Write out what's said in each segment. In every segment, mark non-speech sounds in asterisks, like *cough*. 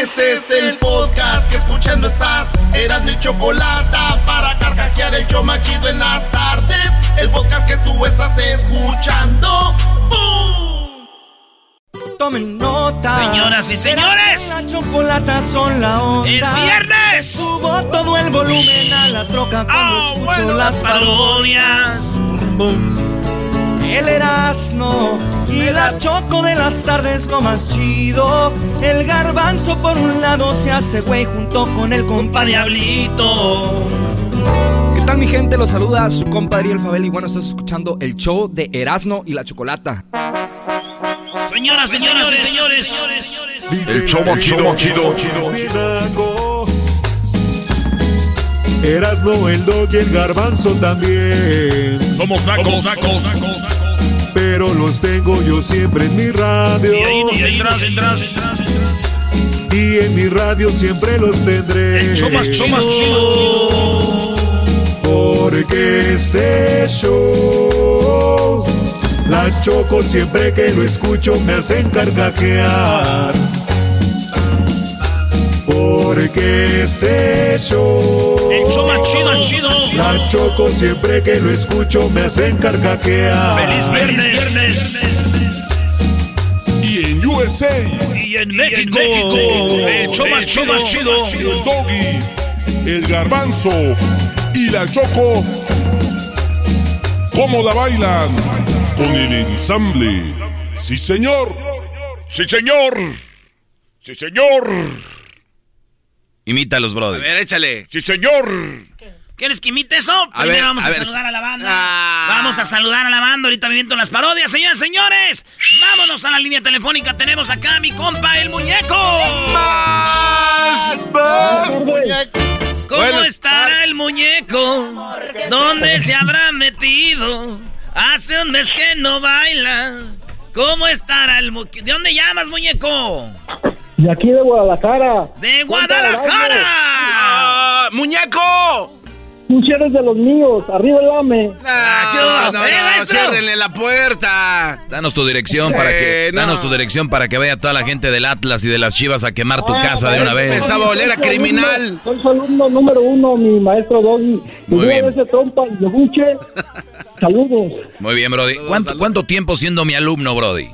Este es el podcast que escuchando estás. Eran mi chocolate para carcajear el yo machido en las tardes. El podcast que tú estás escuchando. ¡Bum! Tomen nota. Señoras y señores. La chocolata son la onda. ¡Es viernes! Subo todo el volumen a la troca cuando ¡Ah, escucho bueno, las las parodias! El Erasmo y la Choco de las tardes lo más chido. El garbanzo por un lado se hace güey junto con el compa Diablito. ¿Qué tal mi gente? Los saluda su compa Ariel Fabel y bueno, estás escuchando el show de Erasmo y la Chocolata. Señoras, señoras y señores. El show más chido, chido, Erasno, el dog y el garbanzo también. Somos nacos, nacos. Pero los tengo yo siempre en mi radio. Y ahí nos entras, entras, entras. Y en mi radio siempre los tendré. El más chido. Porque este show, la choco siempre que lo escucho me hacen carcajear. Porque este show, El show más chido, chido. la choco siempre que lo escucho me hacen carcajear. Feliz viernes. Y en USA, Y en México. El show más chido, chido. el doggy, el garbanzo y la choco. ¿Cómo la bailan? Con el ensamble. Sí, señor. Sí, señor. Sí, señor. Imítalos, A brother. ver, échale. Sí, señor. ¿Quieres que imite eso? A Primero ver, vamos a, a ver. saludar a la banda. Ah. Vamos a saludar a la banda. Ahorita me viento las parodias, señores, señores. Vámonos a la línea telefónica. Tenemos acá a mi compa, el muñeco. Más, más, muñeco. ¿Cómo Bueno, estará el muñeco? ¿Dónde se habrá metido? Hace un mes que no baila. ¿Cómo estará el muñeco? ¿De dónde llamas, muñeco? De aquí de Guadalajara. ¡De Guadalajara! Ah, ¡Muñeco! Tú eres de los míos. Arriba el AME. Ah, ¿qué No, no, ¡Eh, no, ciérrenle la puerta. Danos tu dirección para que Eh, no. danos tu dirección para que vaya toda la gente del Atlas y de las Chivas a quemar tu Ah, casa de una vez. Empezaba a oler a soy su criminal. alumno- Soy su alumno número uno, mi maestro Doggy. Muy bien. ese trompa y de buche. Saludos. Muy bien, Brody. ¿Cuánto, cuánto tiempo siendo mi alumno, Brody?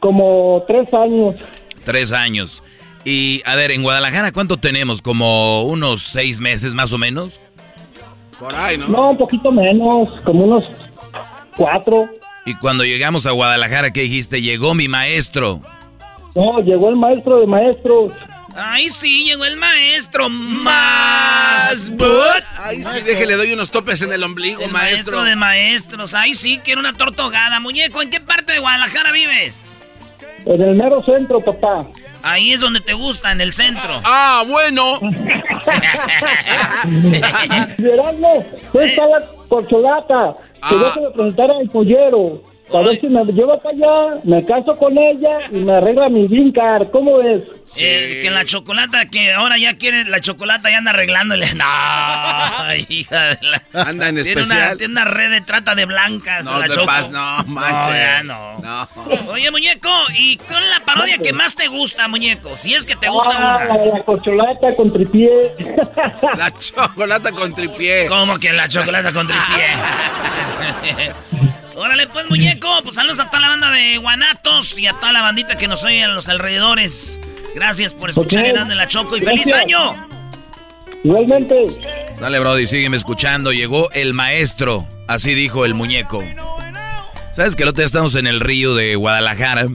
Como tres años. Tres años. Y a ver, en Guadalajara, ¿cuánto tenemos? Como unos seis meses más o menos. Por ahí, ¿no? No, un poquito menos. Como unos cuatro. Y cuando llegamos a Guadalajara, ¿qué dijiste? Llegó mi maestro. No, llegó el maestro de maestros. Ay, sí, llegó el maestro. Más. but. Ay, sí, déjele, doy unos topes en el ombligo, El maestro. maestro de maestros. Ay, sí, quiero una tortogada. Muñeco, ¿en qué parte de Guadalajara vives? En el mero centro, papá. Ahí es donde te gusta, en el centro. Ah, bueno. *laughs* Gerardo, ¿dónde está la corcholata? Que Ah. yo se me presentara el pollero. A ver si me lleva para allá, me caso con ella y me arregla mi green card. ¿Cómo ves? Eh, que la chocolata, que ahora ya quiere, la chocolata ya anda arreglándole. *laughs* No, hija de la... Anda en Tiene una, especial. tiene una red de trata de blancas. No la Choco. pas, no, manches. No, ya no. No. Oye, muñeco, ¿y con la parodia que más te gusta, muñeco? Si es que te gusta Ah, una. la de la corcholata con tripié. *laughs* La chocolata con tripié. ¿Cómo que la chocolata con tripié? *laughs* Órale, pues, muñeco. Pues saludos a toda la banda de Guanatos y a toda la bandita que nos oye en los alrededores. Gracias por escuchar Ok. Erasmo y la Choco y feliz año. Igualmente. Dale, Brody, sígueme escuchando. Llegó el maestro, así dijo el muñeco. ¿Sabes que el otro día estamos en el río de Guadalajara?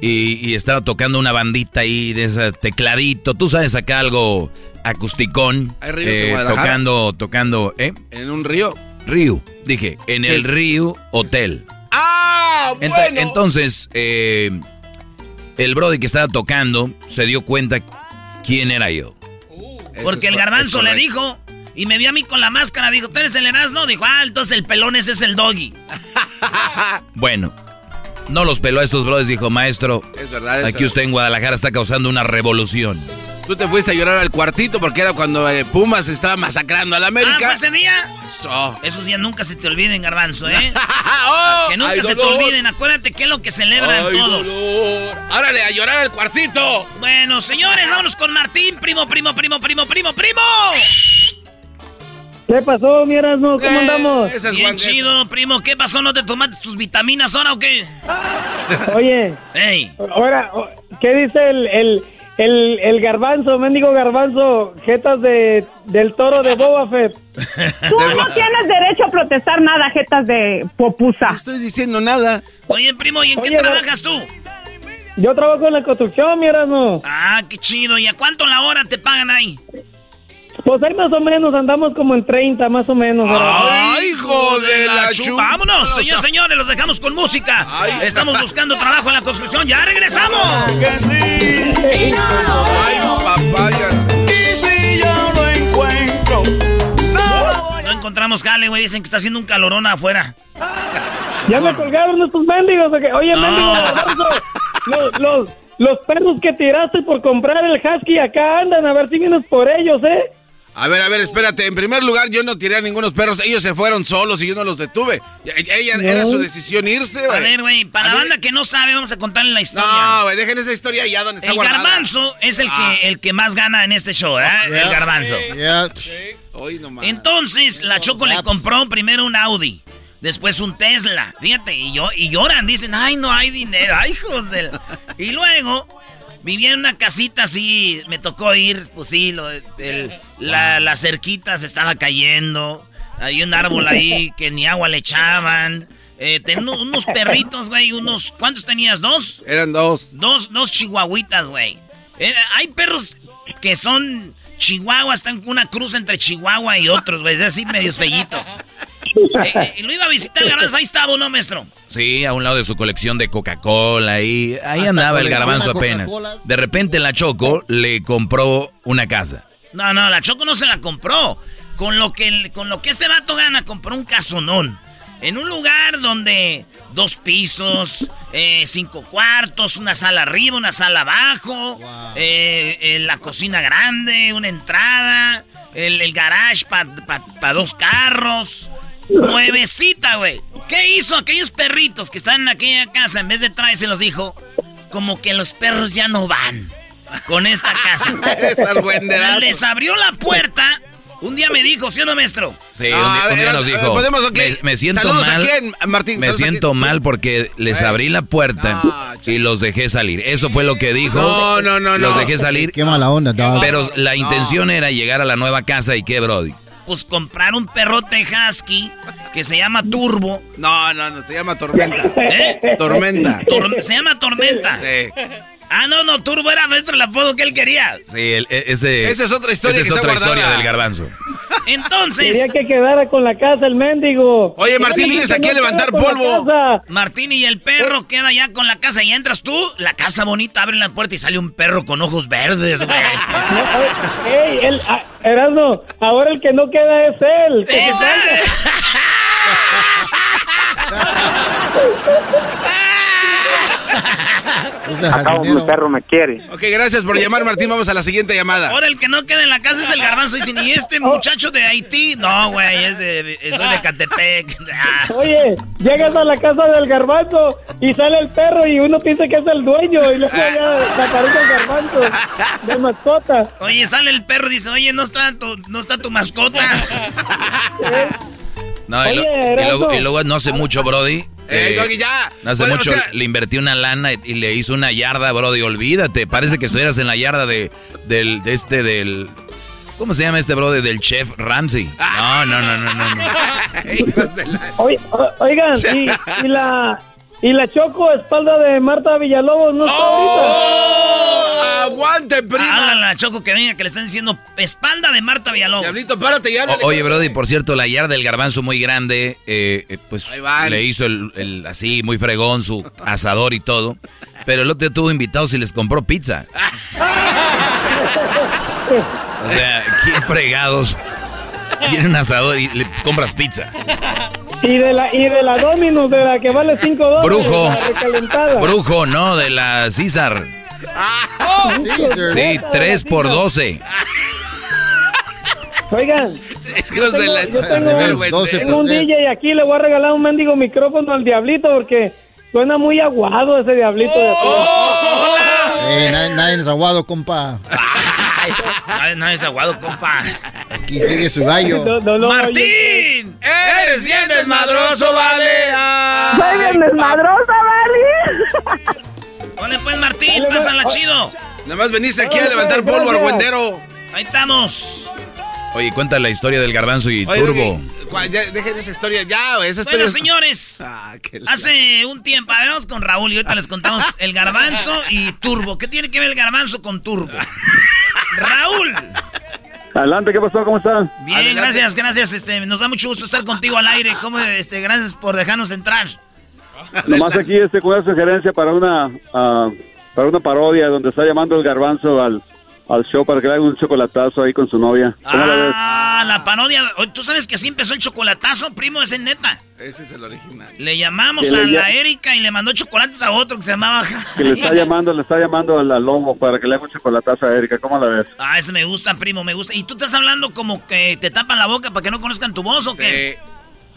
Y, y estaba tocando una bandita ahí de ese tecladito. Tú sabes acá algo acusticón. ¿Hay ríos en eh, Guadalajara? tocando, tocando, ¿eh? ¿En un río? Río, dije, en el río hotel. ¡Ah! Ent- Bueno. Entonces, eh, el Brody que estaba tocando se dio cuenta quién era yo. Eso Porque el garbanzo le dijo y me vio a mí con la máscara. Dijo, ¿tú eres el Erasmo? Dijo, ah, entonces el pelón ese es el doggy. *laughs* Bueno, no los peló a estos brothers, dijo, maestro, Es verdad. aquí eso. usted en Guadalajara está causando una revolución. Tú te fuiste a llorar al cuartito porque era cuando eh, Pumas estaba masacrando a la Ah, ¿fue América. ese día? Eso. Esos días nunca se te olviden, garbanzo, ¿eh? *laughs* ¡Oh! que nunca ¡Ay, se te olviden. Acuérdate que es lo que celebran ¡Ay, todos. dolor! ¡Árale, a llorar al cuartito! Bueno, señores, vámonos con Martín, primo, primo, primo, primo, primo, primo. ¿Qué pasó, mi Erasmo? ¿Cómo Eh, andamos? esa es Bien chido, primo. ¿Qué pasó? ¿No te tomaste tus vitaminas ahora o qué? *laughs* Oye, Ey, ahora, ¿qué dice el, el, el, el garbanzo, mendigo garbanzo, jetas de, del toro de Boba Fett? *laughs* Tú no tienes derecho a protestar nada, jetas de popusa. No estoy diciendo nada. oye, primo, ¿y en qué trabajas tú? Yo trabajo en la construcción, mi Erasmo. Ah, qué chido. ¿Y a cuánto la hora te pagan ahí? Pues ahí más o menos, andamos como en 30, más o menos. ¡Ay, hijo de la chu- Vámonos, No, señores, señores, los dejamos con música. Estamos buscando trabajo en la construcción. ¡Ya regresamos! Que sí, ¡Ay, papaya! y si yo lo encuentro, no lo voy No encontramos jale, güey. Dicen que está haciendo un calorón afuera. Ya me colgaron estos mendigos. Oye, No. mendigo garbanzo, los, los, los perros que tiraste por comprar el husky acá andan, a ver si vienes por ellos, ¿eh? A ver, a ver, espérate. En primer lugar, yo no tiré a ningunos perros. Ellos se fueron solos y yo no los detuve. Ella No. era su decisión irse, A güey. ver, güey, para A la banda que no sabe, vamos a contarle la historia. No, güey, dejen esa historia allá donde está el guardada. garbanzo es el Ah. que, el que más gana en este show, ¿verdad? El garbanzo. Hoy nomás. Entonces, la Choco le compró primero un Audi, después un Tesla. Fíjate, y, yo, y lloran, dicen, ay, no hay dinero, ay, hijos del... Y luego, vivía en una casita así, me tocó ir, pues sí, lo, el- la, la cerquita se estaba cayendo, había un árbol ahí *laughs* que ni agua le echaban. Eh, tenía unos- perritos, güey, unos... ¿Cuántos tenías? ¿Dos? Eran dos. Dos, dos chihuahuitas, güey. Eh, hay perros que son chihuahuas, están con una cruz entre chihuahua y otros, güey, es así medios fellitos. Eh, eh, y lo iba a visitar el *laughs* garbanzo, ahí estaba, ¿no, maestro? Sí, a un lado de su colección de Coca-Cola, ahí, ahí Hasta andaba el garbanzo apenas. De repente la Choco le compró una casa. No, no, la Choco no se la compró. Con lo que, con lo que este vato gana, compró un casonón. En un lugar donde dos pisos, eh, cinco cuartos, una sala arriba, una sala abajo, eh, eh, la cocina grande, una entrada, el, el garage para dos carros. Nuevecita, güey. ¿Qué hizo aquellos perritos que están en aquella casa? En vez de traerse los dijo, como que los perros ya no van con esta casa. *laughs* Les abrió la puerta. Un día me dijo, ¿sí o no, maestro? Sí, No, un, día- un día ver, nos dijo, podemos, ok. me, me siento Saludos mal, quién, Martín, me siento mal porque les abrí la puerta No, y los dejé salir. Eso fue lo que dijo. No, no, no, Los dejé salir, Qué mala onda, dog. pero la intención era llegar a la nueva casa y qué, Brody. Pues comprar un perrote husky que se llama Turbo. No, no, no, se llama Tormenta. ¿Eh? Tormenta. Tor- se llama Tormenta. Sí. Ah, no, no, Turbo era maestro el apodo que él quería. Sí, el- e- ese, Esa es otra historia esa es que está otra historia del garbanzo. *laughs* Entonces, Quería que quedara con la casa el mendigo. Oye, Martín, vienes aquí a levantar polvo. Martín y el perro queda ya con la casa y entras tú, la casa bonita, abre la puerta y sale un perro con ojos verdes, güey. *laughs* No, a ver, ey, el, Erasmo, ahora el que no queda es él. que *laughs* salga. *laughs* Ese jardinero. me quiere. Ok, gracias por llamar, Martín. Vamos a la siguiente llamada. Ahora el que no queda en la casa es el garbanzo. ¿y este *laughs* muchacho de Haití? No, güey, es de, soy de *laughs* Catepec. Ah. Oye, llegas a la casa del garbanzo y sale el perro y uno piensa que es el dueño y luego ya la aparece el garbanzo de mascota. Oye, sale el perro y dice, oye, no está tu, no está tu mascota. No, y luego no hace mucho, Brody, Eh, Eh, Doggy, ya. no Hace o mucho sea- le invertí una lana y le hizo una yarda, Brody. Olvídate. Parece que estuvieras en la yarda de, del, de este, del. ¿Cómo se llama este Brody? Del chef Ramsey. No, no, no, no, no. no. *laughs* Oigan, y, y la y la Choco, espalda de Marta Villalobos, ¿no está ¡Oh! ¡Aguante, prima! Háblale a la Choco que venga, que le están diciendo espalda de Marta Villalobos. Diablito, párate ya. O- oye, Brody, por cierto, la yarda del garbanzo muy grande, eh, eh, pues le hizo el, el- así, muy fregón, su asador y todo. Pero el otro día tuvo invitados y les compró pizza. *laughs* O sea, ¿quién fregados? Tiene un asador y le compras pizza. Y de la y de la Dominus, de la que vale 5 dólares. Brujo. la recalentada. Brujo, no, de la César. Sí, 3 por 12. Oigan, *laughs* Hijos de la- yo tengo, 12 tengo por un. DJ aquí, le voy a regalar un mendigo micrófono al Diablito porque suena muy aguado ese Diablito de aquí. Eh, nadie, nadie es aguado, compa. Ay, no es aguado, compa. Aquí sigue su gallo. No, no, no, ¡Martín! ¡Eres bien desmadroso, vale! Soy bien desmadrosa, ¿vale? Ponle pues, Martín, pásala chido. Nada más veniste aquí a levantar polvo, argüendero. Ahí estamos. Oye, cuenta la historia del garbanzo y Oye, Turbo. Dejen esa historia ya, esa historia. Bueno, es- señores, Ah, hace un tiempo, vamos con Raúl y ahorita les contamos *laughs* el garbanzo y Turbo. ¿Qué tiene que ver el garbanzo con Turbo? Raúl. Adelante, ¿qué pasó? ¿Cómo están? Bien, gracias, gracias. Este, nos da mucho gusto estar contigo al aire. ¿Cómo, este, gracias por dejarnos entrar. Nomás aquí este, con una sugerencia para una ah, para una parodia donde está llamando el garbanzo al, al show para que le haga un chocolatazo ahí con su novia. ¿Cómo la ves? Ah, la parodia. Oye, ¿Tú sabes que así empezó el chocolatazo, primo? Ese es neta. Ese es el original. Le llamamos Que a le la Erika y le mandó chocolates a otro que se llamaba... *laughs* Que le está llamando, le está llamando al, al lobo para que le haga un chocolatazo a Erika. ¿Cómo la ves? Ah, ese me gusta, primo, me gusta. ¿Y tú estás hablando como que te tapan la boca para que no conozcan tu voz o qué?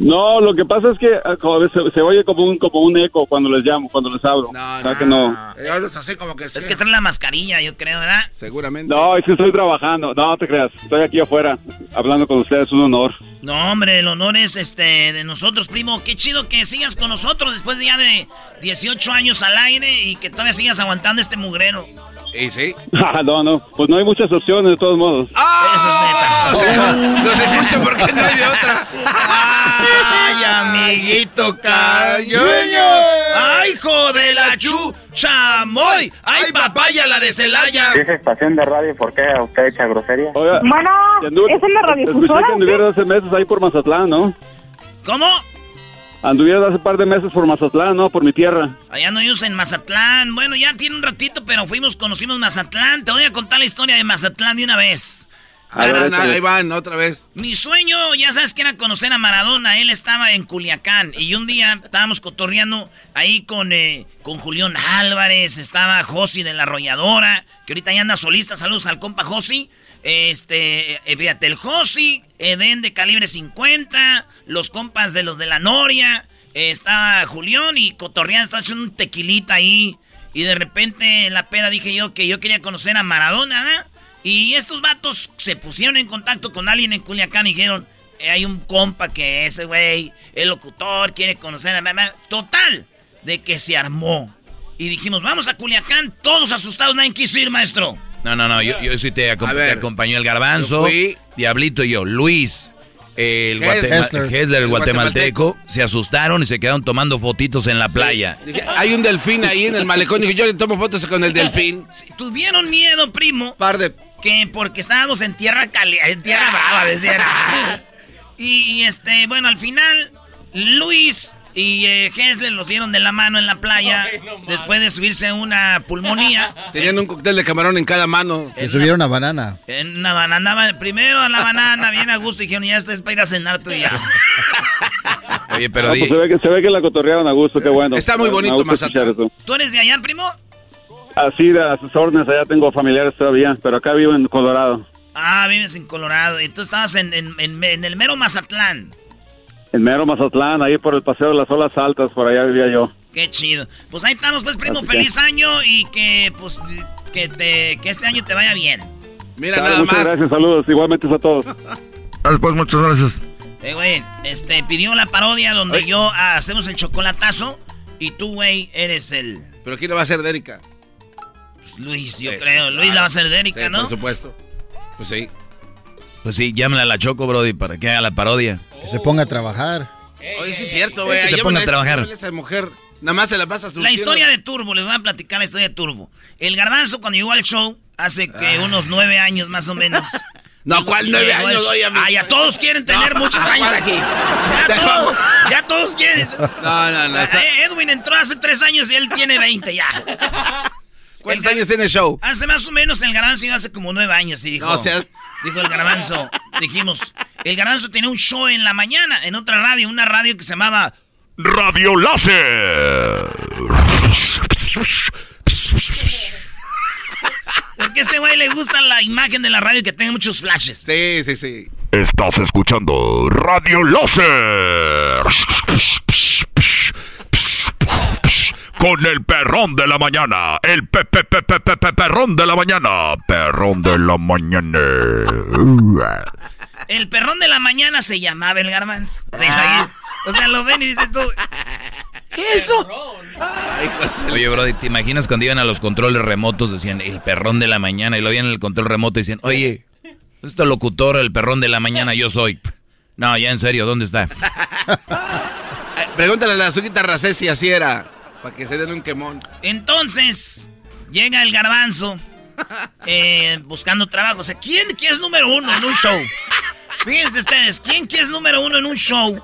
No, lo que pasa es que ah, como se, se oye como un como un eco cuando les llamo, cuando les hablo. No, O sea que no. Eh, hablas así como que Es que trae la mascarilla, yo creo, ¿verdad? Seguramente. No, es que estoy trabajando. No, te creas. Estoy aquí afuera hablando con ustedes. Es un honor. No, hombre, el honor es este de nosotros, primo. Qué chido que sigas con nosotros después de ya de 18 años al aire y que todavía sigas aguantando este mugrero. ¿Y sí? Ah, *laughs* no, no. Pues no hay muchas opciones de todos modos. ¡Ah! *laughs* O sea, *laughs* los escucho porque no hay de otra. ¡Ay, amiguito cañueño! ¡Ay, hijo de la chuchamoy! ¡Ay, papaya la de Celaya! Esa estación de radio, ¿por qué usted echa grosería? Oiga, Bueno, ¿es en la radiodifusora Escuché que o qué? anduvieron hace meses ahí por Mazatlán, ¿no? ¿Cómo? Anduvieron hace par de meses por Mazatlán, ¿no? Por mi tierra. Allá no ellos en Mazatlán. Bueno, ya tiene un ratito, pero fuimos, conocimos Mazatlán. Te voy a contar la historia de Mazatlán de una vez. A ver, ahí van, otra vez. Mi sueño, ya sabes que era conocer a Maradona. Él estaba en Culiacán. Y un día estábamos cotorreando ahí con, eh, con Julián Álvarez. Estaba Josi de la Arrolladora. Que ahorita ya anda solista. Saludos al compa Josi. Este, eh, fíjate, el Josi, Eden de calibre 50. Los compas de los de la Noria. eh, estaba Julián y cotorreando. Estaba haciendo un tequilita ahí. Y de repente en la peda dije yo que yo quería conocer a Maradona, ¿verdad? Y estos vatos se pusieron en contacto con alguien en Culiacán y dijeron, "Eh, hay un compa que ese güey, el locutor, quiere conocer a mamá. Total, de que se armó. Y dijimos, vamos a Culiacán, todos asustados, nadie quiso ir, maestro. No, no, no, yo, yo sí te, acom- A ver, te acompañó el garbanzo, fui. Diablito y yo, Luis, el, Ges- guatema- Hessler. Hessler, el El guatemalteco, se asustaron y se quedaron tomando fotitos en la playa. Dije, hay un delfín ahí en el malecón. Dije, yo le tomo fotos con el delfín. Tuvieron miedo, primo. Par de. Que porque estábamos en tierra caliente, en tierra brava, decían. *laughs* Y, y, este, bueno, al final, Luis y eh, los vieron de la mano en la playa después de subirse a una pulmonía. *laughs* Tenían un cóctel de camarón en cada mano. Se subieron a banana. En una banana, primero a la banana, bien a gusto, y dijeron, ya esto es para ir a cenar tú y ya. *laughs* Oye, pero No, di- pues se, ve que, se ve que la cotorrearon a gusto, qué bueno. Está muy bonito Mazatlán. ¿Tú eres de allá, primo? Así de a sus órdenes, allá tengo familiares todavía, pero acá vivo en Colorado. Ah, vives en Colorado, y tú estabas en, en, en- en el mero Mazatlán. En mero Mazatlán, ahí por el paseo de las olas altas, por allá vivía yo. Qué chido. Pues ahí estamos, pues, primo, Así que- feliz año y que, pues, que, te, que este año te vaya bien. Mira Claro, nada muchas más. gracias, saludos, igualmente a todos. *laughs* Pues muchas gracias. Eh, güey, este, pidió la parodia donde yo ah, hacemos el chocolatazo y tú, güey, eres el... ¿Pero quién lo va a hacer de Erika? Pues Luis, yo creo. Luis la va a hacer de Erika, Sí, ¿no? Por supuesto. Pues sí. Pues sí, llámala a la Choco, Brody, para que haga la parodia. Que se ponga a trabajar. Oye, sí es cierto, güey. Que se ponga a trabajar. Esa mujer nada más se la pasa su La historia de Turbo, les voy a platicar la historia de Turbo. El garbanzo cuando llegó al show, hace que unos nueve años más o menos. *laughs* No, ¿cuál nueve años? amigo. Ah, ya todos quieren tener No, muchos años ¿cuál? aquí. *laughs* Ya todos, ya todos quieren. No, no, no. Eh, Edwin entró hace tres años y él tiene 20 ya. ¿Cuántos años tiene el show? Hace más o menos el garbanzo llegó hace como nueve años y dijo. No, o sea- Dijo el garbanzo. *laughs* Dijimos, el garbanzo tenía un show en la mañana, en otra radio, una radio que se llamaba Radio Láser. Porque a este güey le gusta la imagen de la radio que tenga muchos flashes. Sí, sí, sí. Estás escuchando Radio Láser. Con el perrón de la mañana. El pe, pe, pe, pe, pe, pe- perrón de la mañana. Perrón de la mañana. El perrón de la mañana se llamaba el garbanzo. O sea, ahí- o sea, lo ven y dices tú. ¿Qué es eso? Oye, Brody, ¿te imaginas cuando iban a los controles remotos? Decían, el perrón de la mañana. Y lo veían en el control remoto y decían, oye, este locutor, el perrón de la mañana, yo soy. No, ya en serio, ¿dónde está? *laughs* Pregúntale a la Azuquita Racés si así era. Para que se den un quemón. Entonces, llega el garbanzo *laughs* eh, buscando trabajo. O sea, ¿quién, quién es número uno en un show? Fíjense ustedes, ¿quién que es número uno en un show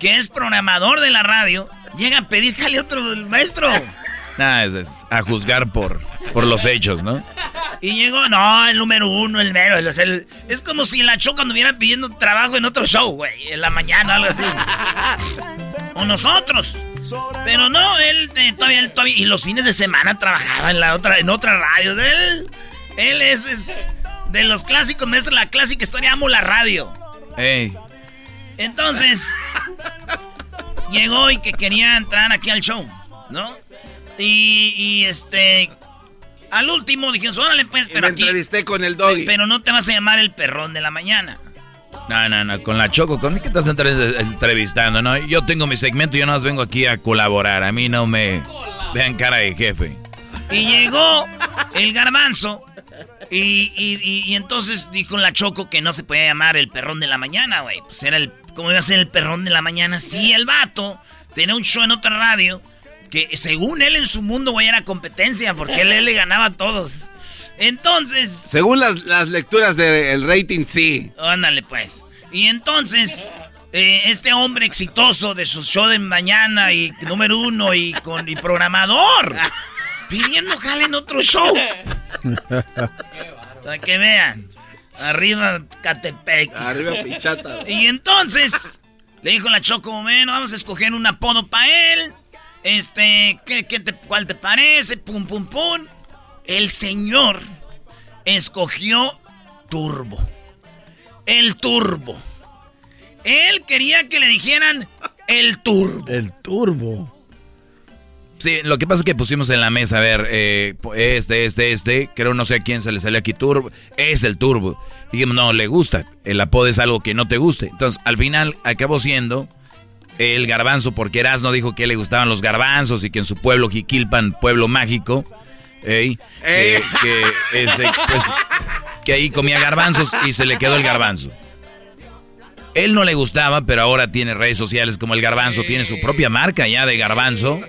que es programador de la radio? Llega a pedir jale otro maestro. Nah, es, es a juzgar por, por los hechos, ¿no? Y llegó, no, el número uno, el mero. el- es como si la Choco anduviera pidiendo trabajo en otro show, güey. En la mañana, algo así. *laughs* O nosotros. Pero no, él eh, todavía, él todavía. Y los fines de semana trabajaba en la otra, en otra radio. Él, él es, es de los clásicos, maestro, la clásica historia, amo la radio. Ey, Entonces, llegó y que quería entrar aquí al show, ¿no? Y, y, este. Al último dijimos, órale pues, Y pero me aquí. entrevisté con el doggy. Pero no te vas a llamar el perrón de la mañana. No, no, no, con la Choco, ¿con mí qué estás entre- entrevistando? No, yo tengo mi segmento, yo nada más vengo aquí a colaborar. A mí no me vean cara de jefe. Y llegó el garbanzo. Y, y- y- y entonces dijo la Choco que no se podía llamar el perrón de la mañana, güey. Pues era el. ¿Cómo iba a ser el perrón de la mañana? Sí, el vato tenía un show en otra radio que según él en su mundo, güey, era competencia porque él, él le ganaba a todos. Entonces. Según las, las lecturas del rating, sí. Ándale, pues. Y entonces, eh, este hombre exitoso de su show de mañana y número uno y con y programador, pidiendo jale en otro show. Para que vean. Arriba Catepec. Arriba Pichata. Y entonces, le dijo la Choco, bueno, vamos a escoger un apodo para él. Este, ¿qué, qué te, ¿cuál te parece? Pum, pum, pum. El señor escogió Turbo. El Turbo. Él quería que le dijeran el Turbo. El turbo. Sí, lo que pasa es que pusimos en la mesa, a ver, eh, este, este, este, creo no sé a quién se le salió aquí turbo, es el turbo. Dijimos, no, le gusta, el apodo es algo que no te guste. Entonces, al final acabó siendo el garbanzo, porque Erasno dijo que le gustaban los garbanzos y que en su pueblo, Jiquilpan, pueblo mágico, ey, que, que, este, pues, que ahí comía garbanzos y se le quedó el garbanzo. Él no le gustaba, pero ahora tiene redes sociales como el garbanzo, tiene su propia marca ya de garbanzo.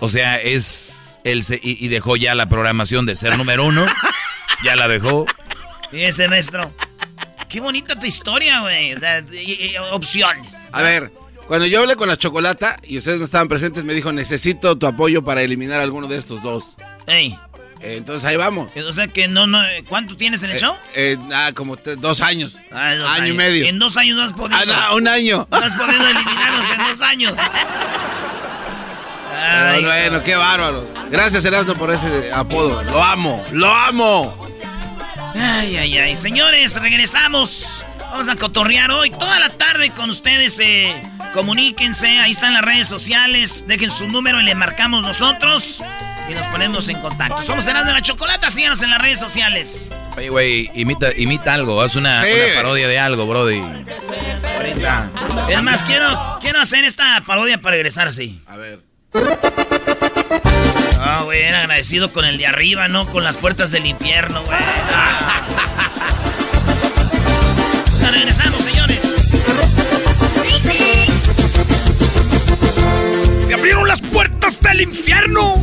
O sea, es él se, y, y dejó ya la programación de ser número uno. Ya la dejó. Y ese maestro. Qué bonita tu historia, güey. O sea, y- y- opciones. A ver, cuando yo hablé con la chocolata y ustedes no estaban presentes, me dijo, necesito tu apoyo para eliminar alguno de estos dos. Ey. Eh, entonces ahí vamos. O sea que no, no. ¿Cuánto tienes en el Eh, show? eh, ah, como dos años. Ah, dos año y medio. En dos años no has podido. Ah, no, un año. No has podido eliminarnos en dos años. Pero bueno, qué bárbaro. Gracias, Erasmo, por ese apodo. Lo amo, lo amo. Ay, ay, ay. Señores, regresamos. Vamos a cotorrear hoy toda la tarde con ustedes. eh, comuníquense, ahí están las redes sociales. Dejen su número y le marcamos nosotros. Y nos ponemos en contacto. Somos Erasmo de la Chocolata. Síganos en las redes sociales. Oye, güey, imita, imita algo, haz una, Sí. una parodia de algo, brody. ahorita. Es más, quiero, quiero hacer esta parodia para regresar así. A ver. Ah, güey, era agradecido con el de arriba, no con las puertas del infierno, güey. *laughs* regresamos, señores. ¡Se abrieron las puertas del infierno!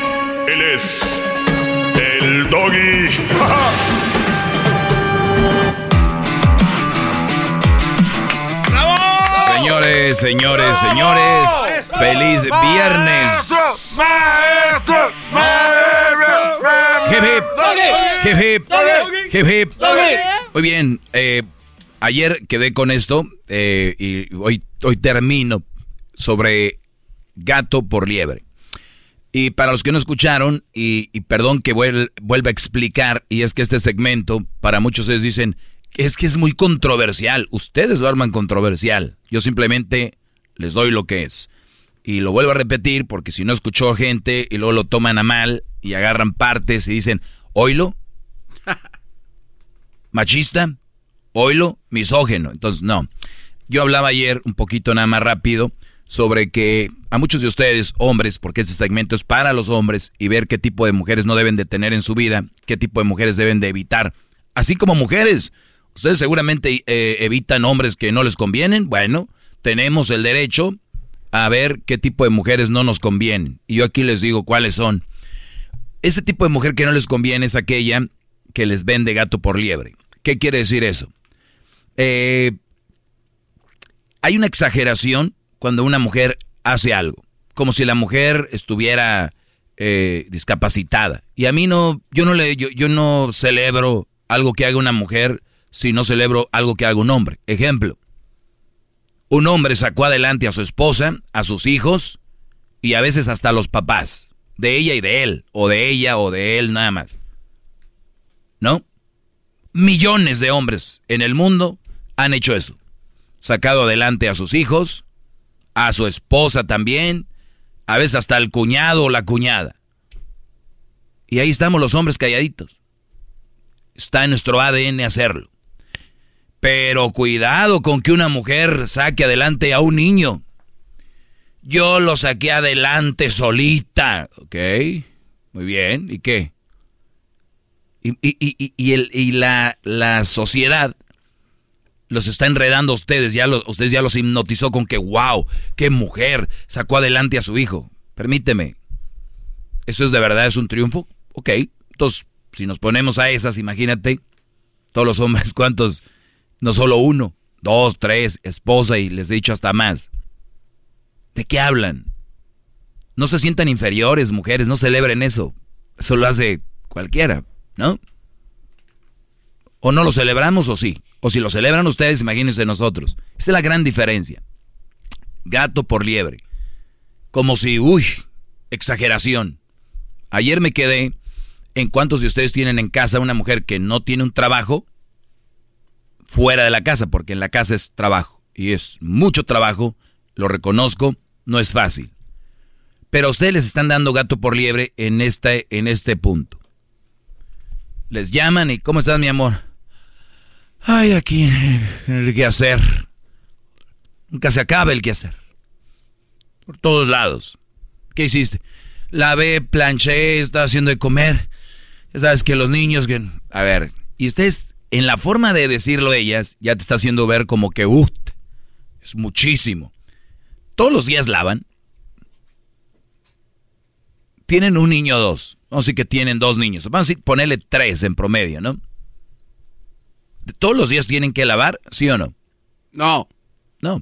Él es el doggy. ¡Bravo! Señores, señores, señores. Feliz viernes. Hip hip. Hip hip. Muy bien. Eh, ayer quedé con esto eh, y hoy, hoy termino sobre gato por liebre. Y para los que no escucharon, y, perdón que vuelva a explicar, y es que este segmento, para muchos ustedes dicen, es que es muy controversial. Ustedes lo arman controversial. Yo simplemente les doy lo que es. Y lo vuelvo a repetir porque si no escuchó gente y luego lo toman a mal y agarran partes y dicen, oilo, *laughs* machista, oilo, misógeno. Entonces, no. Yo hablaba ayer un poquito nada más rápido sobre que a muchos de ustedes, hombres, porque este segmento es para los hombres, y ver qué tipo de mujeres no deben de tener en su vida, qué tipo de mujeres deben de evitar. Así como mujeres, ustedes seguramente eh, evitan hombres que no les convienen. Bueno, tenemos el derecho a ver qué tipo de mujeres no nos convienen. Y yo aquí les digo cuáles son. Ese tipo de mujer que no les conviene es aquella que les vende gato por liebre. ¿Qué quiere decir eso? Eh, hay una exageración cuando una mujer hace algo, como si la mujer estuviera eh, discapacitada. Y a mí no, yo no le, yo, no celebro algo que haga una mujer si no celebro algo que haga un hombre. Ejemplo, un hombre sacó adelante a su esposa, a sus hijos y a veces hasta a los papás, de ella y de él, o de ella o de él nada más. ¿No? Millones de hombres en el mundo han hecho eso. Sacado adelante a sus hijos, a su esposa también, a veces hasta el cuñado o la cuñada. Y ahí estamos los hombres calladitos. Está en nuestro ADN hacerlo. Pero cuidado con que una mujer saque adelante a un niño. Yo lo saqué adelante solita. ¿Ok? Muy bien. ¿Y qué? Y, y, el, y la, la sociedad los está enredando a ustedes, ya los, ustedes ya los hipnotizó con que, wow, qué mujer sacó adelante a su hijo. Permíteme, ¿eso es de verdad, es un triunfo? Ok, entonces, si nos ponemos a esas, imagínate, todos los hombres, *laughs* ¿cuántos? No solo uno, dos, tres, esposa y les he dicho hasta más. ¿De qué hablan? No se sientan inferiores, mujeres, no celebren eso. Eso lo hace cualquiera, ¿no? O no lo celebramos o sí. O si lo celebran ustedes, imagínense nosotros. Esa es la gran diferencia. Gato por liebre. Como si, uy, exageración. Ayer me quedé en cuántos de ustedes tienen en casa una mujer que no tiene un trabajo fuera de la casa, porque en la casa es trabajo. Y es mucho trabajo, lo reconozco, no es fácil. Pero ustedes les están dando gato por liebre en este, en este punto. Les llaman y ¿cómo estás mi amor? Ay, aquí en el quehacer. Nunca se acaba el quehacer. Por todos lados. ¿Qué hiciste? Lavé, planché, estaba haciendo de comer. Ya sabes que los niños que... A ver, y ustedes, en la forma de decirlo ellas, ya te está haciendo ver como que, uh, es muchísimo. Todos los días lavan. Tienen un niño o dos. Vamos a decir que tienen dos niños. Vamos a decir, ponerle tres en promedio, ¿no? ¿Todos los días tienen que lavar? ¿Sí o no? No. No.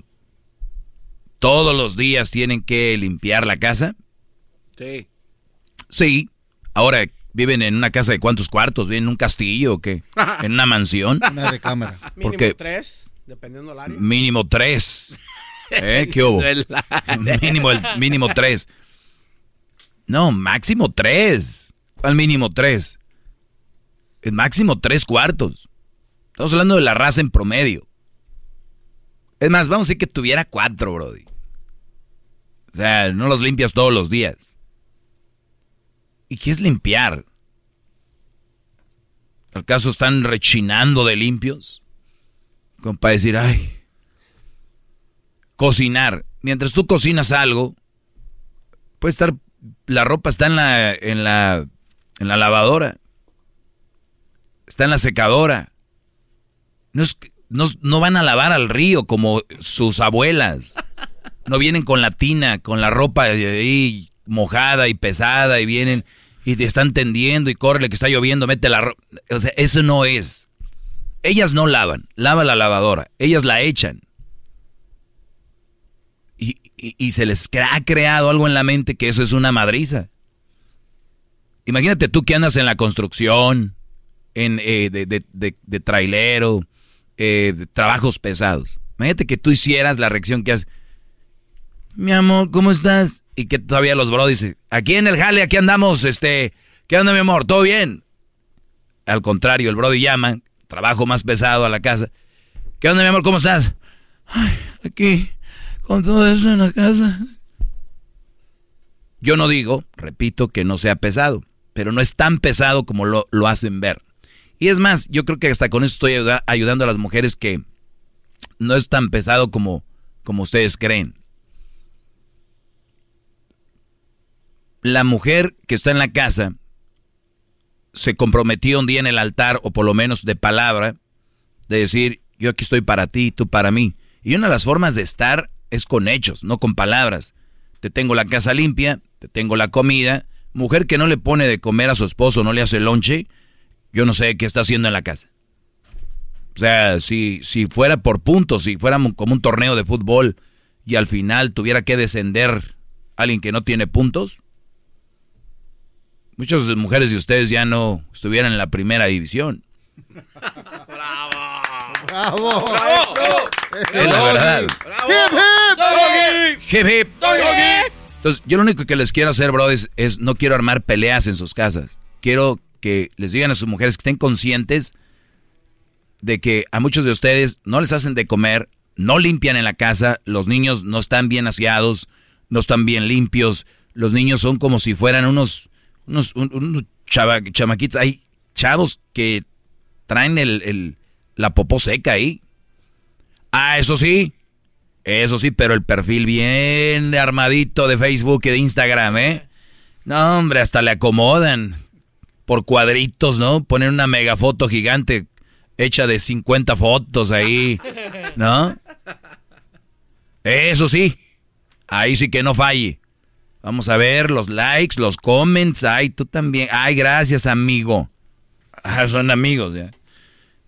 ¿Todos los días tienen que limpiar la casa? Sí. Sí. Ahora, ¿viven en una casa de cuántos cuartos? ¿Viven en un castillo o qué? *laughs* ¿En una mansión? Una recámara. Porque Mínimo tres, dependiendo del área. mínimo tres. *laughs* ¿Eh? ¿Qué hubo? mínimo, el, mínimo tres. No, máximo tres. ¿Cuál mínimo tres? El máximo tres cuartos. Estamos hablando de la raza en promedio. Es más, vamos a decir que tuviera cuatro, Brody. O sea, no los limpias todos los días. ¿Y qué es limpiar? ¿Acaso están rechinando de limpios? Como para decir, ay. Cocinar. Mientras tú cocinas algo, puede estar. La ropa está en la, en la, en la lavadora. Está en la secadora. No, es, no, no van a lavar al río como sus abuelas. No vienen con la tina, con la ropa ahí mojada y pesada y vienen y te están tendiendo y corre que está lloviendo, mete la ropa. O sea, eso no es. Ellas no lavan, lava la lavadora, ellas la echan. Y, y, se les ha creado algo en la mente que eso es una madriza. Imagínate tú que andas en la construcción, en, eh, de, de, de, trailero, eh, trabajos pesados. Imagínate que tú hicieras la reacción que haces. Mi amor, ¿cómo estás? Y que todavía los bros dicen, aquí en el jale, aquí andamos, este, ¿qué onda mi amor? ¿Todo bien? Al contrario, el brody llama, trabajo más pesado a la casa. ¿Qué onda mi amor? ¿Cómo estás? Ay, aquí, con todo eso en la casa. Yo no digo, repito, que no sea pesado, pero no es tan pesado como lo, lo hacen ver. Y es más, yo creo que hasta con eso estoy ayuda, ayudando a las mujeres que no es tan pesado como, como ustedes creen. La mujer que está en la casa se comprometió un día en el altar, o por lo menos de palabra, de decir, yo aquí estoy para ti, tú para mí. Y una de las formas de estar es con hechos, no con palabras. Te tengo la casa limpia, te tengo la comida. Mujer que no le pone de comer a su esposo, no le hace lonche, yo no sé qué está haciendo en la casa. O sea, si, si fuera por puntos, si fuera como un torneo de fútbol y al final tuviera que descender alguien que no tiene puntos, muchas mujeres de ustedes ya no estuvieran en la primera división. ¡Bravo! ¡Bravo! ¡Bravo! Es la verdad. ¡Hip, Hip, hip. Entonces, yo lo único que les quiero hacer, bro, es, es no quiero armar peleas en sus casas. Quiero que les digan a sus mujeres que estén conscientes de que a muchos de ustedes no les hacen de comer, no limpian en la casa, los niños no están bien aseados, no están bien limpios, los niños son como si fueran unos, unos, unos chava, chamaquitos, hay chavos que traen el, el, la popó seca ahí. Ah, eso sí, eso sí, pero el perfil bien armadito de Facebook y de Instagram, ¿eh? No, hombre, hasta le acomodan por cuadritos, ¿no? Ponen una megafoto gigante hecha de 50 fotos ahí, *laughs* ¿no? Eso sí, ahí sí que no falle. Vamos a ver los likes, los comments. Ay, tú también. Ay, gracias, amigo. Ah, son amigos, ya.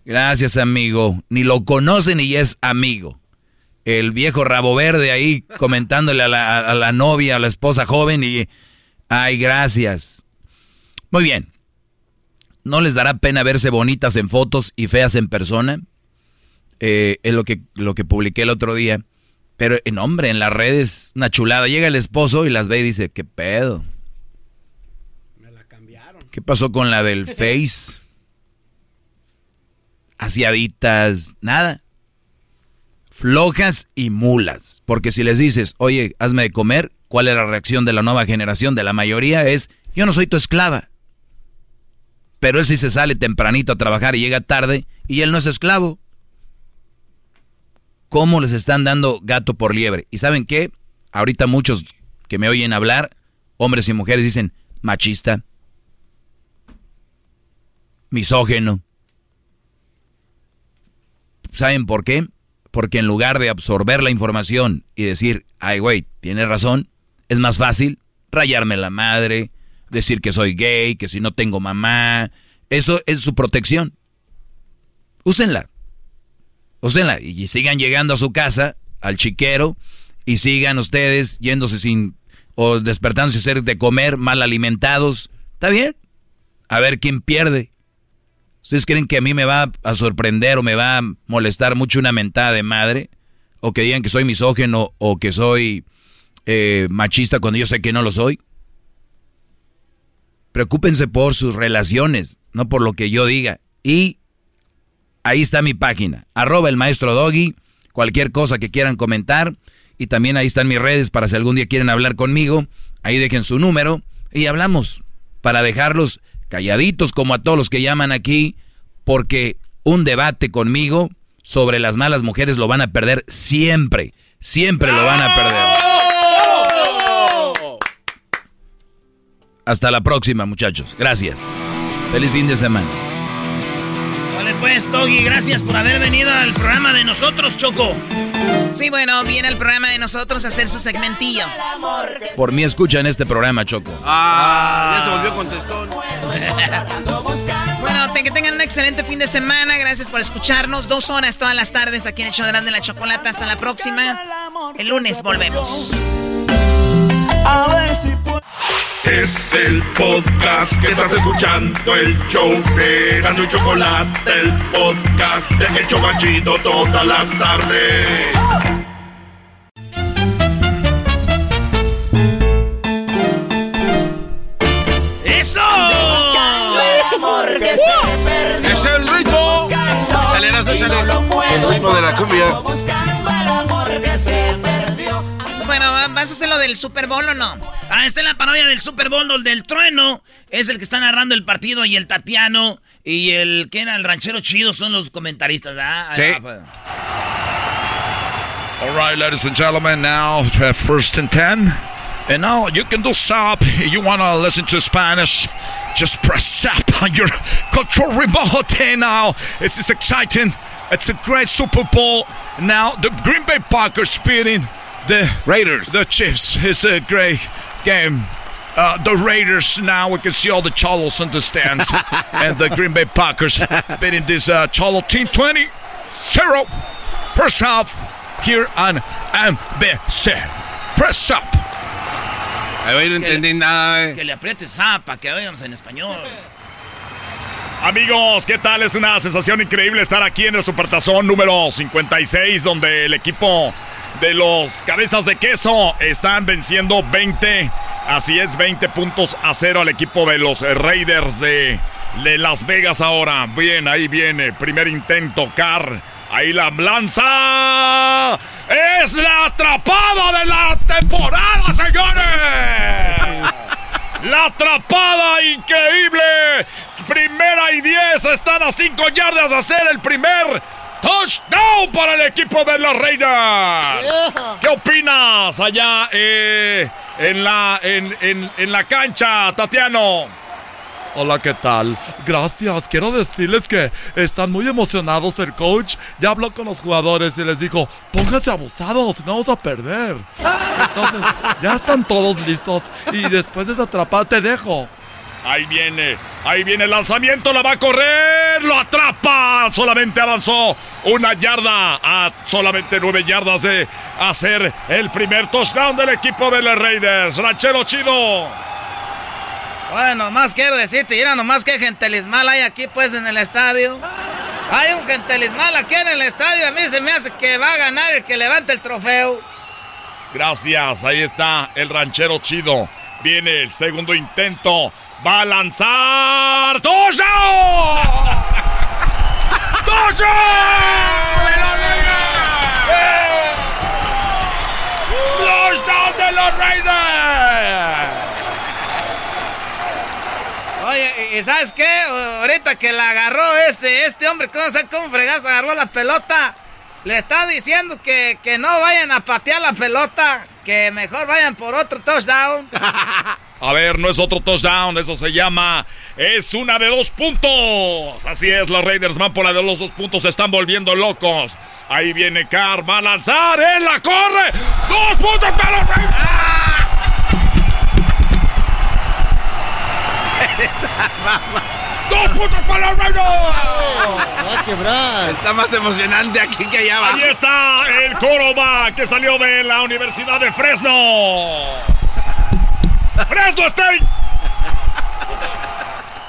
Gracias, amigo. Ni lo conocen y es amigo. El viejo rabo verde ahí comentándole a la, a la novia, a la esposa joven y... Ay, gracias. Muy bien. ¿No les dará pena verse bonitas en fotos y feas en persona? Eh, es lo que, lo que publiqué el otro día. Pero, en hombre, en las redes, una chulada. Llega el esposo y las ve y dice, ¿qué pedo? Me la cambiaron. ¿Qué pasó con la del *laughs* Face? asiaditas, nada. Flojas y mulas. Porque si les dices, oye, hazme de comer, ¿cuál es la reacción de la nueva generación? De la mayoría es, yo no soy tu esclava. Pero él sí se sale tempranito a trabajar y llega tarde y él no es esclavo. ¿Cómo les están dando gato por liebre? ¿Y saben qué? Ahorita muchos que me oyen hablar, hombres y mujeres dicen machista, misógeno. ¿Saben por qué? Porque en lugar de absorber la información y decir, ay, güey, tiene razón, es más fácil rayarme la madre, decir que soy gay, que si no tengo mamá. Eso es su protección. Úsenla. Úsenla y sigan llegando a su casa, al chiquero, y sigan ustedes yéndose sin o despertándose a hacer de comer, mal alimentados. ¿Está bien? A ver quién pierde. ¿Ustedes creen que a mí me va a sorprender o me va a molestar mucho una mentada de madre? O que digan que soy misógeno o que soy eh, machista cuando yo sé que no lo soy. Preocúpense por sus relaciones, no por lo que yo diga. Y ahí está mi página, arroba el maestro Doggy, cualquier cosa que quieran comentar. Y también ahí están mis redes para si algún día quieren hablar conmigo. Ahí dejen su número y hablamos para dejarlos calladitos como a todos los que llaman aquí, porque un debate conmigo sobre las malas mujeres lo van a perder siempre, siempre lo van a perder. Hasta la próxima, muchachos. Gracias. Feliz fin de semana. Vale, pues, Doggy, gracias por haber venido al programa de nosotros, Choco. Sí, bueno, viene el programa de nosotros a hacer su segmentillo. Por mí escuchan este programa, Choco. Ah, ya se volvió contestón. *laughs* bueno, que tengan un excelente fin de semana. Gracias por escucharnos. Dos horas todas las tardes aquí en el show de la Chocolata. Hasta la próxima. El lunes volvemos. A ver si es el podcast que estás escuchando, el show de Gano y Chocolate, el podcast de El Chocachito todas las tardes. ¡Eso! ¡Es el ritmo! Chaleras, no chale. El ritmo de la cumbia. ¿Vas a hacer lo del Super Bowl o no? Ah, esta es la parodia del Super Bowl, el del trueno. Es el que está narrando el partido y el Tatiano y el que era el ranchero chido son los comentaristas. ¿ah? Sí. All right, ladies and gentlemen, now first and ten. And now you can do SAP. You want to listen to Spanish? Just press SAP on your control remote. Now this is exciting. It's a great Super Bowl. Now the Green Bay Packers beating the Raiders. The Chiefs. It's a great game. Uh, the Raiders now we can see all the Cholos in the stands, *laughs* and the Green Bay Packers beating this uh, Cholo team 20 0. First half here on NBC. Press up. Ahí no entendí nada. Que le apriete zapa, que oigamos en español. Amigos, ¿qué tal? Es una sensación increíble estar aquí en el Supertazón número 56, donde el equipo de los cabezas de queso están venciendo 20, así es, 20 puntos a cero al equipo de los Raiders de, de Las Vegas ahora. Bien, ahí viene, primer intento, Carr. Ahí la lanza. Es la atrapada de la temporada, señores. La atrapada increíble. Primera y 10. Están a 5 yardas de hacer el primer touchdown para el equipo de los Raiders. ¿Qué opinas allá eh, en, la, en, en, en la cancha, Tatiano? Hola, ¿qué tal? Gracias. Quiero decirles que están muy emocionados. El coach ya habló con los jugadores y les dijo, pónganse abusados, no vamos a perder. *laughs* Entonces, ya están todos listos. Y después de esa atrapada te dejo. Ahí viene, ahí viene el lanzamiento, la va a correr, lo atrapa. Solamente avanzó una yarda a solamente nueve yardas de hacer el primer touchdown del equipo de los Raiders. Ranchero chido. Bueno, más quiero decirte, mira nomás que gentelismal hay aquí pues en el estadio. Hay un gentelismal aquí en el estadio. A mí se me hace que va a ganar el que levante el trofeo. Gracias, ahí está el ranchero chido. Viene el segundo intento. Va a lanzar. ¡Touchdown! ¡De los Raiders! ¡Touchdown de los Raiders! Oye, ¿y sabes qué? Ahorita que la agarró este, este hombre, ¿cómo, sé cómo fregas agarró la pelota? Le está diciendo que, que no vayan a patear la pelota, que mejor vayan por otro touchdown. *laughs* A ver, no es otro touchdown, eso se llama. Es una de dos puntos. Así es, los Raiders van por la de los dos puntos, se están volviendo locos. Ahí viene Carr, va a lanzar, él la corre. ¡Dos puntos para los Raiders! ¡Dos puntos para los Raiders! Va a quebrar. Está más emocionante aquí que allá abajo. Ahí está el Córdoba que salió de la Universidad de Fresno. Fresno State.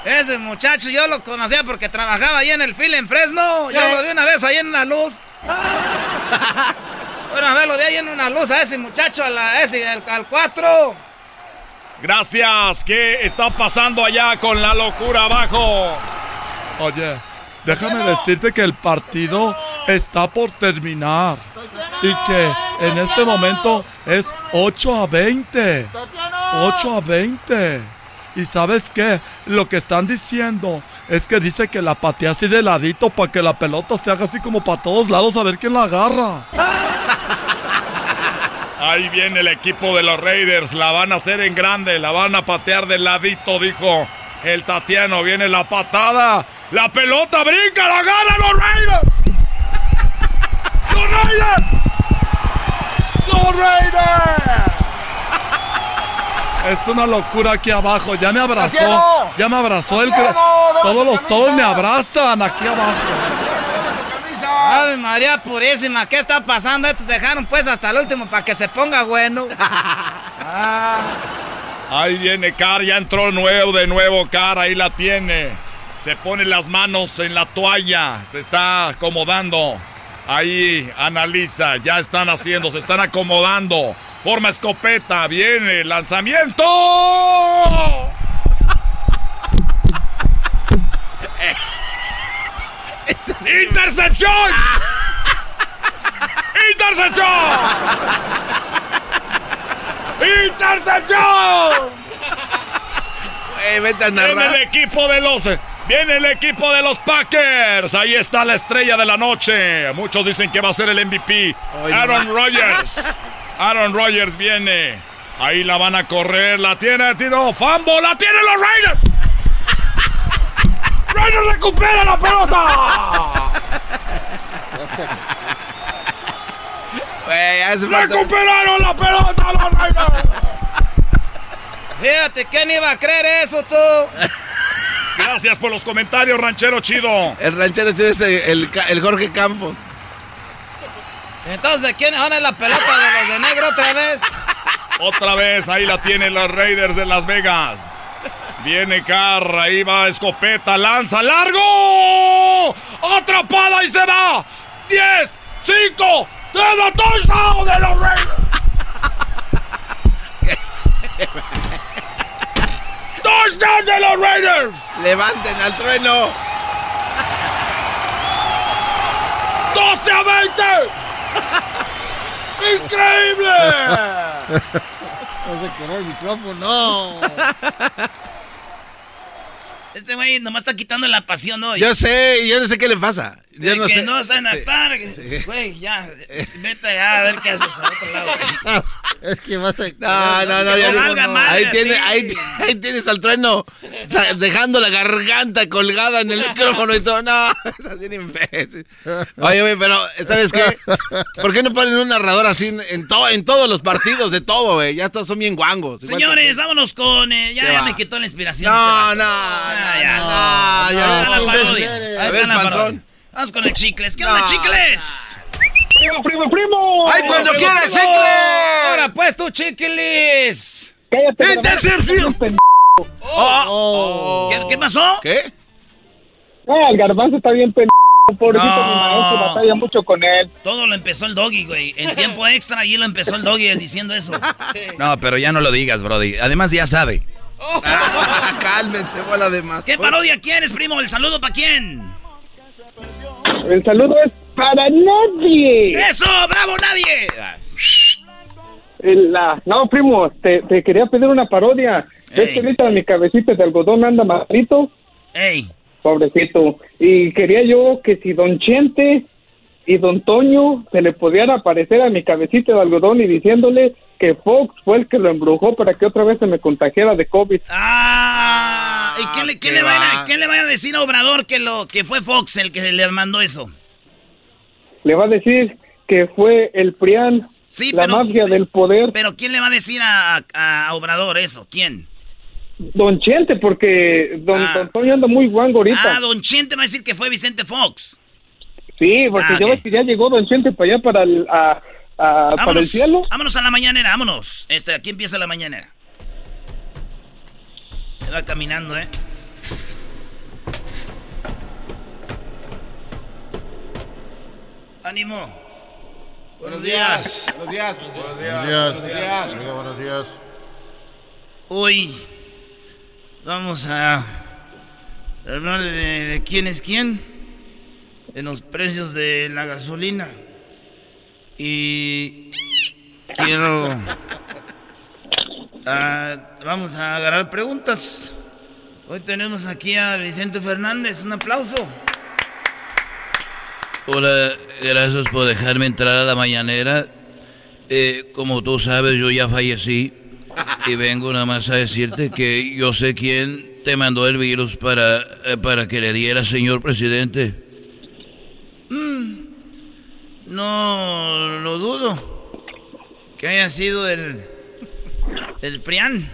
Ese muchacho yo lo conocía porque trabajaba ahí en el fil en Fresno. Yo lo vi una vez ahí en una luz. *laughs* Una vez lo vi ahí en una luz a ese muchacho, a la, ese, al, al 4. Gracias. ¿Qué está pasando allá con la locura abajo? Oye, déjame decirte que el partido está por terminar y que en este momento es 8 a 20. 8 a 20. Y sabes qué, lo que están diciendo es que dice que la patea así de ladito para que la pelota se haga así como para todos lados a ver quién la agarra. *laughs* Ahí viene el equipo de los Raiders. La van a hacer en grande. La van a patear de ladito, dijo el Tatiano. Viene la patada. La pelota brinca, la agarran los Raiders. ¡Los Raiders! ¡Los Raiders! Es una locura aquí abajo. Ya me abrazó. ¡Tatiano! Ya me abrazó el. ¡Tatiano, cre- dame Todos los, todos me abrazan aquí abajo. Ave María Purísima, ¿qué está pasando? Estos dejaron pues hasta el último para que se ponga bueno. *laughs* Ah. Ahí viene Car, ya entró nuevo de nuevo Car, ahí la tiene. Se pone las manos en la toalla, se está acomodando. Ahí analiza, ya están haciendo, se están acomodando. Forma escopeta, viene, lanzamiento. ¡Intercepción! ¡Intercepción! ¡Intercepción! Vete a Viene el equipo de los. Viene el equipo de los Packers. Ahí está la estrella de la noche. Muchos dicen que va a ser el MVP. Aaron Rodgers. Aaron Rodgers viene. Ahí la van a correr. La tiene, tiro. Fambo. La tienen los Raiders. Raiders recupera la pelota. *laughs* Recuperaron la pelota los Raiders. Fíjate, ¿quién iba a creer eso tú? *laughs* Gracias por los comentarios, ranchero chido. El ranchero tiene ese- el, el Jorge Campos. Entonces, ¿quién ahora es la pelota de los de negro otra vez? Otra vez, ahí la tienen los Raiders de Las Vegas. Viene Carr, ahí va escopeta, lanza largo. Atrapada y se va. 10, 5, ¡Dedo touchdown de los Raiders! ¡Touchdown de los Raiders! Levanten al trueno. 12 a 20. ¡Increíble! No se quedó el micrófono. Este güey nomás está quitando la pasión hoy. Yo sé, yo no sé qué le pasa. Yo De no que sé. no saben Sí. actuar. Güey, ya, vete allá a ver qué haces al otro lado. *laughs* es que vas a. No, no, no, ya no no. ahí, a tiene, ti. ahí, ahí tienes al trueno dejando la garganta colgada en el micrófono y todo. No, *laughs* estás bien imbécil. Oye, güey, pero ¿sabes qué? ¿Por qué no ponen un narrador así en, en, todo, en todos los partidos de todo, güey? Ya todos son bien guangos. Señores, vámonos con. eh, ya, ¿Qué ya me quitó la inspiración. No, este no, no, Ah, ya, no, ya. No, parodia. imbécil. Vamos con el chicles. ¿Qué onda, No, chiclets? ¡Primo, primo, primo! ¡Ay, cuando Primo, quieras, primo! chicle! Ahora pues tú, chiquilis. ¡Cállate! ¡Intercepción! ¿Qué, qué pasó? ¿Qué? Ah, el garbanzo está bien pendejo. Pobrecito No. mi maestro, batalla mucho con él. Todo lo empezó el doggy, güey. En tiempo extra, allí lo empezó el doggy diciendo eso. No, pero ya no lo digas, Brody. Además, ya sabe. Ah, cálmense, bola de más. ¿Qué parodia quieres, primo? ¿El saludo para quién? El saludo es para nadie. ¡Eso! ¡Bravo, nadie! la, no, primo, te, te, quería pedir una parodia. ¿Ves que ahorita mi cabecita de algodón anda malito? ¡Ey! Pobrecito. Y quería yo que si Don Chente y Don Toño se le pudiera aparecer a mi cabecita de algodón y diciéndole que Fox fue el que lo embrujó para que otra vez se me contagiara de COVID. ¡Ah! ¿Y qué le, qué le, va? ¿qué le a decir a Obrador que, lo, que fue Fox el que le mandó eso? Le va a decir que fue el PRIAN, la mafia del poder. Pero ¿quién le va a decir a, a Obrador eso? ¿Quién? Don Chente, porque don, ah. don, Toño anda muy guango ahorita. Ah, Don Chente va a decir que fue Vicente Fox. Sí, porque ah, que ya llegó Don Chente para allá, para el, a, para el cielo. Vámonos a la mañanera, vámonos. Este, aquí empieza la mañanera. Se va caminando, ¿eh? ¡Ánimo! Buenos días. Buenos días. Buenos días. Buenos días. Buenos días. Hoy vamos a hablar de, quién es quién en los precios de la gasolina. Y quiero... Ah, vamos a agarrar preguntas. Hoy tenemos aquí a Vicente Fernández. Un aplauso. Hola, gracias por dejarme entrar a la mañanera. Eh, como tú sabes, yo ya fallecí y vengo nada más a decirte que yo sé quién te mandó el virus para, eh, para que le diera, señor presidente. No lo dudo. Que haya sido el, el Prián.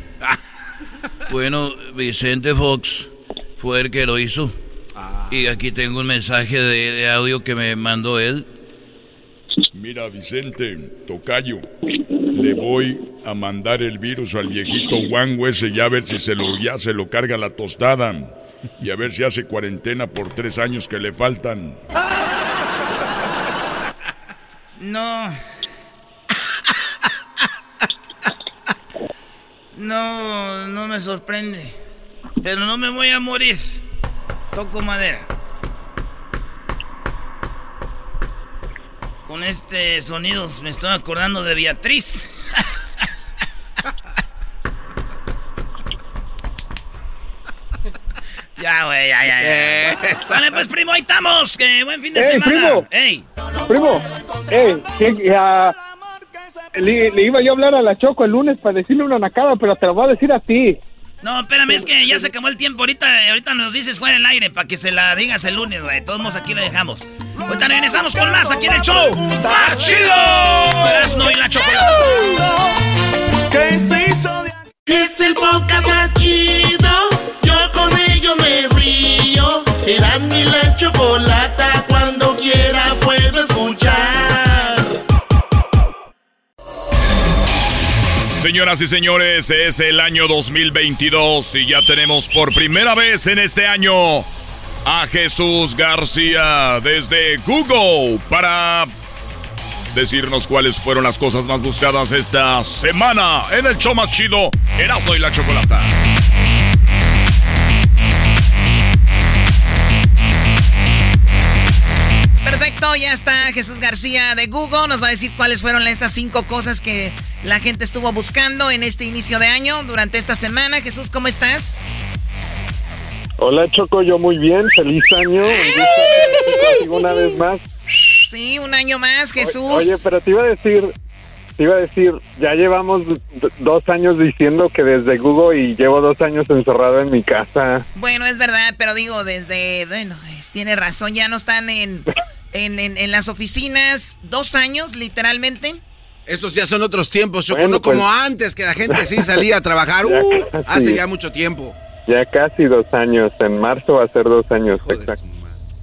*laughs* bueno, Vicente Fox fue el que lo hizo. Ah. Y aquí tengo un mensaje de, audio que me mandó él. Mira, Vicente, tocayo, le voy a mandar el virus al viejito Juan ese y a ver si se lo, ya se lo carga la tostada. Y a ver si hace cuarentena por tres años que le faltan. No. No, no me sorprende. Pero no me voy a morir. Toco madera. Con este sonido me estoy acordando de Beatriz. Ya, güey, ya, ya, ya. Vale, pues, primo, ahí estamos. Que buen fin de semana. Primo. Ey. Primo. Ey, ya, le, le, iba yo a hablar a la Choco el lunes para decirle una nacada, pero te lo voy a decir a ti. No, espérame, es que ya se acabó el tiempo. Ahorita, ahorita nos dices fuera el aire para que se la digas el lunes, güey. Todos aquí le dejamos. Ahorita regresamos con más aquí en el show. ¡Más chido! no y la chocolate. ¿Qué se hizo de... Es el podcast más chido. Con ello me río. Erasmo y la chocolata cuando quiera puedo escuchar. Señoras y señores, es el año 2022 y ya tenemos por primera vez en este año a Jesús García desde Google para decirnos cuáles fueron las cosas más buscadas esta semana en el show más chido, Erasmo y la Chocolata. Perfecto, ya está Jesús García de Google. Nos va a decir cuáles fueron esas cinco cosas que la gente estuvo buscando en este inicio de año, durante esta semana. Jesús, ¿cómo estás? Hola Choco, yo muy bien, feliz año. una vez más. Sí, un año más, Jesús. Oye, pero te iba a decir, iba a decir, ya llevamos dos años diciendo que desde Google y llevo dos años encerrado en mi casa. Bueno, es verdad, pero digo, desde, bueno, tiene razón, ya no están *laughs* en en, las oficinas dos años, literalmente. Esos ya son otros tiempos, Choco, no como pues. antes, que la gente sí *laughs* salía a trabajar. Uh, hace ya mucho tiempo. Ya casi dos años, en marzo va a ser dos años, exacto.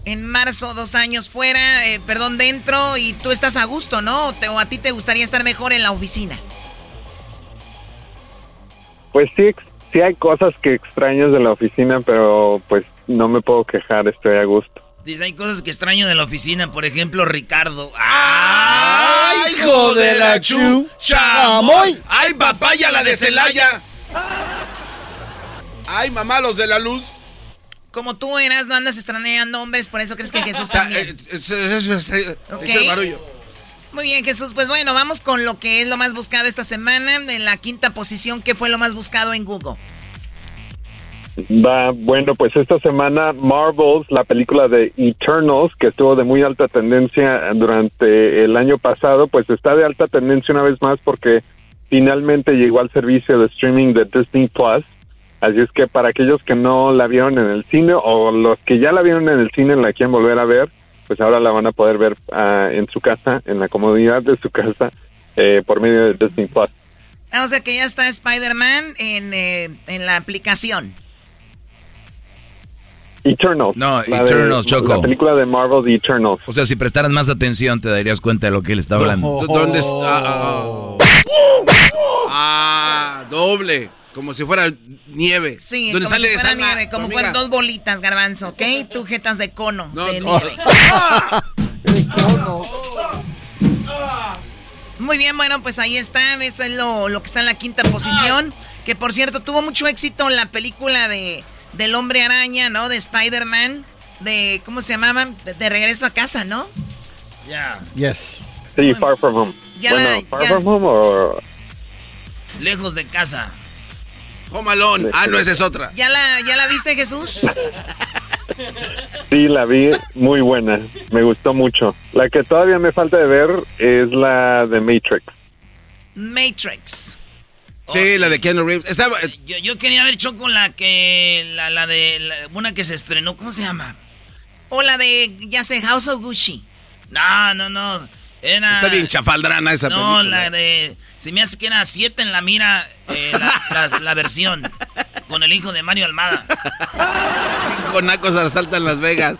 En marzo, dos años fuera, eh, perdón, dentro, y tú estás a gusto, ¿no? ¿O, a ti te gustaría estar mejor en la oficina? Pues sí, sí hay cosas que extrañas de la oficina, pero pues no me puedo quejar, estoy a gusto. Dice, hay cosas que extraño de la oficina, por ejemplo, Ricardo. ¡Ay, hijo de la chu! ¡Chamoy! ¡Ay, papaya la de Celaya! ¡Ay, mamá, los de la luz! Como tú eras, no andas extrañando hombres, por eso crees que Jesús también. Muy bien, Jesús. Pues bueno, vamos con lo que es lo más buscado esta semana. En la quinta posición, ¿qué fue lo más buscado en Google? Va, bueno, pues esta semana Marvels, la película de Eternals, que estuvo de muy alta tendencia durante el año pasado, pues está de alta tendencia una vez más porque finalmente llegó al servicio de streaming de Disney Plus. Así es que para aquellos que no la vieron en el cine o los que ya la vieron en el cine la quieren volver a ver, pues ahora la van a poder ver ah, en su casa, en la comodidad de su casa, eh, por medio de Disney Plus. Ah, o sea que ya está Spider-Man en, eh, en la aplicación. Eternals. No, Eternals, Choco. La película de Marvel, The Eternals. O sea, si prestaras más atención, te darías cuenta de lo que él está hablando. *laughs* ¿Dónde está? *laughs* Ah, ah, doble. Como si fuera nieve. Sí, como si fuera nieve, como fueran dos bolitas, garbanzo, ¿ok? *laughs* Tú jetas de cono, de nieve. *laughs* Muy bien, bueno, pues ahí está. Eso es lo, lo que está en la quinta posición. Que por cierto, tuvo mucho éxito la película de del hombre araña, ¿no? De Spider-Man, de, ¿cómo se llamaban? De, regreso a casa, ¿no? Ya. Yes. Sí, Far From Home. bueno, Far From Home o... Lejos de casa. Home Alone. Ah, no, esa es otra. ¿Ya la, ¿Ya la viste, Jesús? *laughs* sí, la vi, muy buena. Me gustó mucho. La que todavía me falta de ver es la de Matrix. Matrix. Sí, la de Keanu Reeves. Estaba... Eh, yo, quería ver Choco la que. La, la de. una que se estrenó. ¿Cómo se llama? O la de. Ya sé, House of Gucci. No, no, no. Era, Está bien chafaldrana esa película. No, la de. Se me hace que era 7 en la mira. Eh, la, versión. Con el hijo de Mario Almada. Cinco nacos asaltan Las Vegas.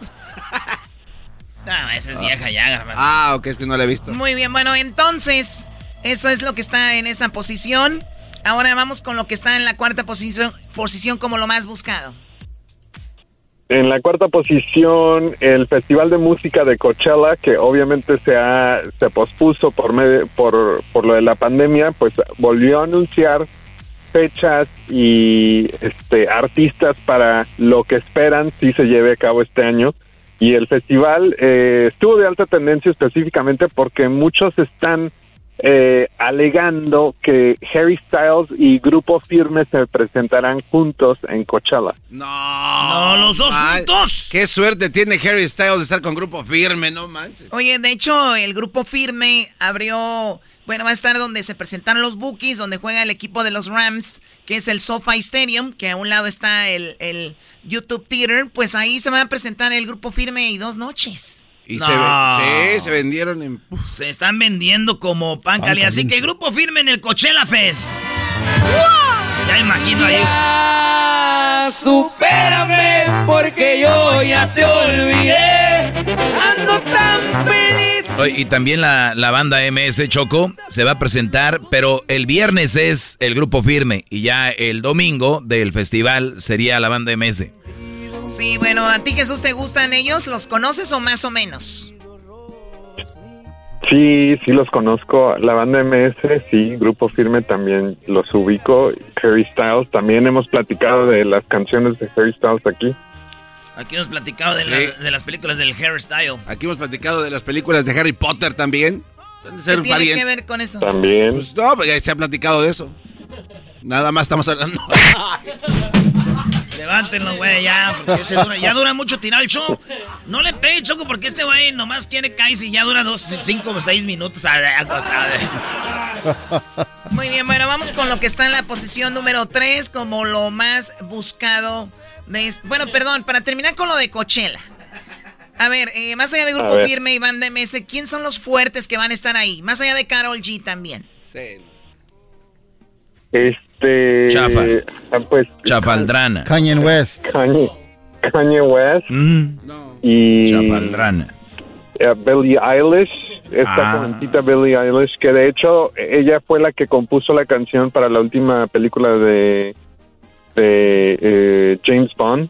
No, esa es vieja ya, Ah, ok, es que no la he visto. Muy bien, bueno, entonces. Eso es lo que está en esa posición. Ahora vamos con lo que está en la cuarta posición, posición como lo más buscado. En la cuarta posición, el Festival de Música de Coachella, que obviamente se, ha, se pospuso por, por, por lo de la pandemia, pues volvió a anunciar fechas y este, artistas para lo que esperan si se lleve a cabo este año. Y el festival eh, estuvo de alta tendencia específicamente porque muchos están eh, alegando que Harry Styles y Grupo Firme se presentarán juntos en Coachella. No, no los dos juntos. Qué suerte tiene Harry Styles de estar con Grupo Firme, no manches. Oye, de hecho, el Grupo Firme abrió, bueno, va a estar donde se presentaron los Bookies, donde juega el equipo de los Rams, que es el SoFi Stadium, que a un lado está el, el YouTube Theater, pues ahí se va a presentar el Grupo Firme y dos noches. Y se, se vendieron en... Se están vendiendo como pan, caliente. Así que grupo firme en el Coachella Fest. Ya imagino ahí. Ya, supérame porque yo ya te olvidé. Ando tan feliz. Y también la, la, banda MS Choco se va a presentar, pero el viernes es el grupo firme y ya el domingo del festival sería la banda MS. Sí, bueno, ¿a ti Jesús te gustan ellos? ¿Los conoces o más o menos? Sí, sí los conozco. La banda MS, sí, Grupo Firme también los ubico. Harry Styles, también hemos platicado de las canciones de Harry Styles aquí. Aquí hemos platicado de, las películas del Harry Styles. Aquí hemos platicado de las películas de Harry Potter también. ¿Qué tiene que ver con eso? También. Pues no, pues se ha platicado de eso. Nada más estamos hablando. *laughs* Levántenlo, güey, ya. Porque este dura, ya dura mucho tirar el show. No le pegue, Choco, porque este güey nomás quiere caer y ya dura dos, cinco o seis minutos Muy bien, bueno, vamos con lo que está en la posición número tres como lo más buscado. De, bueno, perdón, para terminar con lo de Coachella. A ver, eh, más allá de Grupo Firme y Banda MS, ¿quién son los fuertes que van a estar ahí? Más allá de Carol G también. Sí. Este. Chafa. Ah, pues, Chafaldrana. Kanye West. Kanye, Kanye West. Mm. Y. Chafaldrana. Uh, Billie Eilish. Esta ah. jovencita Billie Eilish, que de hecho ella fue la que compuso la canción para la última película de, de eh, James Bond.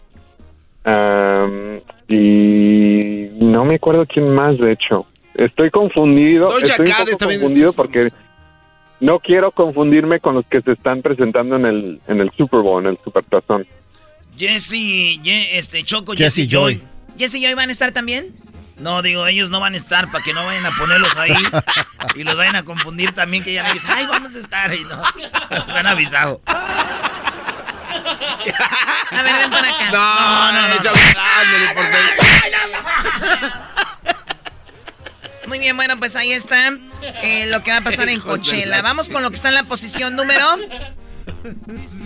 Um, y no me acuerdo quién más, de hecho. Estoy confundido. estoy confundido porque no quiero confundirme con los que se están presentando en el, en el Super Bowl, en el Super Tazón. Jesse, Ye- este, Choco, Jesse Jesse, Joy. Joy. ¿Jesse y Joy van a estar también? No, digo, ellos no van a estar para que no vayan a ponerlos ahí *laughs* y los vayan a confundir también que ya me dicen, ay, vamos a estar y no. Nos han avisado. A ver, ven para acá. No, no, no. Choco, ándale, por favor. Muy bien, bueno, pues ahí está eh, lo que va a pasar en Coachella. la- Vamos con lo que está en la posición número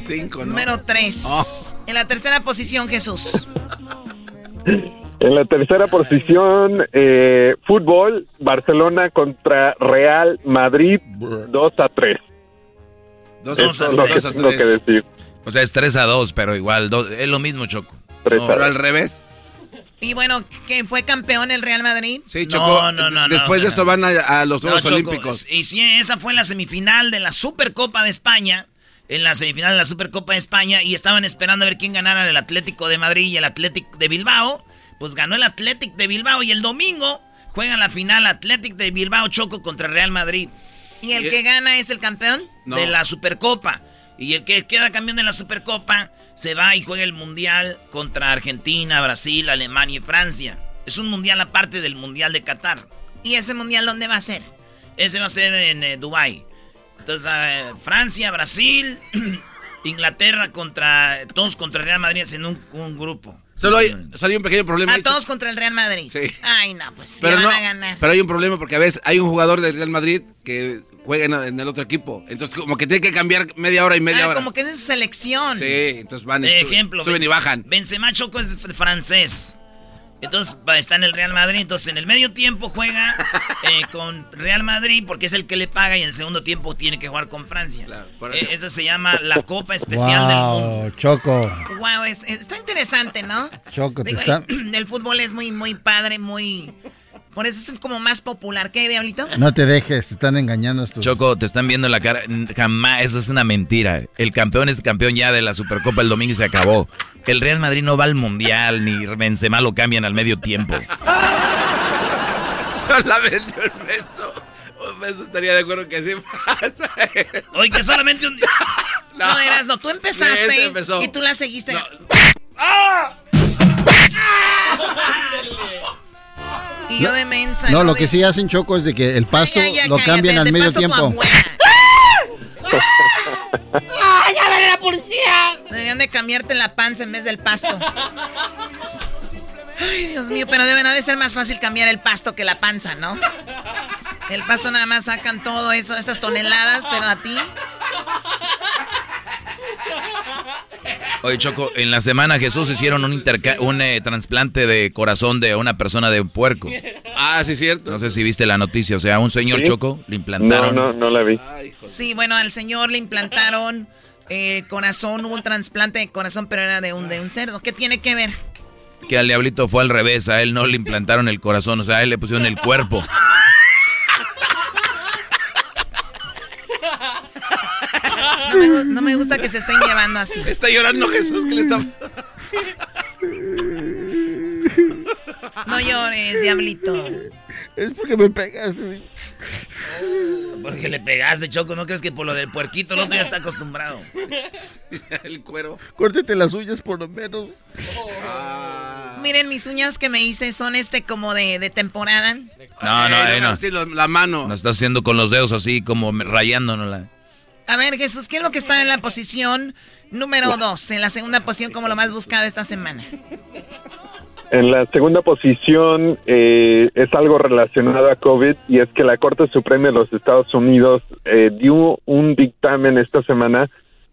Cinco, ¿no? número 3. Oh. En la tercera posición, Jesús. En la tercera posición, eh, fútbol, Barcelona contra Real Madrid, 2 a 3. Dos Eso a es lo que tres. tengo que decir. O sea, es 3 a 2, pero igual, dos- es lo mismo, Choco. No, a Pero al revés. Y bueno, ¿que fue campeón el Real Madrid? Sí, No, Choco. no, no, Después no, de esto van a, a los No, Juegos Choco, Olímpicos. Y sí, esa fue la semifinal de la Supercopa de España. En la semifinal de la Supercopa de España. Y estaban esperando a ver quién ganara el Atlético de Madrid y el Atlético de Bilbao. Pues ganó el Atlético de Bilbao. Y el domingo juegan la final Atlético de Bilbao Choco contra Real Madrid. ¿Y el que gana es el campeón? No. De la Supercopa. Y el que queda campeón de la Supercopa se va y juega el Mundial contra Argentina, Brasil, Alemania y Francia. Es un mundial aparte del Mundial de Qatar. ¿Y ese mundial dónde va a ser? Ese va a ser en eh, Dubai. Entonces, eh, Francia, Brasil, *clears throat* Inglaterra contra. Todos contra Real Madrid en un, un grupo. Solo hay, solo hay un pequeño problema. A ahí, todos contra el Real Madrid. Sí. Ay, no, pues Pero le no, van a ganar. pero hay un problema porque a veces hay un jugador del Real Madrid que juega en, en el otro equipo. Entonces como que tiene que cambiar media hora y media ah, hora. como que es su selección. Sí, entonces van y De suben, ejemplo, suben y bajan. Benzema Choco es francés. Entonces está en el Real Madrid. Entonces en el medio tiempo juega *laughs* eh, con Real Madrid porque es el que le paga y en el segundo tiempo tiene que jugar con Francia. por Eh, esa se llama la Copa Especial del Mundo. Wow, Choco. Wow, es- está interesante, ¿no? Choco, te Digo, está... el, el fútbol es muy, muy padre, muy... Por eso es como más popular. ¿Qué, Diablito? No te dejes, te están engañando estos. Choco, te están viendo en la cara. Jamás, eso es una mentira. El campeón es campeón ya de la Supercopa el domingo y se acabó. El Real Madrid no va al Mundial, ni Benzema lo cambian al medio tiempo. *laughs* Solamente un beso. Un beso estaría de acuerdo que sí pasa. *laughs* Oye, que solamente un día. *laughs* No, eras, no, tú empezaste empezó. y tú la seguiste. Y yo de mensa. No, lo de- que sí hacen Choco es de que el pasto Ya, ya, lo cállate, cambian al te medio tiempo. ¡Ah, ya viene la policía! Deberían de cambiarte la panza en vez del pasto. Ay, Dios mío, pero deben de ser más fácil cambiar el pasto que la panza, ¿no? El pasto nada más sacan todo eso, esas toneladas, pero a ti. Oye, Choco, en la semana Jesús hicieron un, interca- un eh, trasplante de corazón de una persona de puerco. Ah, sí, cierto. No sé si viste la noticia. O sea, un señor Sí. Choco le No, implantaron. no, no la vi. Sí, bueno, al señor le implantaron eh, corazón, hubo un trasplante de corazón, pero era de un, de un cerdo. ¿Qué tiene que ver? Que al diablito fue al revés. A él no le implantaron el corazón. O sea, a él le pusieron el cuerpo. No me, gu- no me gusta que se estén llevando así. *laughs* Está llorando Jesús que le está... No llores, diablito. Es porque me pegas. Porque le pegaste, Choco. ¿No crees que por lo del puerquito el otro ya está acostumbrado? *laughs* el cuero. Córtete las uñas por lo menos. Miren, mis uñas que me hice son este como de, de temporada. No, no, Eh, no. lo- la mano. Nos está haciendo con los dedos así, como rayándonos. A ver, Jesús, ¿qué es lo que está en la posición número 2? En la segunda posición como lo más buscado esta semana. En la segunda posición eh, es algo relacionado a COVID y es que la Corte Suprema de los Estados Unidos eh, dio un dictamen esta semana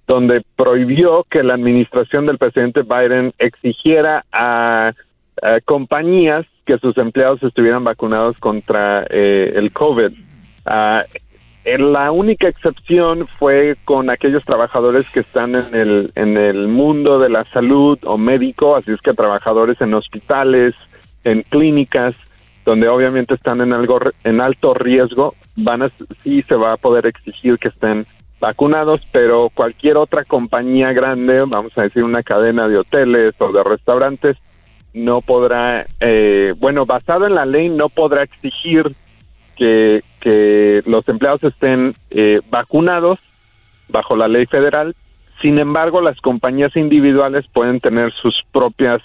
donde prohibió que la administración del presidente Biden exigiera a, a compañías que sus empleados estuvieran vacunados contra eh, el COVID. Ah, la única excepción fue con aquellos trabajadores que están en el, en el mundo de la salud o médico, así es que trabajadores en hospitales, en clínicas, donde obviamente están en algo en alto riesgo, van a sí se va a poder exigir que estén vacunados, pero cualquier otra compañía grande, vamos a decir una cadena de hoteles o de restaurantes, no podrá, eh, bueno, basado en la ley, no podrá exigir que, que los empleados estén eh, vacunados bajo la ley federal Sin embargo, las compañías individuales pueden tener sus propias,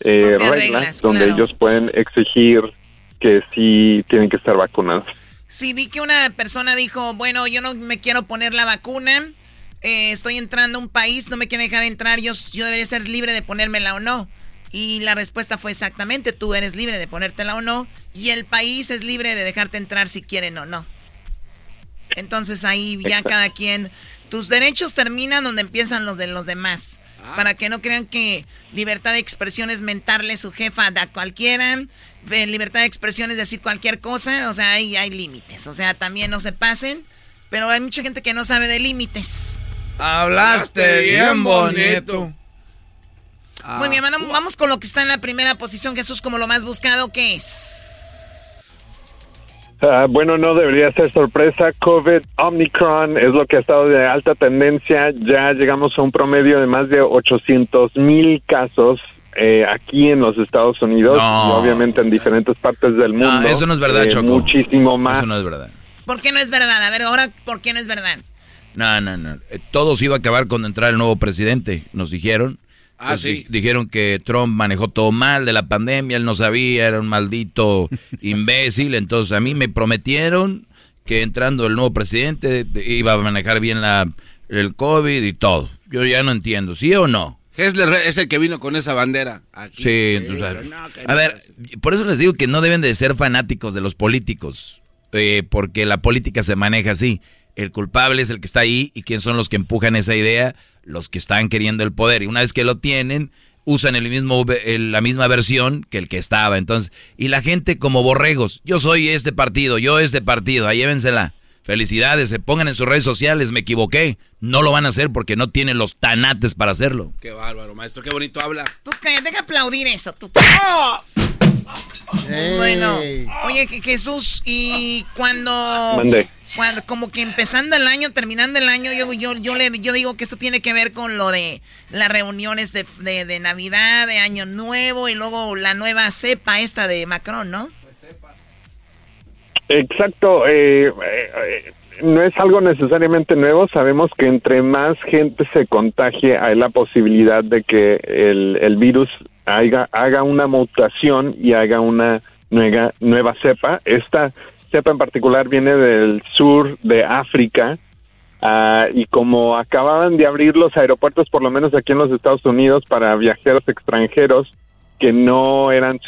eh, propias reglas, reglas, donde claro. ellos pueden exigir que sí tienen que estar vacunados. Sí, vi que una persona dijo, bueno, yo no me quiero poner la vacuna, eh, estoy entrando a un país, no me quieren dejar entrar, yo, yo debería ser libre de ponérmela o no. Y la respuesta fue exactamente, tú eres libre de ponértela o no, y el país es libre de dejarte entrar si quieren o no. Entonces ahí ya Exacto. cada quien, tus derechos terminan donde empiezan los de los demás. Para que no crean que libertad de expresión es mentarle su jefa a cualquiera, eh, libertad de expresión es decir cualquier cosa, o sea, ahí hay límites. O sea, también no se pasen, pero hay mucha gente que no sabe de límites. Hablaste bien bonito. Muy bien, hermano, vamos con lo que está en la primera posición, Jesús, como lo más buscado, ¿qué es? Ah, bueno, no debería ser sorpresa. COVID Omicron es lo que ha estado de alta tendencia. Ya llegamos a un promedio de más de 800 mil casos eh, aquí en los Estados Unidos No. y obviamente en diferentes partes del mundo. No, eso no es verdad, Eh, Choco. Muchísimo más. Eso no es verdad. ¿Por qué no es verdad? A ver, ahora, ¿por qué no es verdad? No, no, no. Eh, Todo se iba a acabar cuando entrara el nuevo presidente, nos dijeron. Ah, Pues sí. di- Dijeron que Trump manejó todo mal de la pandemia, él no sabía, era un maldito *laughs* imbécil. Entonces a mí me prometieron que entrando el nuevo presidente de- iba a manejar bien la, el COVID y todo. Yo ya no entiendo, ¿sí o no? Hessler es el que vino con esa bandera. Aquí. Sí, entonces, a ver, por eso les digo que no deben de ser fanáticos de los políticos, eh, porque la política se maneja así. El culpable es el que está ahí y quién son los que empujan esa idea, los que están queriendo el poder. Y una vez que lo tienen, usan el mismo, el- la misma versión que el que estaba. Entonces, y la gente como borregos, yo soy este partido, yo este partido, ahí llévensela. Felicidades, se pongan en sus redes sociales, me equivoqué. No lo van a hacer porque no tienen los tanates para hacerlo. Qué bárbaro, maestro. Qué bonito habla. Tú cállate, deja aplaudir eso. Tú. Bueno, oye Je- Jesús, y cuando. Cuando como que empezando el año, terminando el año, yo, yo, yo, le, yo digo que eso tiene que ver con lo de las reuniones de, de, Navidad, de Año Nuevo y luego la nueva cepa esta de Macron, ¿no? Exacto, eh, eh, no es algo necesariamente nuevo, sabemos que entre más gente se contagie hay la posibilidad de que el, el virus haga, haga una mutación y haga una nueva, nueva cepa. Esta cepa en particular viene del sur de África ah, y como acababan de abrir los aeropuertos, por lo menos aquí en los Estados Unidos, para viajeros extranjeros que no eran,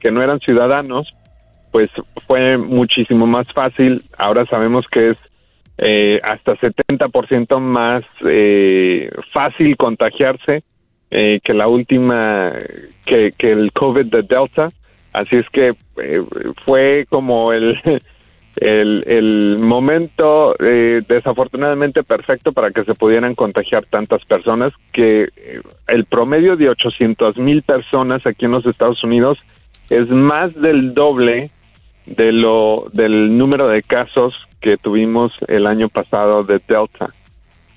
que no eran ciudadanos, pues fue muchísimo más fácil. Ahora sabemos que es eh, hasta 70% más eh, fácil contagiarse eh, que la última, que, que el COVID de Delta. Así es que eh, fue como *laughs* el, el, momento eh, desafortunadamente perfecto para que se pudieran contagiar tantas personas, que eh, el promedio de 800 mil personas aquí en los Estados Unidos es más del doble de lo del número de casos que tuvimos el año pasado de Delta.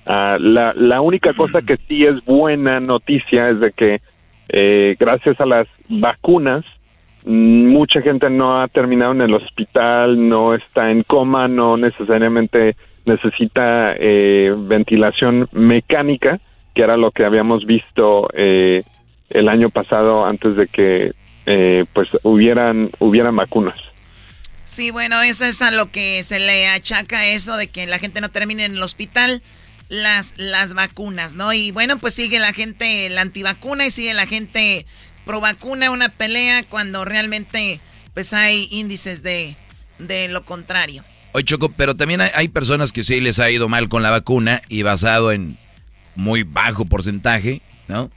Ah, la, la única cosa que sí es buena noticia es de que gracias a las vacunas mucha gente no ha terminado en el hospital, no está en coma, no necesariamente necesita eh, ventilación mecánica, que era lo que habíamos visto eh, el año pasado antes de que eh, pues hubieran hubieran vacunas. Sí, bueno, eso es a lo que se le achaca eso de que la gente no termine en el hospital, las, las vacunas, ¿no? Y bueno, pues sigue la gente la antivacuna y sigue la gente pro vacuna, una pelea cuando realmente pues hay índices de, de lo contrario. Oye, Choco, pero también hay, personas que sí les ha ido mal con la vacuna y basado en muy bajo porcentaje, ¿no?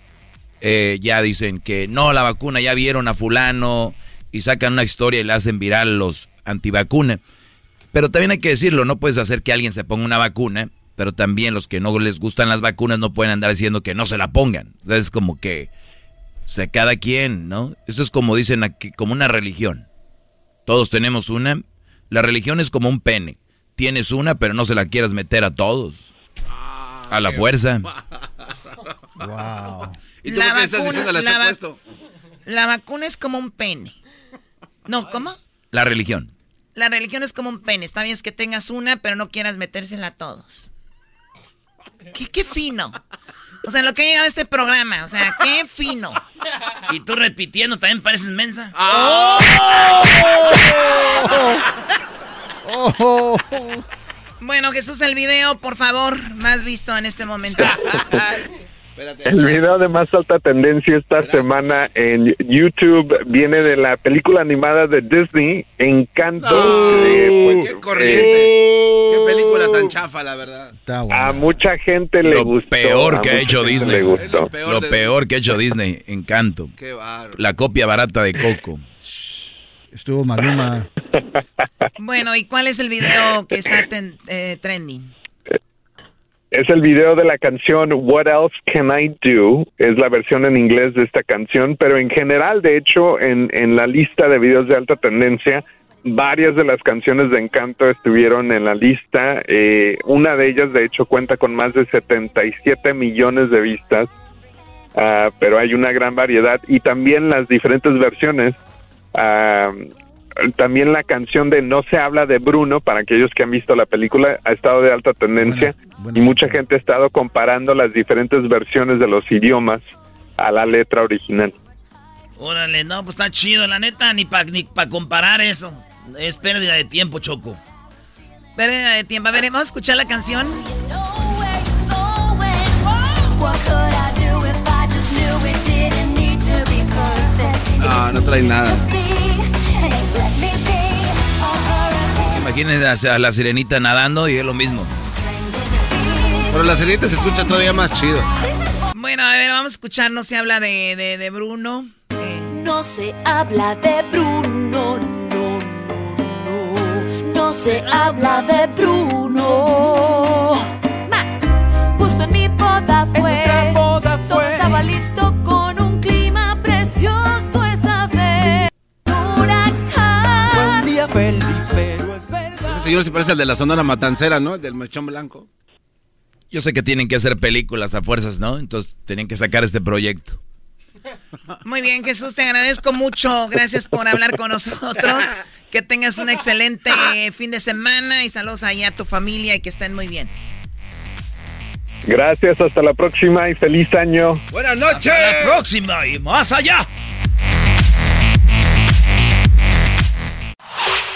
Eh, ya dicen que no, la vacuna, ya vieron a fulano y sacan una historia y la hacen viral los antivacuna. Pero también hay que decirlo, no puedes hacer que alguien se ponga una vacuna, pero también los que no les gustan las vacunas no pueden andar diciendo que no se la pongan. O sea, es como que, o sea, cada quien, ¿no? Esto es como dicen aquí, como una religión. Todos tenemos una. La religión es como un pene. Tienes una, pero no se la quieras meter a todos. A la fuerza. *laughs* Wow. ¿Y tú por qué estás diciendo la la, va- esto? la vacuna es como un pene. No, ¿cómo? La religión. La religión es como un pene. Está bien es que tengas una, pero no quieras metérsela a todos. qué, qué fino. O sea, lo que ha llegado a este programa, o sea, qué fino. Y tú repitiendo, también pareces mensa. ¡Oh! Bueno, Jesús, el video, por favor, más visto en este momento. *laughs* El video de más alta tendencia esta semana en YouTube viene de la película animada de Disney, Encanto. que, ¡Qué corriente! ¡Qué película tan chafa, la verdad! A mucha gente le Lo gustó. peor que ha hecho Disney. Le gustó. Lo peor que ha hecho Disney. Encanto. Qué bárbaro. La copia barata de Coco. Estuvo Maluma. *laughs* Bueno, ¿y cuál es el video que está ten- eh, trending? Es el video de la canción What Else Can I Do? Es la versión en inglés de esta canción, pero en general, de hecho, en, en la lista de videos de alta tendencia, varias de las canciones de Encanto estuvieron en la lista. Eh, una de ellas, de hecho, cuenta con más de 77 millones de vistas, Ah, pero hay una gran variedad y también las diferentes versiones. Ah, también la canción de No se habla de Bruno, para aquellos que han visto la película, ha estado de alta tendencia y mucha gente ha estado comparando las diferentes versiones de los idiomas a la letra original. Órale, no, pues está chido, la neta, ni para ni pa comparar eso. Es pérdida de tiempo, Choco. Pérdida de tiempo. A ver, vamos a escuchar la canción. No, no trae nada. Imagínense a la sirenita nadando y es lo mismo. Pero la sirenita se escucha todavía más chido. Bueno, a ver, vamos a escuchar, no se habla de, de, de Bruno. No se habla de Bruno, no, no, no. No se habla de Bruno. Más, justo en mi boda fue. Todo estaba listo con un clima precioso esa vez. Huracán. Un día feliz, señor se parece al de la Sonora Matancera, ¿no? El del mechón blanco. Yo sé que tienen que hacer películas a fuerzas, ¿no? Entonces tienen que sacar este proyecto. Muy bien, Jesús, te agradezco mucho. Gracias por hablar con nosotros. Que tengas un excelente fin de semana y saludos ahí a tu familia y que estén muy bien. Gracias, hasta la próxima y feliz año. Buenas noches. Hasta la próxima y más allá.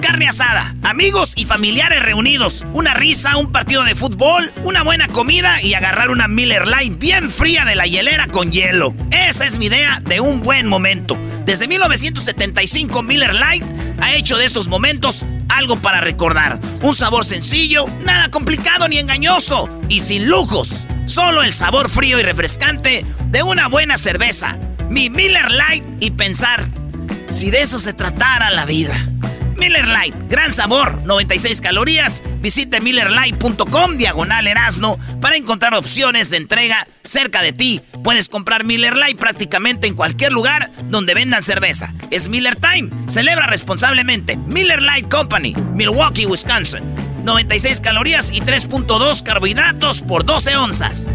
Carne asada, amigos y familiares reunidos, una risa, un partido de fútbol, una buena comida y agarrar una Miller Lite bien fría de la hielera con hielo. Esa es mi idea de un buen momento. Desde 1975 Miller Lite ha hecho de estos momentos algo para recordar. Un sabor sencillo, nada complicado ni engañoso y sin lujos. Solo el sabor frío y refrescante de una buena cerveza. Mi Miller Lite y pensar, si de eso se tratara la vida. Miller Lite, gran sabor, 96 calorías. Visite millerlite.com diagonal Erasno para encontrar opciones de entrega cerca de ti. Puedes comprar Miller Lite prácticamente en cualquier lugar donde vendan cerveza. Es Miller Time. Celebra responsablemente. Miller Lite Company, Milwaukee, Wisconsin. 96 calorías y 3.2 carbohidratos por 12 onzas.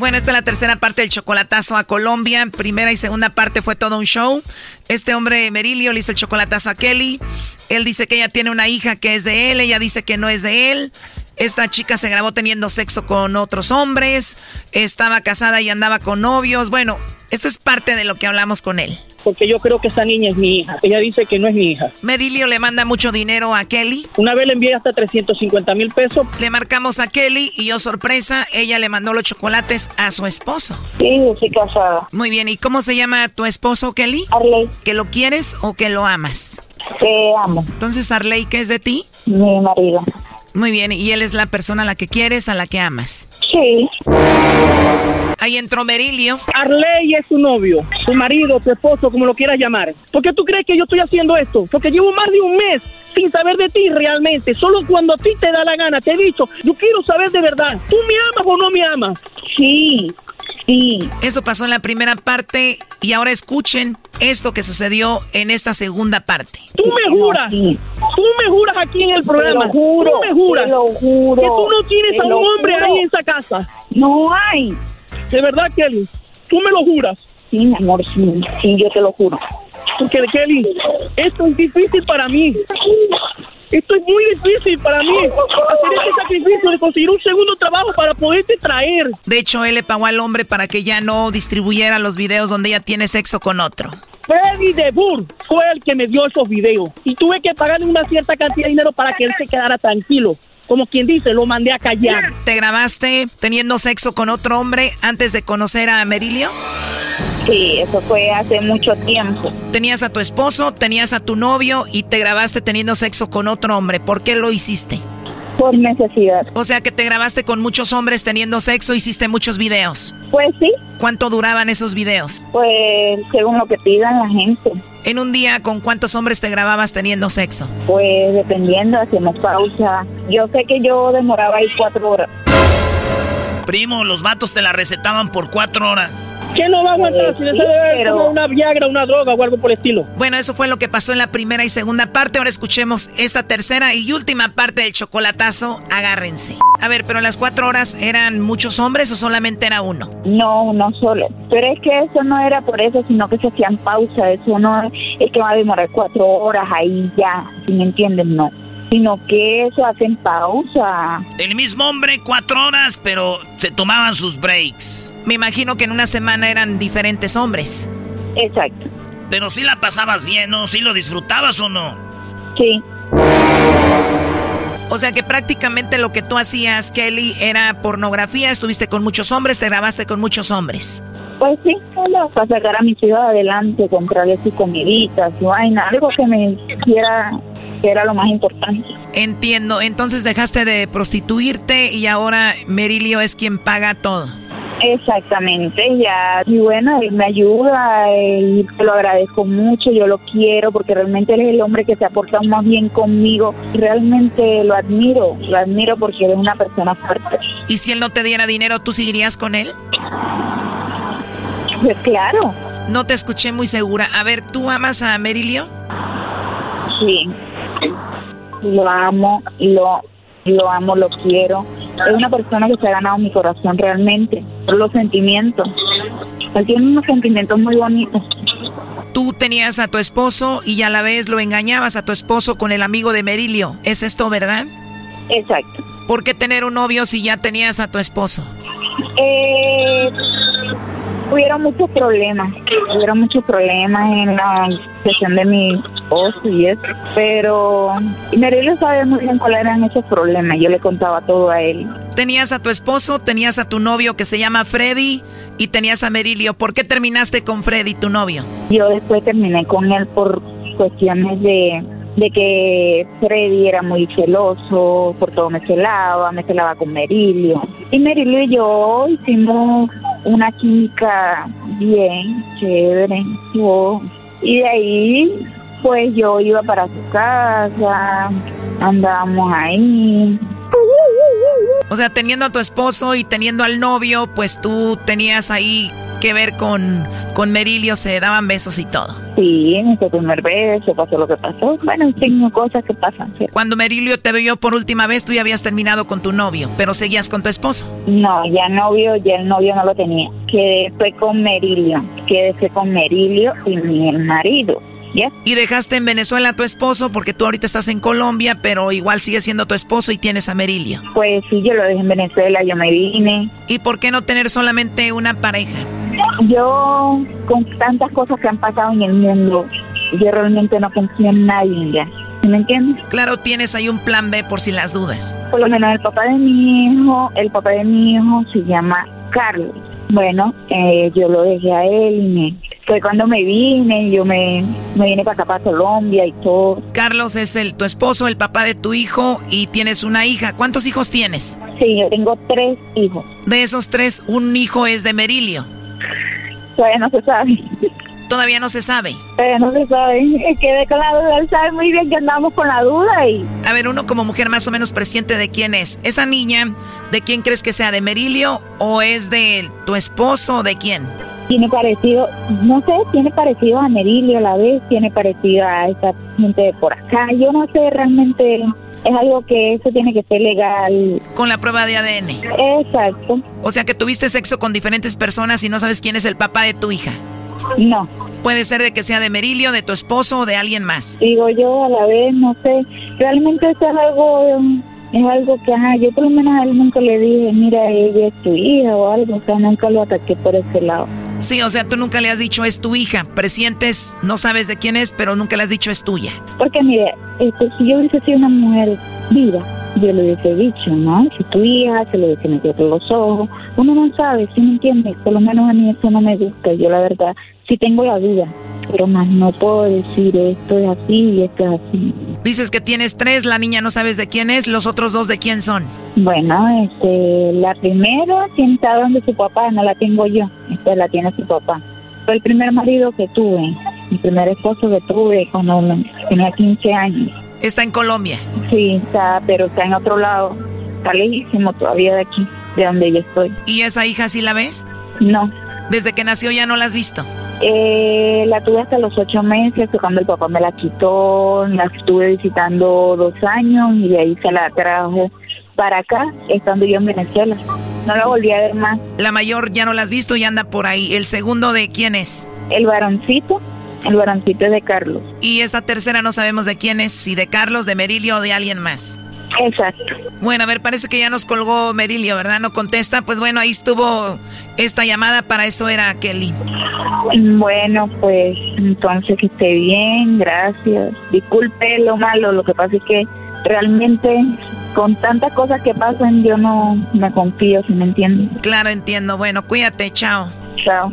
Bueno, esta es la tercera parte del chocolatazo a Colombia. Primera y segunda parte fue todo un show. Este hombre, Merilio, le hizo el chocolatazo a Kelly. Él dice que ella tiene una hija que es de él, ella dice que no es de él. Esta chica se grabó teniendo sexo con otros hombres, estaba casada y andaba con novios. Bueno, esto es parte de lo que hablamos con él. Porque yo creo que esa niña es mi hija. Ella dice que no es mi hija. Merilio le manda mucho dinero a Kelly. Una vez le envié hasta 350 mil pesos. Le marcamos a Kelly y yo sorpresa, ella le mandó los chocolates a su esposo. Sí, estoy casada. Muy bien, ¿y cómo se llama tu esposo, Kelly? Arley. ¿Que lo quieres o que lo amas? Que amo. Entonces, Arley, ¿qué es de ti? Mi marido. Muy bien, ¿y él es la persona a la que quieres, a la que amas? Sí. Ahí entró Merilio. Arley es su novio, su marido, su esposo, como lo quieras llamar. ¿Por qué tú crees que yo estoy haciendo esto? Porque llevo más de un mes sin saber de ti realmente. Solo cuando a ti te da la gana, te he dicho, yo quiero saber de verdad. ¿Tú me amas o no me amas? Sí. Sí. Eso pasó en la primera parte y ahora escuchen esto que sucedió en esta segunda parte. Tú me juras, tú me juras aquí en el programa, Te lo juro, tú me juras te lo juro, que tú no tienes a un hombre juro. ahí en esa casa. No hay. De verdad, Kelly, tú me lo juras. Sí, mi amor, sí, sí, yo te lo juro. Porque, Kelly, esto es difícil para mí. Esto es muy difícil para mí. Hacer este sacrificio de conseguir un segundo trabajo para poderte traer. De hecho, él le pagó al hombre para que ya no distribuyera los videos donde ella tiene sexo con otro. Freddy de Burr fue el que me dio esos videos. Y tuve que pagarle una cierta cantidad de dinero para que él se quedara tranquilo. Como quien dice, lo mandé a callar. ¿Te grabaste teniendo sexo con otro hombre antes de conocer a Merilio? Sí, eso fue hace mucho tiempo. Tenías a tu esposo, tenías a tu novio y te grabaste teniendo sexo con otro hombre. ¿Por qué lo hiciste? Por necesidad. O sea que te grabaste con muchos hombres teniendo sexo, hiciste muchos videos. Pues sí. ¿Cuánto duraban esos videos? Pues según lo que pidan la gente. En un día, ¿con cuántos hombres te grababas teniendo sexo? Pues dependiendo, hacemos pausa. Yo sé que yo demoraba ahí cuatro horas. Primo, los vatos te la recetaban por cuatro horas. ¿Qué no va a aguantar? Si le debe haber tomado una Viagra, una droga o algo por el estilo. Bueno, eso fue lo que pasó en la primera y segunda parte. Ahora escuchemos esta tercera y última parte del chocolatazo. Agárrense. A ver, pero las cuatro horas eran muchos hombres o solamente era uno? No, uno solo. Pero es que eso no era por eso, sino que se hacían pausa. Eso no es que va a demorar cuatro horas ahí ya, si me entienden, no. Sino que eso hacen pausa. El mismo hombre, cuatro horas, pero se tomaban sus breaks. Me imagino que en una semana eran diferentes hombres. Exacto. Pero sí la pasabas bien, ¿no? ¿Sí lo disfrutabas o no? Sí. O sea que prácticamente lo que tú hacías, Kelly, era pornografía. Estuviste con muchos hombres, te grabaste con muchos hombres. Pues sí, para sacar a mi ciudad adelante, comprarle sus comiditas, su vaina, algo que me hiciera, que era lo más importante. Entiendo. Entonces dejaste de prostituirte y ahora Merilio es quien paga todo. Exactamente, ya. Y bueno, él me ayuda y te lo agradezco mucho, yo lo quiero porque realmente él es el hombre que se ha portado más bien conmigo y realmente lo admiro, lo admiro porque él es una persona fuerte. ¿Y si él no te diera dinero, tú seguirías con él? Pues claro. No te escuché muy segura. A ver, ¿tú amas a Merilio? Sí. Lo amo, lo, lo amo, lo quiero. Es una persona que se ha ganado mi corazón realmente, por los sentimientos. Él tiene unos sentimientos muy bonitos. Tú tenías a tu esposo y a la vez lo engañabas a tu esposo con el amigo de Merilio. ¿Es esto verdad? Exacto. ¿Por qué tener un novio si ya tenías a tu esposo? Eh, hubieron muchos problemas, hubieron muchos problemas en la sesión de mi esposo y eso, pero Merilio sabe muy bien cuáles eran esos problemas, yo le contaba todo a él. Tenías a tu esposo, tenías a tu novio que se llama Freddy y tenías a Merilio. ¿Por qué terminaste con Freddy, tu novio? Yo después terminé con él por cuestiones de, de que Freddy era muy celoso, por todo me celaba, me celaba con Merilio. Y Merilio y yo hicimos una química bien chévere. y de ahí, pues yo iba para su casa, andábamos ahí. O sea, teniendo a tu esposo y teniendo al novio, pues tú tenías ahí que ver con, con Merilio, se daban besos y todo. Sí, en ese primer beso pasó lo que pasó. Bueno, en fin, cosas que pasan. Cuando Merilio te vio por última vez, tú ya habías terminado con tu novio, pero seguías con tu esposo. No, ya novio, ya el novio no lo tenía. Quedé fue con Merilio, quedé fue con Merilio y mi marido. Y dejaste en Venezuela a tu esposo porque tú ahorita estás en Colombia, pero igual sigue siendo tu esposo y tienes a Merilio. Pues sí, yo lo dejé en Venezuela, yo me vine. ¿Y por qué no tener solamente una pareja? Yo, con tantas cosas que han pasado en el mundo, yo realmente no confío en nadie ya. ¿Me entiendes? Claro, tienes ahí un plan B por si las dudas. Por lo menos el papá de mi hijo, el papá de mi hijo se llama Carlos. Bueno, eh, yo lo dejé a él y me, fue cuando me vine, yo me, me vine para acá, para Colombia y todo. Carlos es el tu esposo, el papá de tu hijo y tienes una hija. ¿Cuántos hijos tienes? Sí, yo tengo tres hijos. De esos tres, un hijo es de Merilio. Todavía no se sabe. Todavía no se sabe. Todavía no se sabe. *laughs* Quedé con la duda. Él sabe muy bien que andamos con la duda y... A ver, uno como mujer más o menos presiente de quién es. ¿Esa niña de quién crees que sea? ¿De Merilio o es de tu esposo o de quién? Tiene parecido, no sé, tiene parecido a Merilio a la vez, tiene parecido a esa gente de por acá. Yo no sé realmente es algo que eso tiene que ser legal. Con la prueba de ADN. Exacto. O sea que tuviste sexo con diferentes personas y no sabes quién es el papá de tu hija. No. Puede ser de que sea de Merilio, de tu esposo o de alguien más. Digo yo a la vez, no sé. Realmente eso es algo, es algo que, ajá, yo por lo menos a él nunca le dije, mira, ella es tu hija o algo, o sea, nunca lo ataqué por ese lado. Sí, o sea, tú nunca le has dicho es tu hija. Presientes, no sabes de quién es, pero nunca le has dicho es tuya. Porque mire, este, si yo hubiese sido una mujer viva, yo le hubiese dicho, ¿no? Si tu hija se le hubiese metido por los ojos. Uno no sabe, ¿sí me entiendes? Por lo menos a mí eso no me gusta. Yo la verdad sí tengo la duda, pero más no puedo decir esto es así y esto es así. Dices que tienes tres, la niña no sabes de quién es, los otros dos de quién son. Bueno, este, la primera tiene está donde su papá, no la tengo yo, esta la tiene su papá. Fue el primer marido que tuve, mi primer esposo que tuve cuando tenía 15 años. ¿Está en Colombia? Sí, está, pero está en otro lado, está lejísimo todavía de aquí, de donde yo estoy. ¿Y esa hija sí la ves? No. ¿Desde que nació ya no la has visto? Eh, la tuve hasta los ocho meses, cuando el papá me la quitó, la estuve visitando dos años y de ahí se la trajo para acá, estando yo en Venezuela. No la volví a ver más. La mayor ya no la has visto y anda por ahí. ¿El segundo de quién es? El varoncito. El varoncito es de Carlos. Y esa tercera no sabemos de quién es, si de Carlos, de Merilio o de alguien más. Exacto. Bueno, a ver, parece que ya nos colgó Merilio, ¿verdad? No contesta. Pues bueno, ahí estuvo esta llamada, para eso era Kelly. Bueno, pues entonces que esté bien, gracias. Disculpe lo malo, lo que pasa es que realmente con tantas cosas que pasan yo no me confío, si me entiendes. Claro, entiendo. Bueno, cuídate, chao. Chao.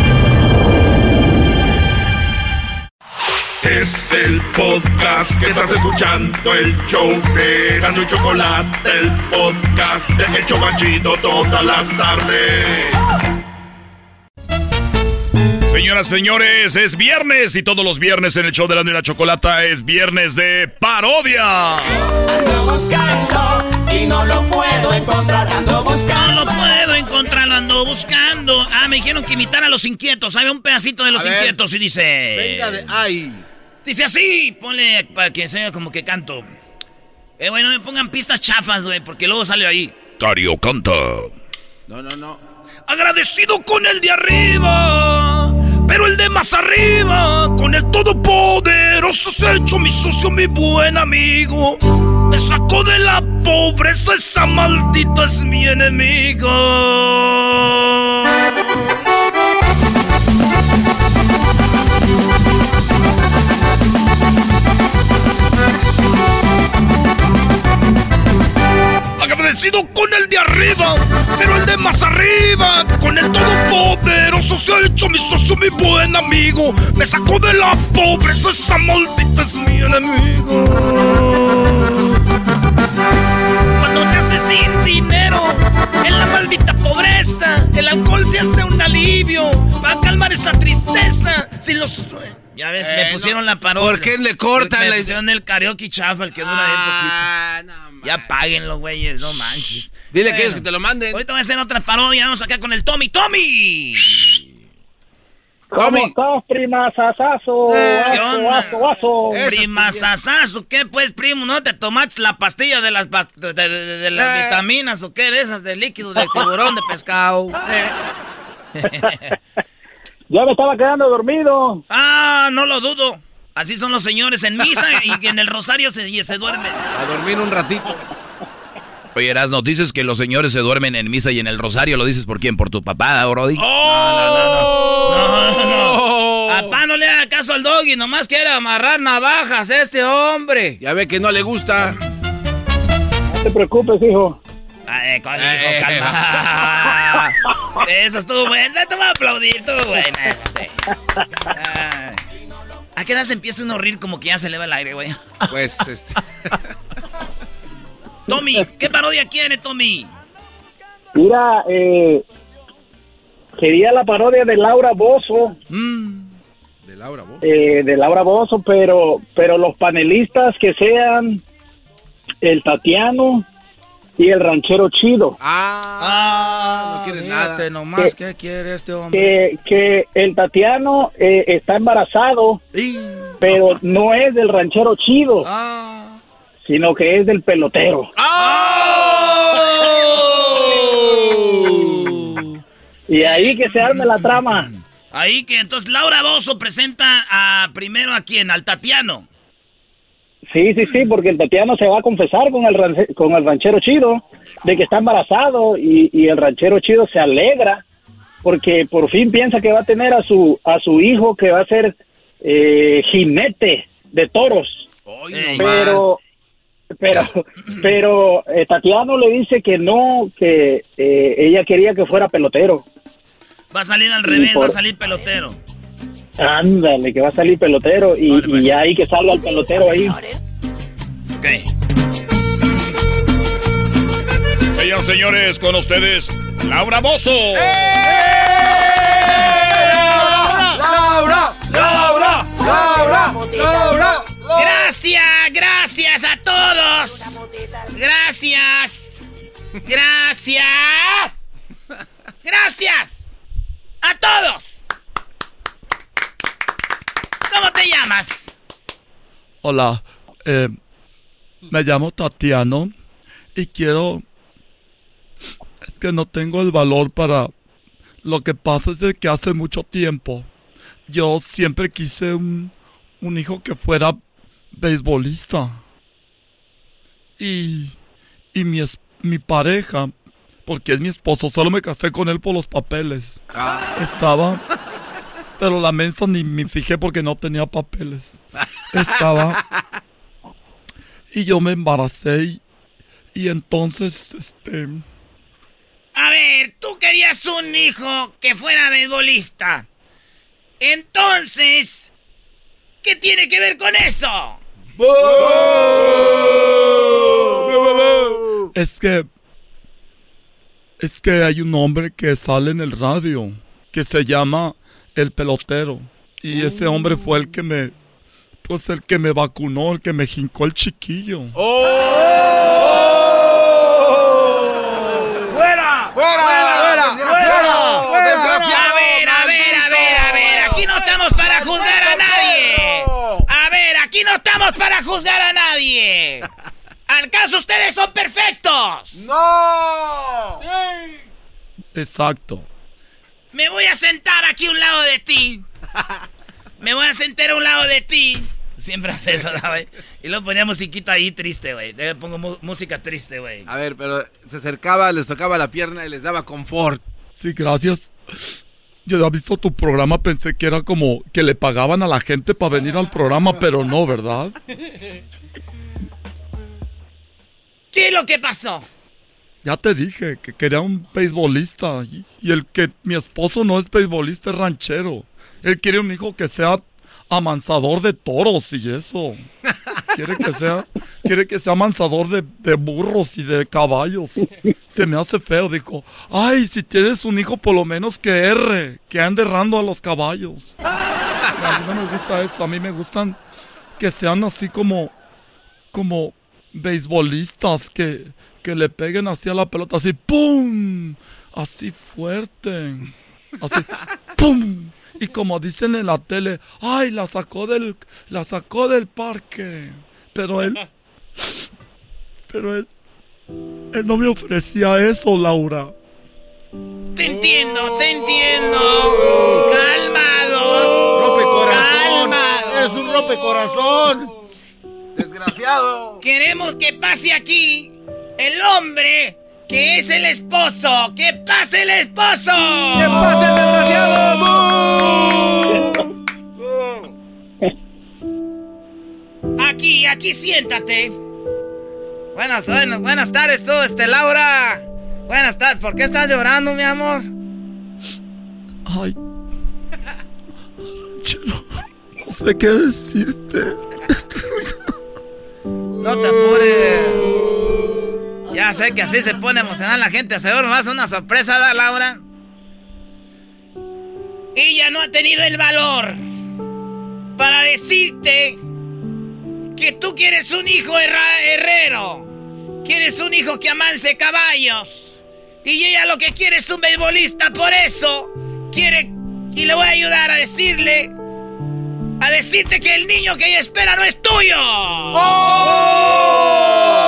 Es el podcast que estás escuchando, el show de Gano y Chocolate, el podcast de El Chocachito todas las tardes. Señoras, señores, es viernes y todos los viernes en el show de la y la Chocolata es viernes de parodia. Ando buscando y no lo puedo encontrar, ando buscando. No lo puedo encontrar, lo ando buscando. Ah, me dijeron que imitar a los inquietos. ¿Sabe un pedacito de los inquietos? Y dice... Venga de ahí. Dice así, ponle para que sea como que canto. Eh, bueno, me pongan pistas chafas, güey, porque luego sale ahí. Tario canta. No, no, no. Agradecido con el de arriba, pero el de más arriba, con el todopoderoso se ha hecho mi socio, mi buen amigo. Me sacó de la pobreza, esa maldita es mi enemigo. Agradecido con el de arriba, pero el de más arriba con el todopoderoso se ha hecho mi socio, mi buen amigo. Me sacó de la pobreza, esa maldita es mi enemigo. Cuando te haces sin dinero, en la maldita pobreza, el alcohol se hace un alivio para calmar esa tristeza. Si los ya ves, Eh, me pusieron no, la parodia. ¿por qué le cortan la- pusieron el karaoke chafa, el que dura bien poquito. ya páguenlo, güeyes, no manches. Dile que Bueno, es que te lo manden. Ahorita voy a hacer otra parodia. Vamos acá con el Tommy. ¡Tommy! ¿Cómo estás, prima Sasazo? ¿Qué pues, primo? ¿No te tomaste la pastilla de las, de, de- de- de las Eh. vitaminas o qué? De esas de líquido de tiburón de pescado. *laughs* *laughs* Ya me estaba quedando dormido. ah, no lo dudo. Así son los señores en misa y en el rosario se, se duermen. A dormir un ratito. Oye, Erasno, dices que los señores se duermen en misa y en el rosario. ¿Lo dices por quién? ¿Por tu papá, Brody? No, no. Papá, no le haga caso al doggy, nomás quiere amarrar navajas este hombre. Ya ve que no le gusta. No te preocupes, hijo. Ay, con hijo, calma. Esa estuvo buena, te voy a aplaudir, estuvo buena. sí. Ay. ¿A qué edad se empieza uno a rir como que ya se eleva el aire, güey? Pues, este. *laughs* Tommy, ¿qué parodia quiere, Tommy? Mira, eh, quería la parodia de Laura Bozo. De Laura, vos. eh, de Laura Bozo, pero, pero los panelistas que sean el Tatiano y el ranchero chido. Ah, no quieres nada. nomás, ¿qué quiere este Que, que el Tatiano eh, está embarazado, pero no es del ranchero chido, Ah. sino que es del pelotero. Y ahí que se arme la trama. Ahí que entonces Laura Bozo presenta a primero a quién, al Tatiano. Sí, sí, sí, porque el Tatiano se va a confesar con el, rance- con el ranchero chido de que está embarazado y, y el ranchero chido se alegra porque por fin piensa que va a tener a su a su hijo que va a ser eh, jinete de toros. pero pero *clears throat* pero eh, Tatiano le dice que no, que eh, ella quería que fuera pelotero. Va a salir al revés, por- va a salir pelotero. Ándale, que va a salir pelotero y, y ya ahí que salga el pelotero ahí. Ok. Señoras y señores, con ustedes, Laura Bozo. Laura, Laura, Laura, Laura. Gracias, gracias a todos. Gracias. Gracias. Gracias. A todos. ¿Cómo te llamas? Hola, eh, me llamo Tatiano y quiero... Es que no tengo el valor para... Lo que pasa es de que hace mucho tiempo yo siempre quise un, un hijo que fuera beisbolista. Y, y mi, es- mi pareja, porque es mi esposo, solo me casé con él por los papeles. Estaba... Pero la mensa ni me fijé porque no tenía papeles. Estaba... *laughs* Y yo me embaracé y, y entonces, este... A ver, tú querías un hijo que fuera beisbolista. Entonces, ¿qué tiene que ver con eso? Es que... Es que hay un hombre que sale en el radio, que se llama El Pelotero. Y ese hombre fue el que me... Pues el que me vacunó, el que me jincó el chiquillo. ¡Fuera! ¡Fuera! ¡Fuera! A ver, a ver, a ver, a ver. Aquí no estamos para juzgar a nadie. A ver, aquí no estamos para juzgar a nadie. ¿Al caso ustedes son perfectos? ¡No! Exacto. Me voy a sentar aquí a un lado de ti. Me voy a sentar a un lado de ti. Siempre hace eso, ¿no, güey? Y luego ponía musiquita ahí triste, güey. Le pongo mu- música triste, güey. A ver, pero se acercaba, les tocaba la pierna y les daba confort. Sí, gracias. Yo había visto tu programa, pensé que era como que le pagaban a la gente para venir al programa, pero no, ¿verdad? ¿Qué es lo que pasó? Ya te dije que quería un beisbolista. Y, el que mi esposo no es beisbolista, es ranchero. Él quiere un hijo que sea amansador de toros y eso. Quiere que sea, quiere que sea amansador de, de burros y de caballos. Se me hace feo, dijo. Ay, si tienes un hijo, por lo menos que erre, que ande errando a los caballos. A mí no me gusta eso, a mí me gustan que sean así como, como beisbolistas, que, que le peguen así a la pelota, así, ¡pum! Así fuerte. Así, *laughs* ¡pum! Y como dicen en la tele, ay, la sacó del, la sacó del parque. Pero él, *laughs* pero él, él no me ofrecía eso, Laura. Te entiendo, te entiendo. Calmado. Rompe corazón. Calmado. Eres un rompe corazón. Desgraciado. Queremos que pase aquí el hombre que es el esposo. ¡Que pase el esposo! ¡Que pase el desgraciado! Aquí, aquí siéntate. Buenas, buenas, buenas tardes tú, este Laura. Buenas tardes. ¿Por qué estás llorando, mi amor? Ay. No sé qué decirte. No te apures. Ya sé que así se pone emocional la gente. Seguro vas a una sorpresa, ¿da, Laura? Ella no ha tenido el valor para decirte que tú quieres un hijo herrero. Quieres un hijo que amance caballos. Y ella lo que quiere es un beisbolista, por eso quiere... Y le voy a ayudar a decirle... A decirte que el niño que ella espera no es tuyo. ¿Cómo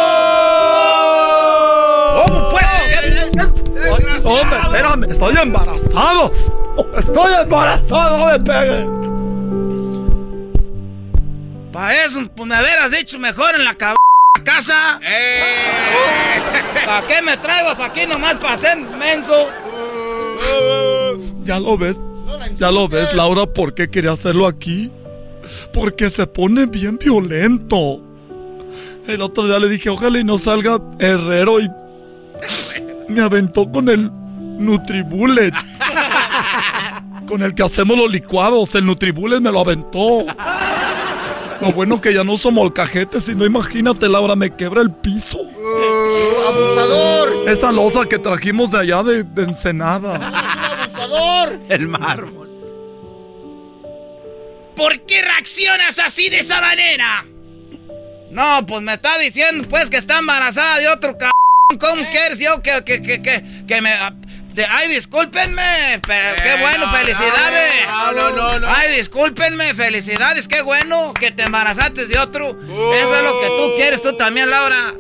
Hombre, espérame, estoy embarazado. Estoy embarazado, no me pegues. Para eso, pues me hubieras dicho mejor en la cab casa. ¿Para qué me traigas aquí nomás para ser menso? Ya lo ves, ya lo ves, Laura, ¿por qué quería hacerlo aquí? Porque se pone bien violento. El otro día le dije, ojalá y no salga herrero y me aventó con el Nutribullet. *laughs* con el que hacemos los licuados. El Nutribullet me lo aventó. Lo bueno que ya no uso molcajete, si no imagínate, Laura, me quebra el piso. ¡Abusador! Esa losa que trajimos de allá de, de Ensenada. ¡Abusador! El mármol. ¿Por qué reaccionas así de esa manera? No, pues me está diciendo pues que está embarazada de otro cabrón. ¿Cómo quieres yo que, que, que, que, que me... de- ay, discúlpenme, pero qué bueno, felicidades. no, no, no, no. Ay, discúlpenme, felicidades, qué bueno que te embarazaste de otro. Eso es lo que tú quieres, tú también, Laura.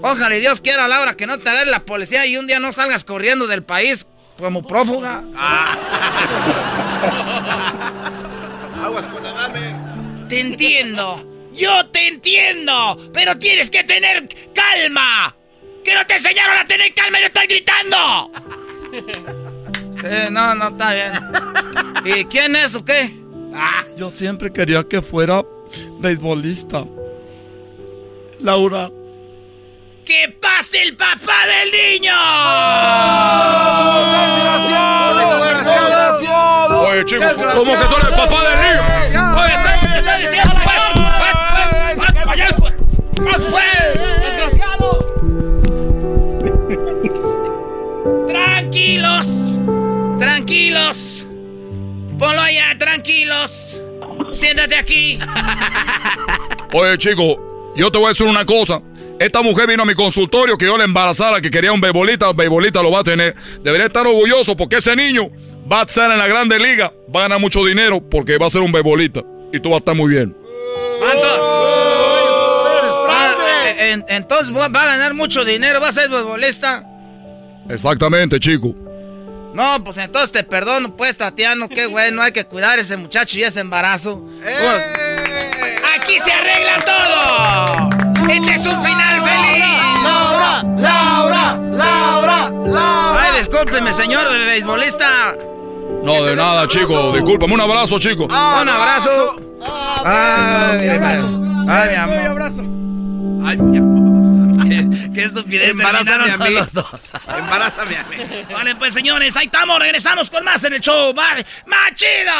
Ojalá y Dios quiera, Laura, que no te agarre la policía y un día no salgas corriendo del país como prófuga. *laughs* Aguas con Adame. Te entiendo. Yo te entiendo. Pero tienes que tener calma. Que no te enseñaron a tener calma y no estoy gritando. Eh, no, no, está bien. ¿Y quién es o qué? Ah, Yo siempre quería que fuera beisbolista. Laura, ¡Que pase el papá del niño! ¡Desgraciado! Oye, chico, ¿cómo que tú eres el papá del niño? Oye, Tranquilos. Ponlo allá, tranquilos. Siéntate aquí. *laughs* Oye, chico, yo te voy a decir una cosa. Esta mujer vino a mi consultorio que yo la embarazara, que quería un beisbolista, el beisbolista lo va a tener. Debería estar orgulloso porque ese niño va a estar en la grande liga, va a ganar mucho dinero porque va a ser un beisbolista. Y tú vas a estar muy bien. Ah, eh, en- entonces va va a ganar mucho dinero, va a ser futbolista. Exactamente, chico. No, pues entonces te perdono, pues, Tatiano. Qué bueno, hay que cuidar a ese muchacho y ese embarazo. Aquí se arregla todo. Este es un final feliz. ¡Laura! ¡Laura! ¡Laura! ¡Laura! Ay, discúlpeme, señor beisbolista. No, de nada, chico. Discúlpame, un abrazo, chico. Un abrazo. Ay, mi amor. Ay, mi amor. abrazo. Ay, mi amor. ¿Qué, Qué estupidez. Embarázame a mí. los dos. Embarázame a mí. Vale, pues señores, ahí estamos. Regresamos con más en el show. ¡Más, más chido!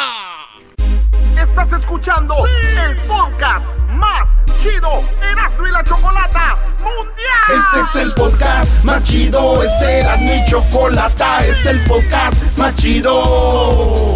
Estás escuchando el podcast más chido Erasmo y la Chocolata Mundial. Este es el podcast más chido. Este era mi chocolata. Este es el podcast más chido.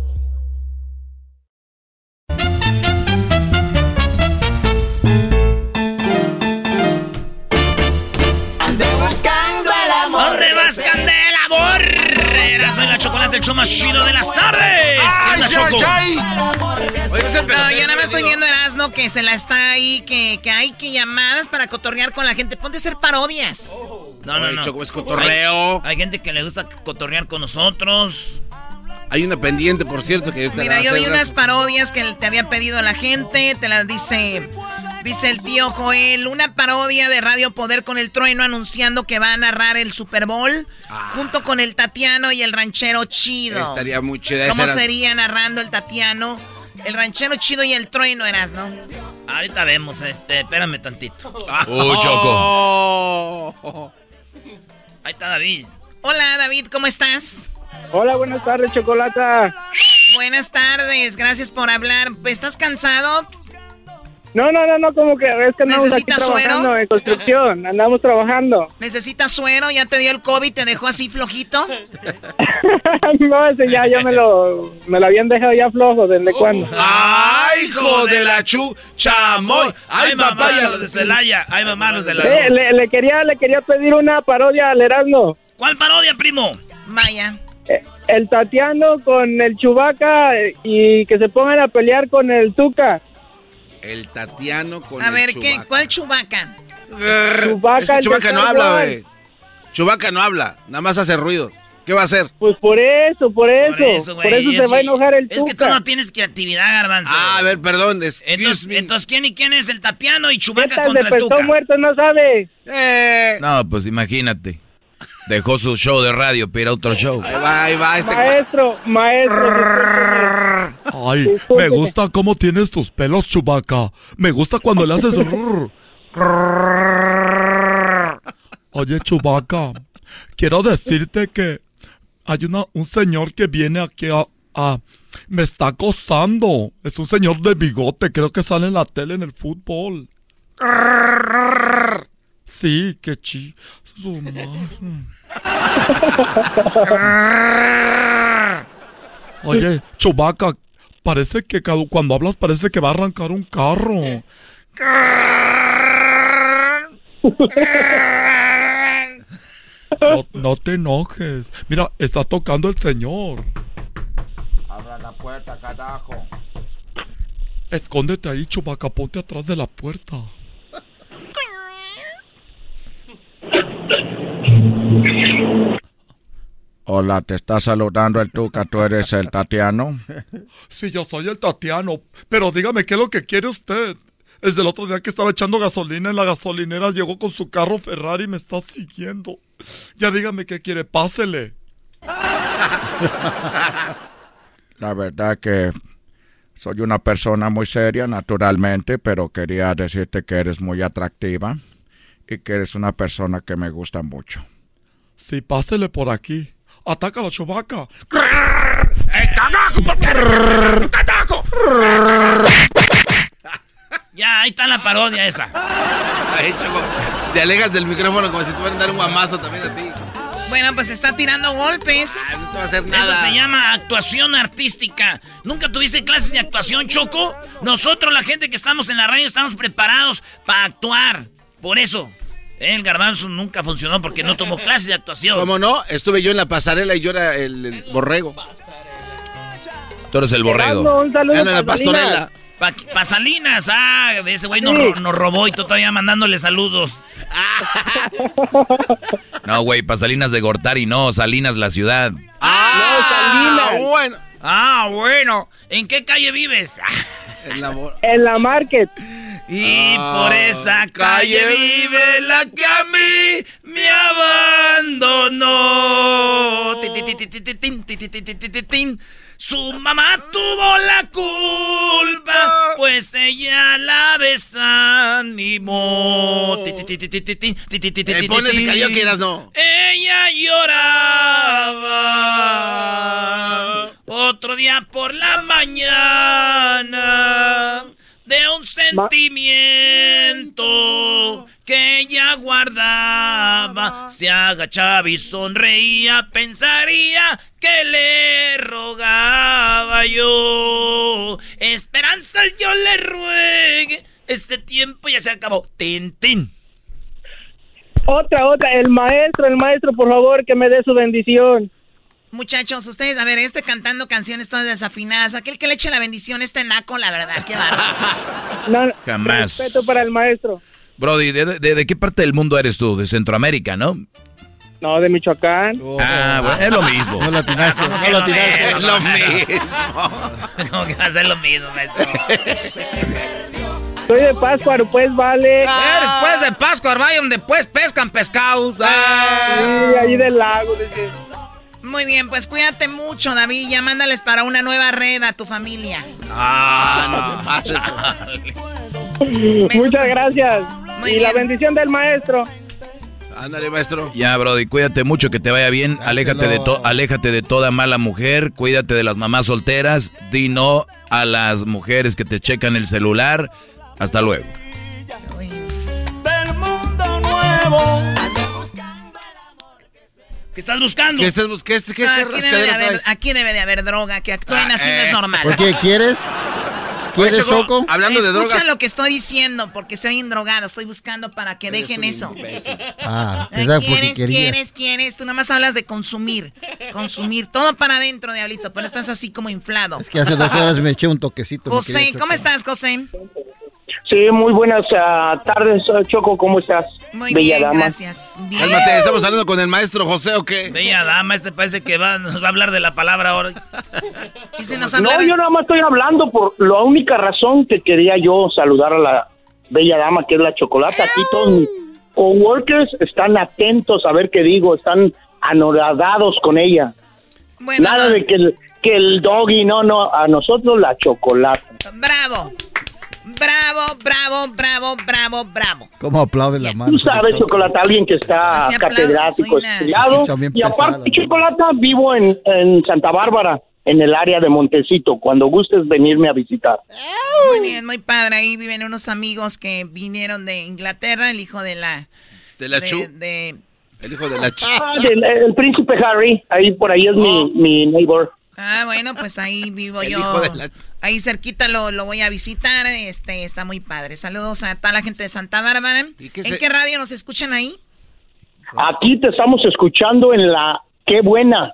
Chocolate, el show más chido de las tardes. ¿Qué onda, Choco? No, yo nada más estoy viendo Erasmo que se la está ahí, que, que hay que llamadas para cotorrear con la gente. Ponte a hacer parodias. No, no, Oye, no. Choco, es cotorreo. Hay, hay gente que le gusta cotorrear con nosotros. Hay una pendiente, por cierto, que te la Mira, yo vi unas parodias que te había pedido la gente. Te las dice. Dice el tío Joel, una parodia de Radio Poder con el trueno anunciando que va a narrar el Super Bowl junto con el Tatiano y el ranchero chido. Estaría muy chida. ¿Cómo era- sería narrando el Tatiano? El ranchero chido y el trueno eras, ¿no? Ahorita vemos, este, espérame tantito. Uy, Choco. Ahí está David. Hola, David, ¿cómo estás? Hola, buenas tardes, Chocolata. Buenas tardes, gracias por hablar. ¿Estás cansado? No, no, no, no, como que es que andamos aquí ¿Necesitas trabajando suero? en construcción, andamos trabajando. ¿Necesitas suero? ¿Ya te dio el COVID? ¿Te dejó así flojito? *laughs* no, ese ya, ya me lo, me lo habían dejado ya flojo, ¿desde cuándo? ¡Ay, hijo de la chu! ¡Chamoy! ¡Ay, mamá, los de Celaya! ¡Ay, mamá, los de la... Eh, le, le quería, le quería pedir una parodia al Erasmo. ¿Cuál parodia, primo? Vaya. Eh, El Tatiano con el Chubaca y que se pongan a pelear con el Tuca. El Tatiano con A el ver, ¿qué? Chewbacca. ¿cuál chubaca? Chewbacca, Es que el Chubaca de no habla, güey. Chubaca no habla, nada más hace ruido. ¿Qué va a hacer? Pues por eso, por eso. Por eso, eso, güey, se va a enojar el Es que tú Tuca. no tienes creatividad, Garbanzo. Ah, a ver, perdón. excuse Entonces, me. entonces, ¿quién y quién es el Tatiano y Chubaca Estas contra de el persona Tuca? muerto no sabe. Eh, No, pues imagínate. Dejó su show de radio para otro show. ahí va, ahí va. Este... Maestro, maestro. Ay, me gusta cómo tienes tus pelos, Chubaca. Me gusta cuando le haces. Oye, Chubaca, quiero decirte que hay una, un señor que viene aquí a, a- Me está acosando. Es un señor de bigote, creo que sale en la tele en el fútbol. Sí, qué chi. Su. Oye, Chubaca, parece que cuando hablas parece que va a arrancar un carro. No, no te enojes. Mira, está tocando el señor. Abra la puerta, carajo. Escóndete ahí, Chubaca, ponte atrás de la puerta. Hola, te está saludando el Tuca, tú eres el Tatiano. Sí, yo soy el Tatiano, pero dígame qué es lo que quiere usted. Desde el otro día que estaba echando gasolina en la gasolinera, llegó con su carro Ferrari y me está siguiendo. Ya dígame qué quiere, pásele. La verdad que soy una persona muy seria, naturalmente, pero quería decirte que eres muy atractiva y que eres una persona que me gusta mucho. Sí, pásele por aquí. Ataca a la Chubaca. Ya, ahí está la parodia esa. Choco, te alejas del micrófono como si te fueran a dar un guamazo también a ti. Bueno, pues está tirando golpes. No te va a hacer Eso nada. se llama actuación artística. ¿Nunca tuviste clases de actuación, Choco? Nosotros, la gente que estamos en la radio, estamos preparados para actuar. Por eso, el garbanzo nunca funcionó porque no tomó clases de actuación. ¿Cómo no? Estuve yo en la pasarela y yo era el, el borrego. Tú eres el borrego. Un saludo en la pastorela. Pa- Pasalinas, ah, ese güey nos, Sí. ro- nos robó y tú todavía mandándole saludos. *laughs* no, güey, para Salinas de Gortari, no, Salinas la ciudad. Ah, Salinas. bueno. Ah, bueno. ¿En qué calle vives? en la, en la market. Y por esa calle vive la que a mí me abandonó. Su mamá tuvo la culpa, pues ella la desanimó. Pones que eras no. Ella lloraba. Otro día por la mañana de un sentimiento que ella guardaba. Se agachaba y sonreía, pensaría que le rogaba yo. Esperanzas yo le ruegue, este tiempo ya se acabó. Tin, tin. Otra, otra, el maestro, el maestro, por favor, que me dé su bendición. Muchachos, ustedes, a ver, este cantando canciones todas desafinadas, aquel que le eche la bendición este naco, la verdad, qué no, Jamás. Respeto para el maestro. Brody, ¿de, qué parte del mundo eres tú? De Centroamérica, ¿no? No, de Michoacán. ah, bueno, es lo mismo. No lo tiraste, no lo tiraste. Es lo mismo. ¿Cómo que va a ser lo mismo, maestro? Soy de Pascuaro, pues, vale. Ah, eres pues de Pascuaro, vaya donde pues pescan pescados. Ah. Sí, ahí del lago, dice. Muy bien, pues cuídate mucho, David. Ya mándales para una nueva red a tu familia. Ah, no *laughs* te pases. *laughs* Muchas gracias. y la bendición del maestro. Ándale, maestro. Ya, Brody, cuídate mucho, que te vaya bien. Aléjate de, aléjate de toda mala mujer. Cuídate de las mamás solteras. Di no a las mujeres que te checan el celular. Hasta luego. Del mundo nuevo. ¿Qué estás buscando? ¿Qué estás buscando? ¿Qué, qué, aquí, debe de haber, aquí debe de haber droga, que actúen así no es eh. normal. ¿Por qué quieres? ¿Quieres, Choco? Hablando de drogas. lo que estoy diciendo, porque soy drogado. Estoy buscando para que dejen eso. Ah, ¿Quieres, quieres, quieres? Tú nada más hablas de consumir. Consumir. Todo para adentro, diablito, pero estás así como inflado. Es que hace dos horas me eché un toquecito. José, ¿cómo estás, José? Sí, muy buenas uh, tardes, Choco, ¿cómo estás? Muy bien, gracias. Bien. ¿estamos hablando con el maestro José o qué? Bella dama, este parece que va, nos va a hablar de la palabra ahora. *laughs* no, yo nada más estoy hablando por la única razón que quería yo saludar a la bella dama, que es la chocolate. Aquí todos mis coworkers están atentos a ver qué digo, están anoradados con ella. Nada de que el, que el doggy, no, no, a nosotros la chocolate. Bravo. Bravo, bravo, bravo, bravo, bravo. ¿Cómo aplaude la mano? Tú sabes, Chocolata, alguien que está catedrático, estudiado. Y aparte, Chocolata, vivo en, en Santa Bárbara en el área de Montecito, cuando gustes venirme a visitar. Muy bien, muy padre. Ahí viven unos amigos que vinieron de Inglaterra, el hijo de la... De la Chu. el hijo de la Chu. Ah, el príncipe Harry, ahí por ahí es mi, oh. mi neighbor. Ah, bueno, pues ahí vivo yo. Ahí cerquita lo, lo, voy a visitar. Este está muy padre. Saludos a toda la gente de Santa Bárbara. ¿En qué radio nos escuchan ahí? Aquí te estamos escuchando en la Qué buena.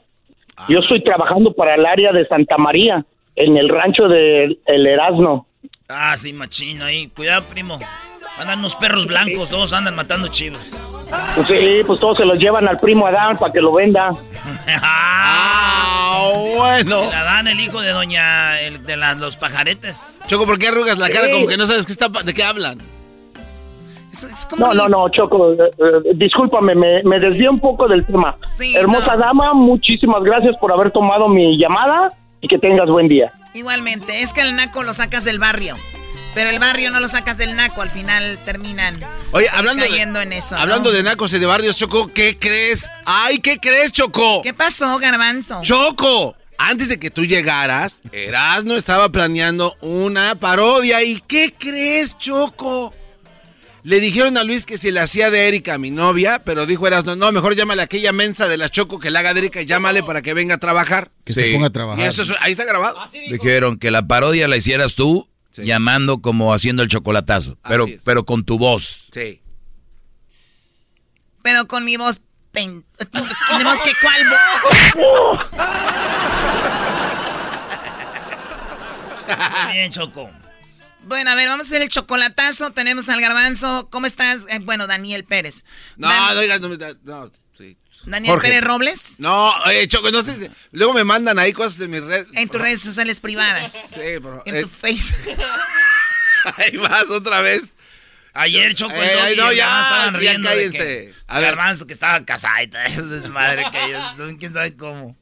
Yo estoy trabajando para el área de Santa María, en el rancho de El Erasmo. Ah, sí, machino ahí. Cuidado, primo. Andan unos perros blancos, todos andan matando chivos. Pues sí, pues todos se los llevan al primo Adán para que lo venda. ah, bueno. La dan el hijo de doña, de los pajaretes. Choco, ¿por qué arrugas la cara como que no sabes qué está, de qué hablan? no, no, no, Choco, eh, eh, discúlpame, me, me desvié un poco del tema. Hermosa dama, muchísimas gracias por haber tomado mi llamada y que tengas buen día. Igualmente, es que el naco lo sacas del barrio. Pero el barrio no lo sacas del naco, al final terminan Oye, hablando cayendo en eso. Hablando de nacos y de barrios, Choco, ¿qué crees? ¡Ay, qué crees, Choco! ¿Qué pasó, Garbanzo? ¡Choco! Antes de que tú llegaras, Erasno estaba planeando una parodia. ¿Y qué crees, Choco? Le dijeron a Luis que si le hacía de Erika mi novia, pero dijo Erasno, no, mejor llámale a aquella mensa de la Choco que la haga de Erika y llámale para que venga a trabajar. Que se ponga a trabajar. Y eso ahí está grabado. Dijeron que la parodia la hicieras tú llamando como haciendo el chocolatazo, pero, pero con tu voz. Sí. Pero con mi voz tenemos que cuál *laughs* Bien, Choco. Bueno, a ver, vamos a hacer el chocolatazo. Tenemos al garbanzo. ¿Cómo estás? Eh, bueno, Daniel Pérez. No, Dan- no, no, no. Daniel Jorge. Pérez Robles. No, oye, Choco, no sé. Luego me mandan ahí cosas de mis redes. En tus redes sociales privadas. Sí, pero. En eh, tu face. *laughs* ahí vas otra vez. Ayer Choco Eh, el Doggy no, ya, estaban ya riendo de cállense. que A ver. Garbanzo que estaba casada y desmadre que ellos, quién sabe cómo.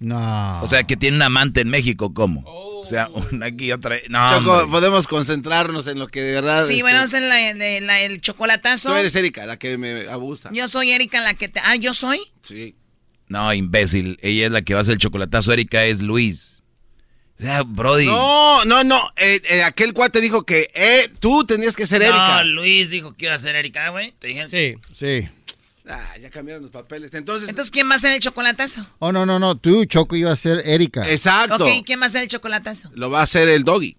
No. O sea, que tiene un amante en México, ¿cómo? O sea, una aquí y otra. No, Choco, hombre. podemos concentrarnos en lo que de verdad. Sí, este, bueno, vamos a hacer la- de- la- el chocolatazo. Tú eres Erika, la que me abusa. Yo soy Erika, la que te. Ah, yo soy. Sí. No, imbécil. Ella es la que va a hacer el chocolatazo. Erika es Luis. O sea, Brody. No, no, no. eh, eh, aquel cuate dijo que eh, tú tenías que ser Erika. No, Luis dijo que iba a ser Erika, güey. Te dije. Sí. Sí. Ah, ya cambiaron los papeles. Entonces. Entonces, ¿quién va a hacer el chocolatazo? Oh, no, no, no. Tú, Choco, iba a ser Erika. Exacto. Ok, ¿quién va a hacer el chocolatazo? Lo va a hacer el doggy.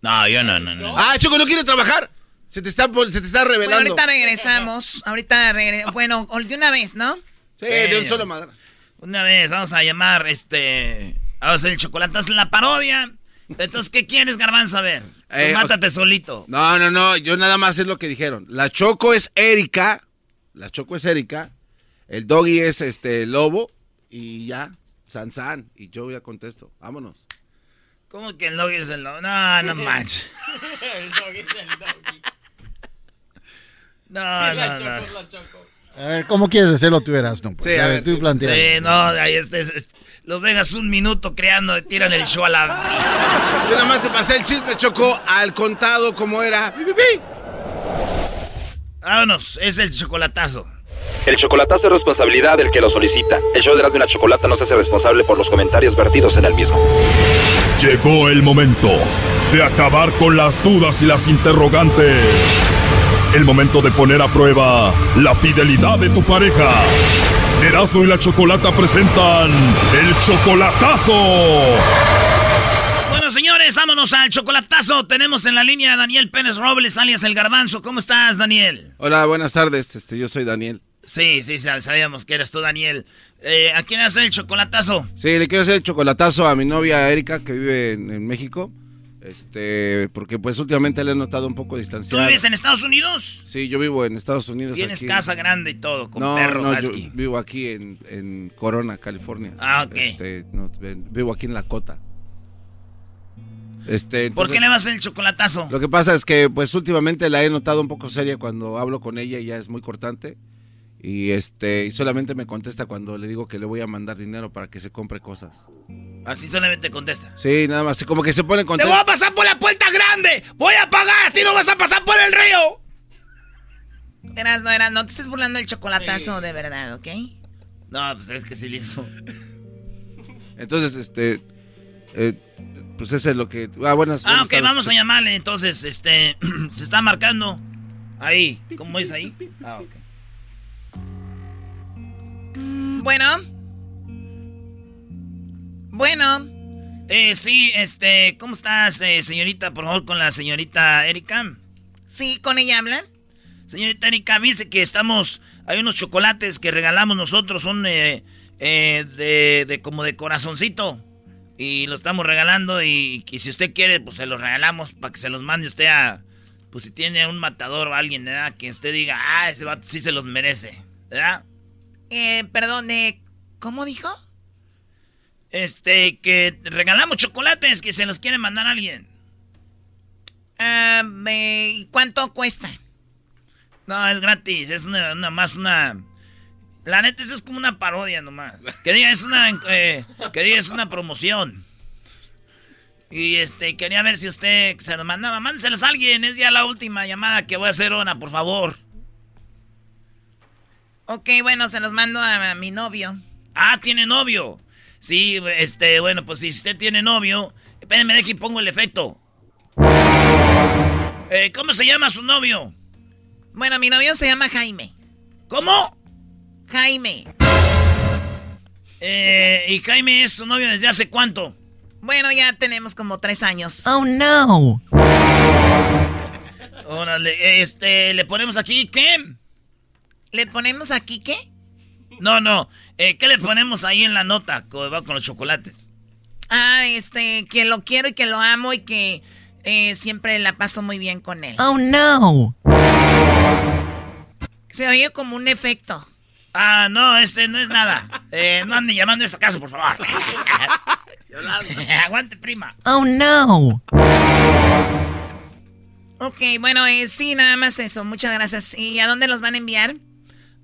No, yo no, no, no. Ah, Choco, no quiere trabajar. Se te está, se te está Bueno, revelando. ahorita regresamos. Ahorita regresamos. Bueno, de una vez, ¿no? Sí, de un solo madre. Una vez, vamos a llamar, este... Vamos a hacer el chocolatazo en la parodia. Entonces, ¿qué quieres, Garbanzo? A ver, Eh, mátate solito. No, no, no. Yo nada más es lo que dijeron. La Choco es Erika. La Choco es Erika. El doggy es este lobo. Y ya. San San. Y yo ya contesto. Vámonos. ¿Cómo que el doggy es el doggy? No, no *laughs* manches. el doggy es el doggy. No, la no, choco, no. la choco. A ver, ¿cómo quieres hacerlo tú, eras? No, pues, Sí, a, a ver, tú sí. plantea. Sí, no, ahí este, es- los dejas un minuto creando, tiran el show a la... Yo nada más te pasé el chisme, Choco, al contado como era. Pi, pi, pi. Vámonos, es el chocolatazo. El chocolatazo es responsabilidad del que lo solicita. El show de Erasmo y la Chocolata no se hace responsable por los comentarios vertidos en el mismo. Llegó el momento de acabar con las dudas y las interrogantes. El momento de poner a prueba la fidelidad de tu pareja. Erasmo y la Chocolata presentan el chocolatazo. Señores, vámonos al chocolatazo. Tenemos en la línea a Daniel Pérez Robles, alias El Garbanzo. ¿Cómo estás, Daniel? Hola, buenas tardes. Este, yo soy Daniel. Sí, sí, sab- sabíamos que eres tú, Daniel. Eh, ¿A quién hace el chocolatazo? Sí, le quiero hacer el chocolatazo a mi novia Erika, que vive en, en México. Este, porque pues últimamente le he notado un poco ¿Tú distanciado. vives en Estados Unidos? Sí, yo vivo en Estados Unidos. Tienes aquí. casa grande y todo, con no, perro, no, yo husky. vivo aquí en, en Corona, California. Ah, ok. Este, no, vivo aquí en La Cota. Este, ¿Por qué le vas a hacer el chocolatazo? Lo que pasa es que, pues, últimamente la he notado un poco seria cuando hablo con ella, ya es muy cortante. Y este, y solamente me contesta cuando le digo que le voy a mandar dinero para que se compre cosas. Así solamente contesta. Sí, nada más, como que se pone ¡Te contenta. voy a pasar por la puerta grande! ¡Voy a pagar! ¡A ti no vas a pasar por el río! Eras, no, eras, no te estés burlando del chocolatazo de verdad, ¿ok? No, pues es que sí le hizo. Entonces, este, eh, pues eso es lo que. Ah, buenas. Ah, buenas ok, vamos a llamarle. Entonces, este, *clears throat* se está marcando. Ahí, ¿cómo es ahí? Ah, ok. Bueno. Bueno. Eh, sí, este, ¿cómo estás, eh, señorita? Por favor, con la señorita Erika. Sí, con ella hablan. Señorita Erika, dice que estamos. Hay unos chocolates que regalamos nosotros, son eh, eh, de, de como de corazoncito. Y lo estamos regalando. Y, y si usted quiere, pues se los regalamos para que se los mande usted a. Pues si tiene un matador o alguien, ¿verdad? Que usted diga, ah, ese vato sí se los merece, ¿verdad? Eh, perdón, eh, ¿cómo dijo? Este, que regalamos chocolates que se los quiere mandar a alguien. Ah, eh, ¿y ¿Cuánto cuesta? No, es gratis, es una- más una... La neta, eso es como una parodia nomás. Que diga, es una, eh, que diga, es una promoción. Y este, quería ver si usted se lo mandaba. Mándeselos a alguien, es ya la última llamada que voy a hacer, Ona, por favor. Ok, bueno, se los mando a, a mi novio. Ah, tiene novio. Sí, este, bueno, pues si usted tiene novio... Espérenme, deje y pongo el efecto. Eh, ¿Cómo se llama su novio? Bueno, mi novio se llama Jaime. ¿Cómo? Jaime. Eh, ¿Y Jaime es su novio desde hace cuánto? Bueno, ya tenemos como tres años. Oh, no. Órale, este, le ponemos aquí, ¿qué? ¿Le ponemos aquí qué? No, no, eh, ¿qué le ponemos ahí en la nota con los chocolates? Ah, este, que lo quiero y que lo amo y que eh, siempre la paso muy bien con él. Oh, no. Se oye como un efecto. Ah, no, este no es nada. Eh, no ande llamando a esta casa, por favor. *laughs* *laughs* Aguante, prima. Oh, no. Ok, bueno, eh, sí, nada más eso. Muchas gracias. ¿Y a dónde los van a enviar?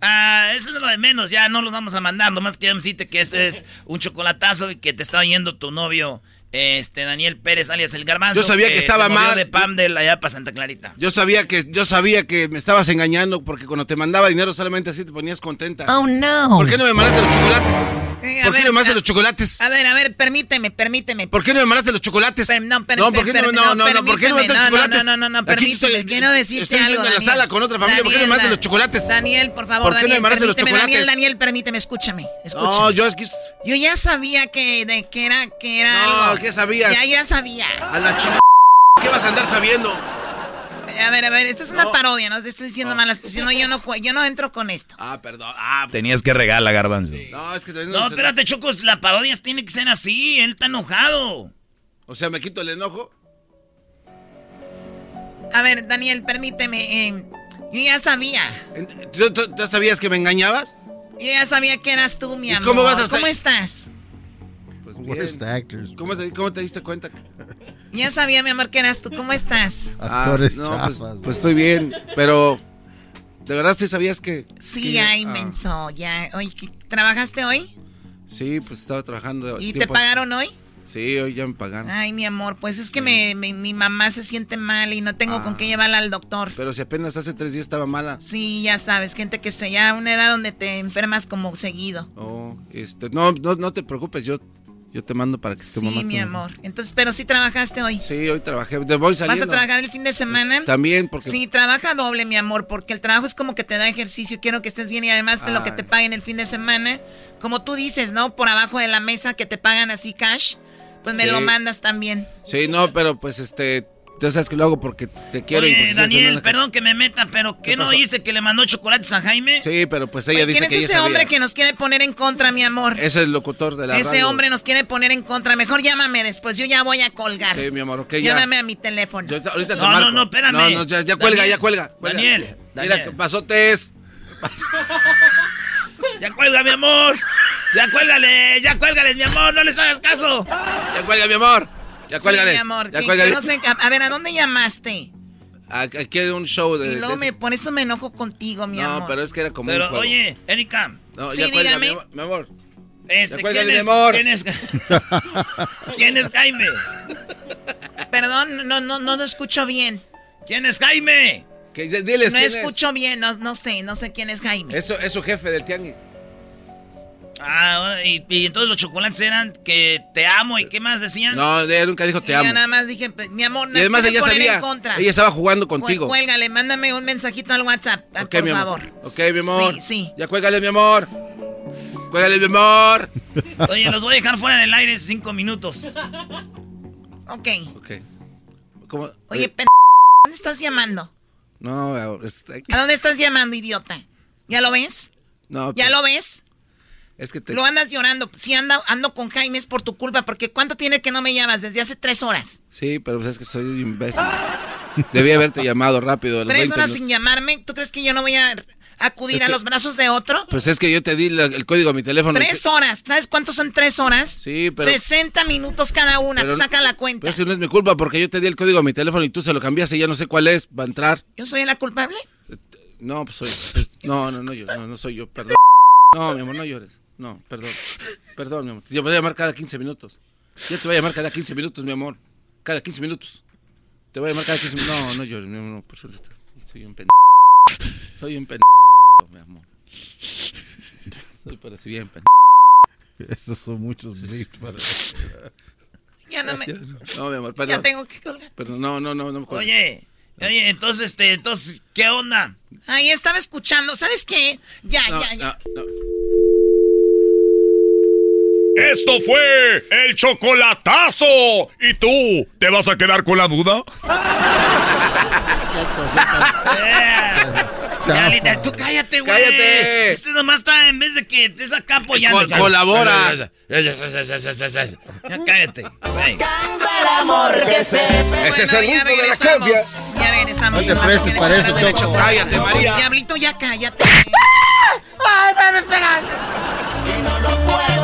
Ah, eso es lo de menos, ya no los vamos a mandar. Nomás quiero decirte que este es un chocolatazo y que te está oyendo tu novio, este Daniel Pérez, alias el Garbanzo. Yo sabía que estaba se movió mal. de Pamdel allá para Santa Clarita. Yo sabía que yo sabía que me estabas engañando porque cuando te mandaba dinero solamente así te ponías contenta. Oh, no. ¿Por qué no me mandaste los chocolates? Eh, ¿Por qué no me mandaste los chocolates? A ver, a ver, permíteme, permíteme. ¿Por qué no me mandaste los chocolates? no, per- no, ¿por qué no, per- no, no, no, ¿por qué no me mandaste los. No, no, chocolates? no, no, no, Aquí permíteme, estoy, quiero decirte estoy algo, en la Daniel. sala con otra familia, ¿por qué no me mandaste los chocolates? Daniel, por favor, ¿Por qué no me mandaste los chocolates? Daniel, Daniel, permíteme, escúchame, escúchame. No, yo es que... Yo ya sabía que, de, que era, que era No, algo. ¿qué sabías? Ya, ya sabía. A la chica... ¿Qué vas a andar sabiendo? A ver, a ver, esta es una parodia, no te estoy diciendo malas, pues si no, yo no, yo no entro con esto. Ah, perdón. Ah, Tenías que regalar, Garbanzo. no, es que... No, espérate, Chocos, la parodia tiene que ser así. Él está enojado. O sea, ¿me quito el enojo? A ver, Daniel, permíteme, eh, yo ya sabía. ¿Tú, tú- tú sabías que me engañabas? Yo ya sabía que eras tú, mi ¿Y amor. cómo vas a ¿Cómo estás? Pues bien. ¿Cómo te, ¿Cómo te diste cuenta? Ya sabía, mi amor, que eras tú. ¿Cómo estás? Actores no, pues, pues estoy bien, pero... ¿De verdad sí sabías que...? Sí, que- ay, ah, menso, ya. Oye, ¿qué- ¿trabajaste hoy? Sí, pues estaba trabajando. ¿Y te pagaron hoy? Sí, hoy ya me pagaron. Ay, mi amor, pues es que me- me- mi mamá se siente mal y no tengo con Ah. qué llevarla al doctor. Pero si apenas hace tres días estaba mala. Sí, ya sabes, gente que se ya a una edad donde te enfermas como seguido. Oh, este, no, no, no te preocupes, yo, yo te mando para que tu mamá... Sí, mi te- amor. Entonces, pero sí trabajaste hoy. Sí, hoy trabajé, de voy saliendo. ¿Vas a trabajar el fin de semana? También, porque... Sí, trabaja doble, mi amor, porque el trabajo es como que te da ejercicio, quiero que estés bien y además de lo que te paguen el fin de semana, como tú dices, ¿no? Por abajo de la mesa que te pagan así cash, pues me Sí. lo mandas también. Sí, no, pero pues este... Tú sabes que lo hago porque te quiero y Oye, tener Daniel, perdón que me meta, pero ¿qué, ¿Qué no oíste que le mandó chocolates a Jaime? Sí, pero pues ella Oye, dice ¿Quién es que ella ese sabía. hombre que nos quiere poner en contra, mi amor? Es el locutor de la Ese radio. hombre nos quiere poner en contra. Mejor llámame después, yo ya voy a colgar. Sí, mi amor, ok, ya. Llámame a mi teléfono. Yo ahorita te No, no, marco. no, espérame. No, no, ya, ya cuelga, Daniel, ya cuelga. cuelga. Daniel, Mira, Daniel. ¿qué pasó, Tess? *laughs* Ya cuelga, mi amor. Ya cuélgale, ya cuélgale, mi amor, no les hagas caso. Ya cuelga, mi amor. Ya Sí, cuélgale. mi amor. Ya que- cuélgale. que no sé, a, a ver, ¿a dónde llamaste? Aquí hay un show de... Y luego de- me, por eso me enojo contigo, mi No, amor. pero es que era como un Pero juego. oye, Erika. No, Sí, ya dígame. mi amor. Mi amor. Este, Ya cuélgale, ¿quién, mi es, amor. ¿quién, es, *laughs* *laughs* ¿Quién es Jaime? Perdón, no, no, no lo escucho bien. ¿Quién es Jaime? Que, diles no quién es. escucho bien, no, no sé, no sé quién es Jaime. Eso es su jefe del tianguis. Ah, y, y entonces los chocolates eran que te amo y qué más decían. No, ella nunca dijo te ya amo. nada más dije, pues, mi amor, no Y además ella sabía. en contra. Ella estaba jugando contigo. Cuélgale, mándame un mensajito al WhatsApp, por mi favor. Ok, mi amor. Sí, sí. Ya cuélgale, mi amor. Cuélgale, mi amor. Oye, los voy a dejar fuera del aire cinco minutos. Ok. Ok. ¿Cómo? Oye, Eh, pen... ¿dónde estás llamando? No, es, ¿A dónde estás llamando, idiota? ¿Ya lo ves? no, ¿Ya pero- lo ves? Es que te... Lo andas llorando. Si ando, ando con Jaime es por tu culpa, porque ¿cuánto tiene que no me llamas? Desde hace tres horas. Sí, pero pues es que soy un imbécil. Debí haberte llamado rápido. a los Tres 20 horas minutos. sin llamarme. ¿Tú crees que yo no voy a acudir Es a los brazos de otro? Pues es que yo te di la- el código a mi teléfono. Tres horas. ¿Sabes cuántos son tres horas? Sí, pero... 60 minutos cada una. pero- Saca la cuenta. Pero eso no es mi culpa porque yo te di el código a mi teléfono y tú se lo cambiaste y ya no sé cuál es. Va a entrar. ¿Yo soy la culpable? No, pues soy... No, no, no, yo, no, no soy yo, perdón. No, mi amor, no llores. No, perdón. Perdón, mi amor. Yo me voy a llamar cada 15 minutos. Yo te voy a llamar cada 15 minutos, mi amor. Cada 15 minutos. Te voy a llamar cada 15 minutos. No, no llores, mi amor. No, por suerte. Soy un pendejo. Soy un pendejo, mi amor. Soy parece bien pendejo. Estos son muchos beats para... *laughs* Ya no me... No, mi amor, perdón. Ya tengo que colgar. Perdón, no, no, no, no me cuelgues. Oye, oye, entonces, este, entonces, ¿qué onda? Ahí estaba escuchando. ¿Sabes qué? Ya, No, ya, ya. no, no. Esto fue el chocolatazo. ¿Y tú te vas a quedar con la duda? *laughs* Diablita, tú cállate, güey. Cállate. Este nomás está, en vez de que estés acá apoyando. Co- colabora. Ya cállate. güey. el amor que se Ese es el ya ritmo de la regresamos. cumbia. Ya regresamos. No te prestes para eso, la Choco. Cállate, María. Diablito, ya cállate. Ay, ven, espera. Y no lo puedo.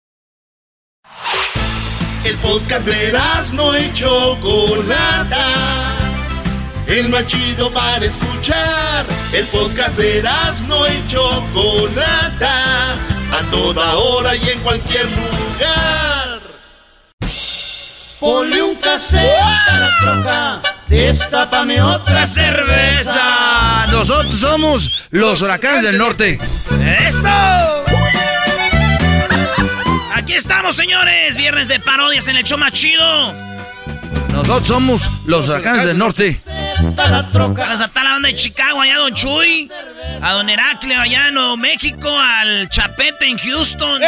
El podcast de no y Chocolata. El más chido para escuchar. El podcast de no y Chocolata. A toda hora y en cualquier lugar. Ponle un cassette a la troca. Destápame otra cerveza. Nosotros somos los huracanes del norte. ¡Esto! Aquí estamos, señores. Viernes de parodias en el show más chido. Nosotros somos los huracanes del norte. Vamos a estar la banda de Chicago, allá a Don Chuy. A Don Heraclio, allá en Nuevo México. Al Chapete en Houston.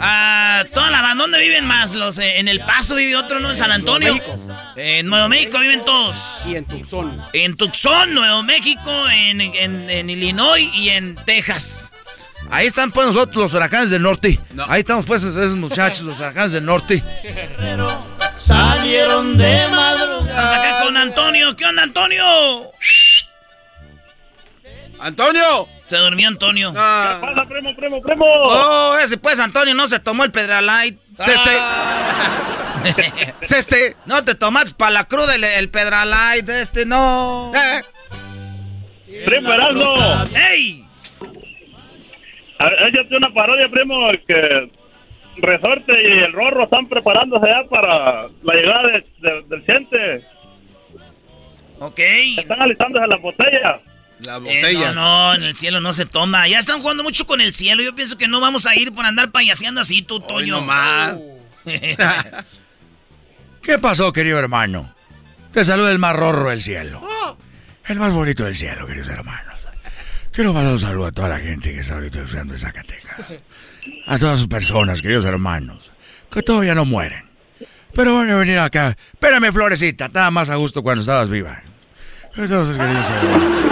A toda la banda. ¿Dónde viven más? Los, eh, en El Paso vive otro, ¿no? En San Antonio. En Nuevo México viven todos. Y en Tucson. En Tucson, Nuevo México, en, en- en Illinois y en Texas. Ahí están pues nosotros los huracanes del norte. Ahí estamos pues esos muchachos, los huracanes del norte. Salieron de madrugada. Acá con Antonio. ¿Qué onda, Antonio? ¡Antonio! Se durmió Antonio. ¿Qué pasa, primo, primo, primo? Oh, ese pues, Antonio, no se tomó el Pedralite. Este. *laughs* este. No te tomaste para la cruda el, el Pedralite, este no. Primo Erasmo. ¡Ey! Échate una parodia, primo, que Resorte y el Rorro están preparándose ya para la llegada de- de- del gente. Ok. Están alistándose la botella. La Eh, no, no, en el cielo no se toma. Ya están jugando mucho con el cielo. Yo pienso que no vamos a ir por andar payaseando así, tú, Toño. nomás. *laughs* ¿Qué pasó, querido hermano? Te saluda el más rorro del cielo. El más bonito del cielo, queridos hermanos. Quiero mandar un saludo a toda la gente que está ahorita estudiando en Zacatecas. A todas sus personas, queridos hermanos, que todavía no mueren. Pero van a venir acá. Espérame, Florecita, estaba más a gusto cuando estabas viva. Entonces, queridos hermanos.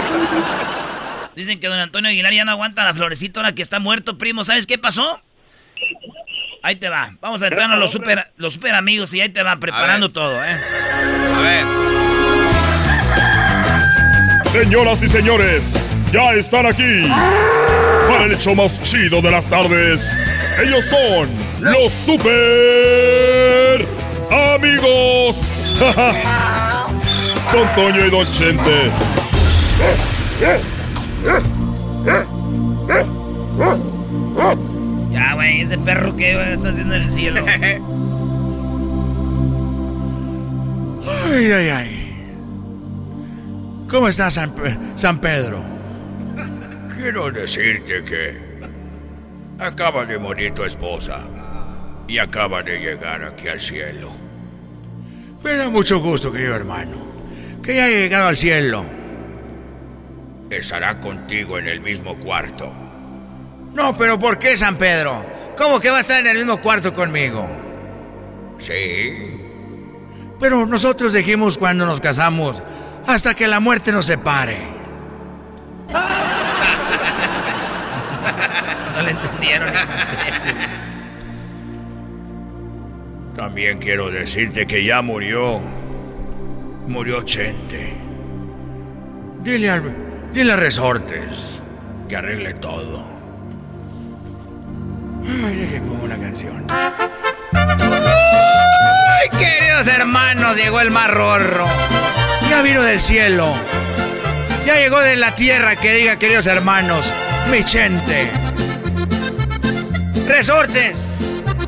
Dicen que don Antonio Aguilar ya no aguanta la florecita ahora que está muerto, primo. ¿Sabes qué pasó? Ahí te va. Vamos a entrarnos los super, los super amigos y ahí te va preparando todo, ¿eh? A ver. Señoras y señores, ya están aquí para el hecho más chido de las tardes. Ellos son los super amigos. *laughs* Don Toño y Don Chente. Ya, güey, ese perro que está haciendo en el cielo. Ay, ay, ay. ¿Cómo está San, San Pedro? Quiero decirte que acaba de morir tu esposa y acaba de llegar aquí al cielo. Me da mucho gusto, querido hermano, que ya haya llegado al cielo. Estará contigo en el mismo cuarto. No, pero ¿por qué San Pedro? ¿Cómo que va a estar en el mismo cuarto conmigo? Sí. Pero nosotros dijimos cuando nos casamos, hasta que la muerte nos separe. No le entendieron. *laughs* También quiero decirte que ya murió. Murió Chente. Dile al, dile a Resortes. Que arregle todo. Ay, deje pongo una canción. ¡Ay, queridos hermanos! Llegó el más rorro. Ya vino del cielo. Ya llegó de la tierra que diga, queridos hermanos, mi chente. ¡Resortes!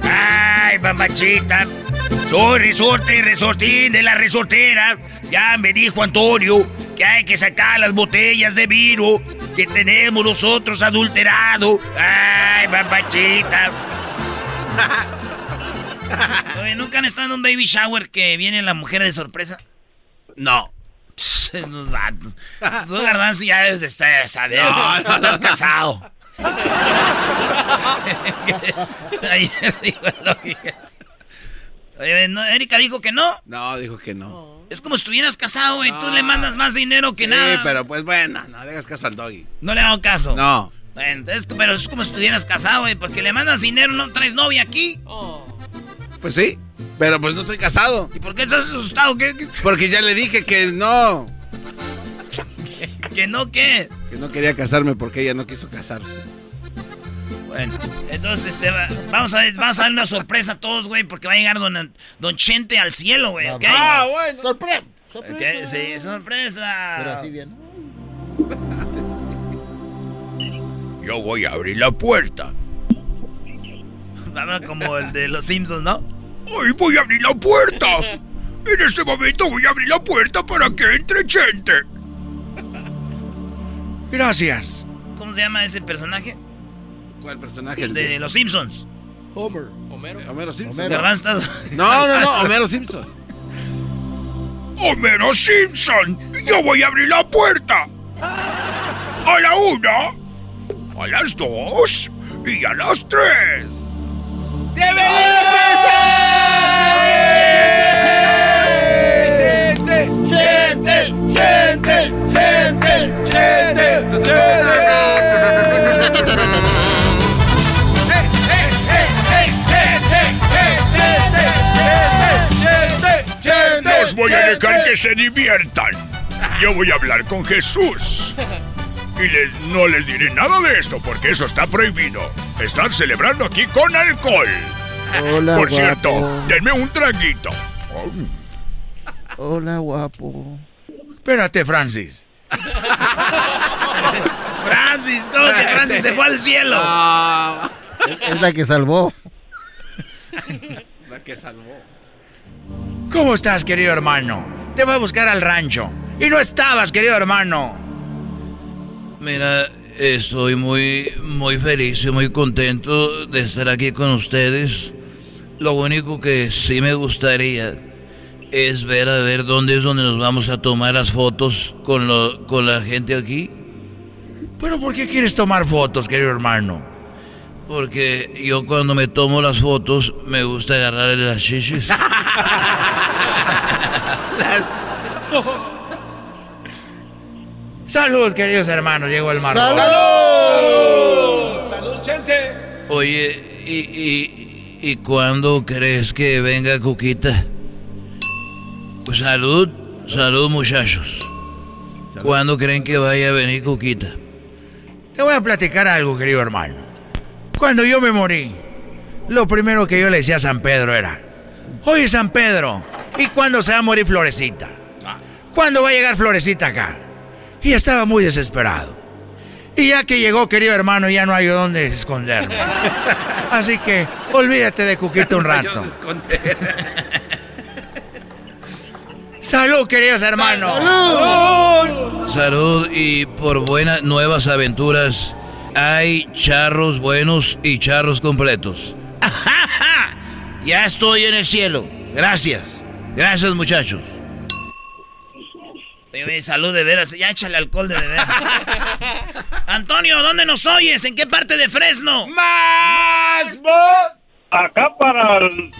¡Ay, mamachita! Soy resorte y resortín de la resortera. Ya me dijo Antonio que hay que sacar las botellas de vino que tenemos nosotros adulterado. Ay, papachita. Oye, ¿nunca han estado en un baby shower que viene la mujer de sorpresa? No. Tú, Garbanzo, ya debes de estar, ¿sabes? No, no estás casado. Ayer dijo Oye, ¿no? Erika dijo que no. No, dijo que no. Es como si estuvieras casado, güey. Tú le mandas más dinero que sí, nada. pero pues bueno, no le hagas caso al doggy. No le hago caso. No. Bueno, es, pero es como si estuvieras casado, güey. Porque le mandas dinero, no traes novia aquí. Pues sí, pero pues no estoy casado. ¿Y por qué estás asustado? ¿Qué, qué? Porque ya le dije que no. ¿Que no qué? Que no quería casarme porque ella no quiso casarse. Bueno, entonces este, va- vamos, a, vamos a dar una sorpresa a todos, güey, porque va a llegar don, don Chente al cielo, güey, ¿ok? Ah, bueno. Sorpresa. Ok, Sí, sorpresa. Pero así bien. *laughs* Yo voy a abrir la puerta. Habla como el de los Simpsons, ¿no? Hoy voy a abrir la puerta. En este momento voy a abrir la puerta para que entre gente. Gracias. ¿Cómo se llama ese personaje? ¿Cuál personaje? El de los Simpsons. Homer. Homero. Homero Simpson. Garbanzo, estás- No, no, no, Homero Simpson. Homero Simpson. Yo voy a abrir la puerta. A la una, a las dos y a las tres. ¡Chente! ¡Chente! ¡Chente! ¡Chente! Los voy a dejar que se diviertan. Yo voy a hablar con Jesús. Y les- no les diré nada de esto porque eso está prohibido. Están celebrando aquí con alcohol. Hola, Por cierto, guapo. denme un traguito. Hola, guapo. Espérate, Francis. *laughs* Francis, ¿cómo que Francis se fue al cielo? Es la que salvó. La que salvó. ¿Cómo estás, querido hermano? Te voy a buscar al rancho. Y no estabas, querido hermano. Mira, estoy muy, muy feliz y muy contento de estar aquí con ustedes. Lo único que sí me gustaría es ver a ver dónde es donde nos vamos a tomar las fotos con, lo, con la gente aquí. ¿Pero por qué quieres tomar fotos, querido hermano? Porque yo cuando me tomo las fotos me gusta agarrarle las chichis. *laughs* Las... Salud, queridos hermanos. Llegó el mar. ¡Salud! ¡Salud, Chente! Oye, ¿y, y, y cuándo crees que venga Cuquita? Pues salud, salud muchachos. ¿Cuándo creen que vaya a venir Cuquita? Te voy a platicar algo, querido hermano. Cuando yo me morí, lo primero que yo le decía a San Pedro era, oye San Pedro, ¿y cuándo se va a morir Florecita? ¿Cuándo va a llegar Florecita acá? Y estaba muy desesperado. Y ya que llegó, querido hermano, ya no hay dónde esconderme. *laughs* Así que olvídate de Cuquita un rato. Salud, queridos hermanos. Salud y por buenas nuevas aventuras. Hay charros buenos y charros completos. *laughs* Ya estoy en el cielo. Gracias. Gracias muchachos. Salud de veras. Ya échale alcohol de veras. *laughs* Antonio, ¿dónde nos oyes? ¿En qué parte de Fresno? ¡Más Acá para el,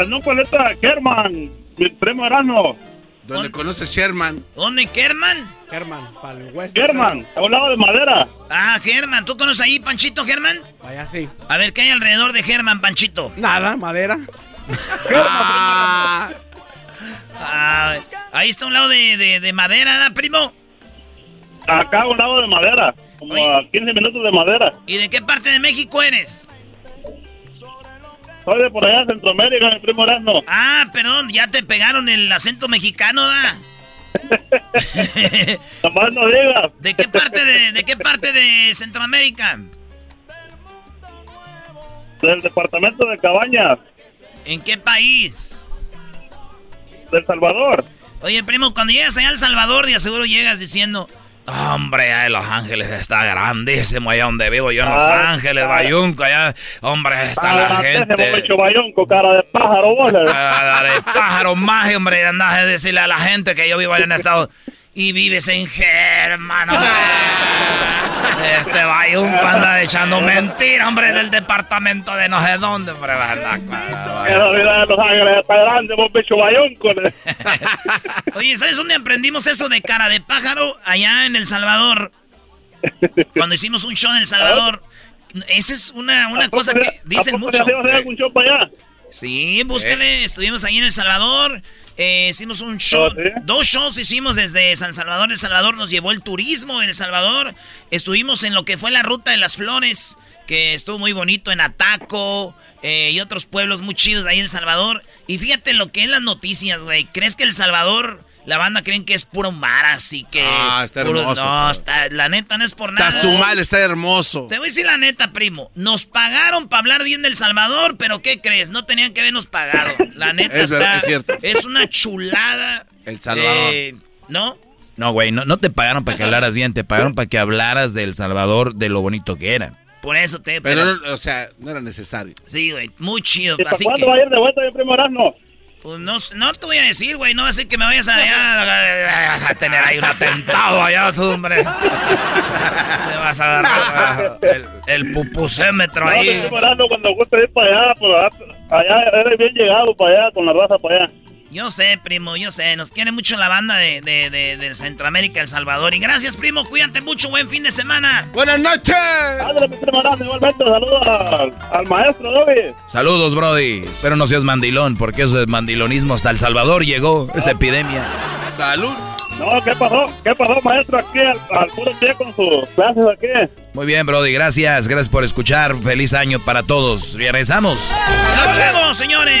el no paleta Kerman, mi primo Erasmo. ¿Dónde conoces Sherman? ¿Dónde, Kerman? Germán, para el West. Germán, a un lado de madera. Ah, Germán. ¿Tú conoces ahí, Panchito, Germán? Allá sí. A ver, ¿qué hay alrededor de Germán, Panchito? Nada, madera. Ah, ahí está un lado de, de- de madera, ¿verdad, primo? Acá a un lado de madera, como a 15 minutos de madera. ¿Y de qué parte de México eres? Soy de por allá, Centroamérica, mi primo Erasmo. Ah, perdón, ya te pegaron el acento mexicano, ¿da? *laughs* Nomás no digas. ¿De qué parte de, de qué parte de Centroamérica? Del departamento de Cabañas, ¿En qué país? del Salvador. Oye, primo, cuando llegas allá a El Salvador, de seguro llegas diciendo... Hombre, allá en Los Ángeles está grandísimo, allá donde vivo yo en Los Ah, Ángeles, ah. Bayunco, allá, hombre, está la gente... ese Pecho Bayonco, cara de pájaro, vos. Ah, de pájaro más, hombre, andás a decirle a la gente que yo vivo allá en Estados y vives en Germano. Este Bayunco anda echando mentira, hombre, del departamento de no sé dónde, hombre, va a. *laughs* Oye, ¿sabes dónde aprendimos eso de cara de pájaro? Allá en El Salvador. Cuando hicimos un show en El Salvador. *laughs* Esa es una, una cosa que dicen mucho. algún show para allá? Sí, búscale. Estuvimos ahí en El Salvador. eh, hicimos un show. Dos shows hicimos desde San Salvador. El Salvador nos llevó el turismo de El Salvador. Estuvimos en lo que fue la ruta de las flores. Que estuvo muy bonito en Ataco. eh, y otros pueblos muy chidos ahí en El Salvador. Y fíjate lo que es las noticias, güey. ¿Crees que El Salvador, la banda creen que es puro mar, así que. Ah, está puro- hermoso, No, está, la neta no es por nada. Tazumal está hermoso. Te voy a decir la neta, primo. Nos pagaron para hablar bien del Salvador, pero ¿qué crees? No tenían que habernos pagado. La *laughs* neta Es está. es cierto. es una chulada. El Salvador. Eh, ¿No? No, güey, no, no te pagaron para que hablaras bien, te pagaron para que hablaras del Salvador, de lo bonito que era. Por eso te. Pero, no, o sea, no era necesario. Sí, güey, muy chido. ¿Y para Así cuándo que. va a ir de vuelta primo Erasmo? Pues no, no te voy a decir, güey. No va a ser que me vayas allá a, tener ahí un atentado allá, tú, hombre. Me vas a agarrar *laughs* el, el pupusémetro No, ahí. Erasmo, cuando guste ir para allá, pues, allá eres bien llegado para allá, con la raza para allá. Yo sé, primo, yo sé. Nos quiere mucho la banda de, de, de- de Centroamérica, El Salvador. Y gracias, primo. Cuídate mucho. Buen fin de semana. ¡Buenas noches! Igualmente, saludos al, al maestro, Dobby. Saludos, Brody. Espero no seas mandilón, porque eso es mandilonismo. Hasta El Salvador llegó esa epidemia. ¡Salud! No, ¿qué pasó? ¿Qué pasó, maestro, aquí al, al puro pie con sus clases aquí? Muy bien, Brody. Gracias. Gracias por escuchar. Feliz año para todos. Regresamos. ¡Nos vemos, señores!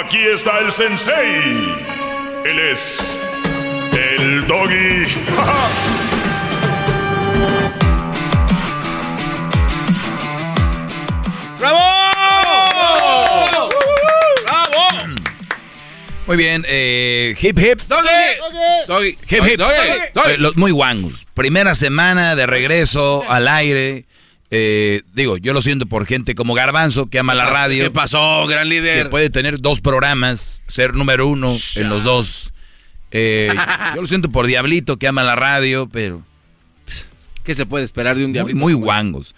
Aquí está el sensei. Él es el doggy. *laughs* ¡Bravo! ¡Bravo! Muy bien. eh, hip hip. ¡Doggy! ¡Doggy! Hip hip. ¡Doggy! Los muy guangos. Primera semana de regreso al aire. Eh, digo, yo lo siento por gente como Garbanzo que ama la radio. ¿Qué pasó, gran líder? Que puede tener dos programas, ser número uno en los dos. Eh, *laughs* yo lo siento por Diablito que ama la radio, pero ¿Qué se puede esperar de un muy, diablito? muy guangos.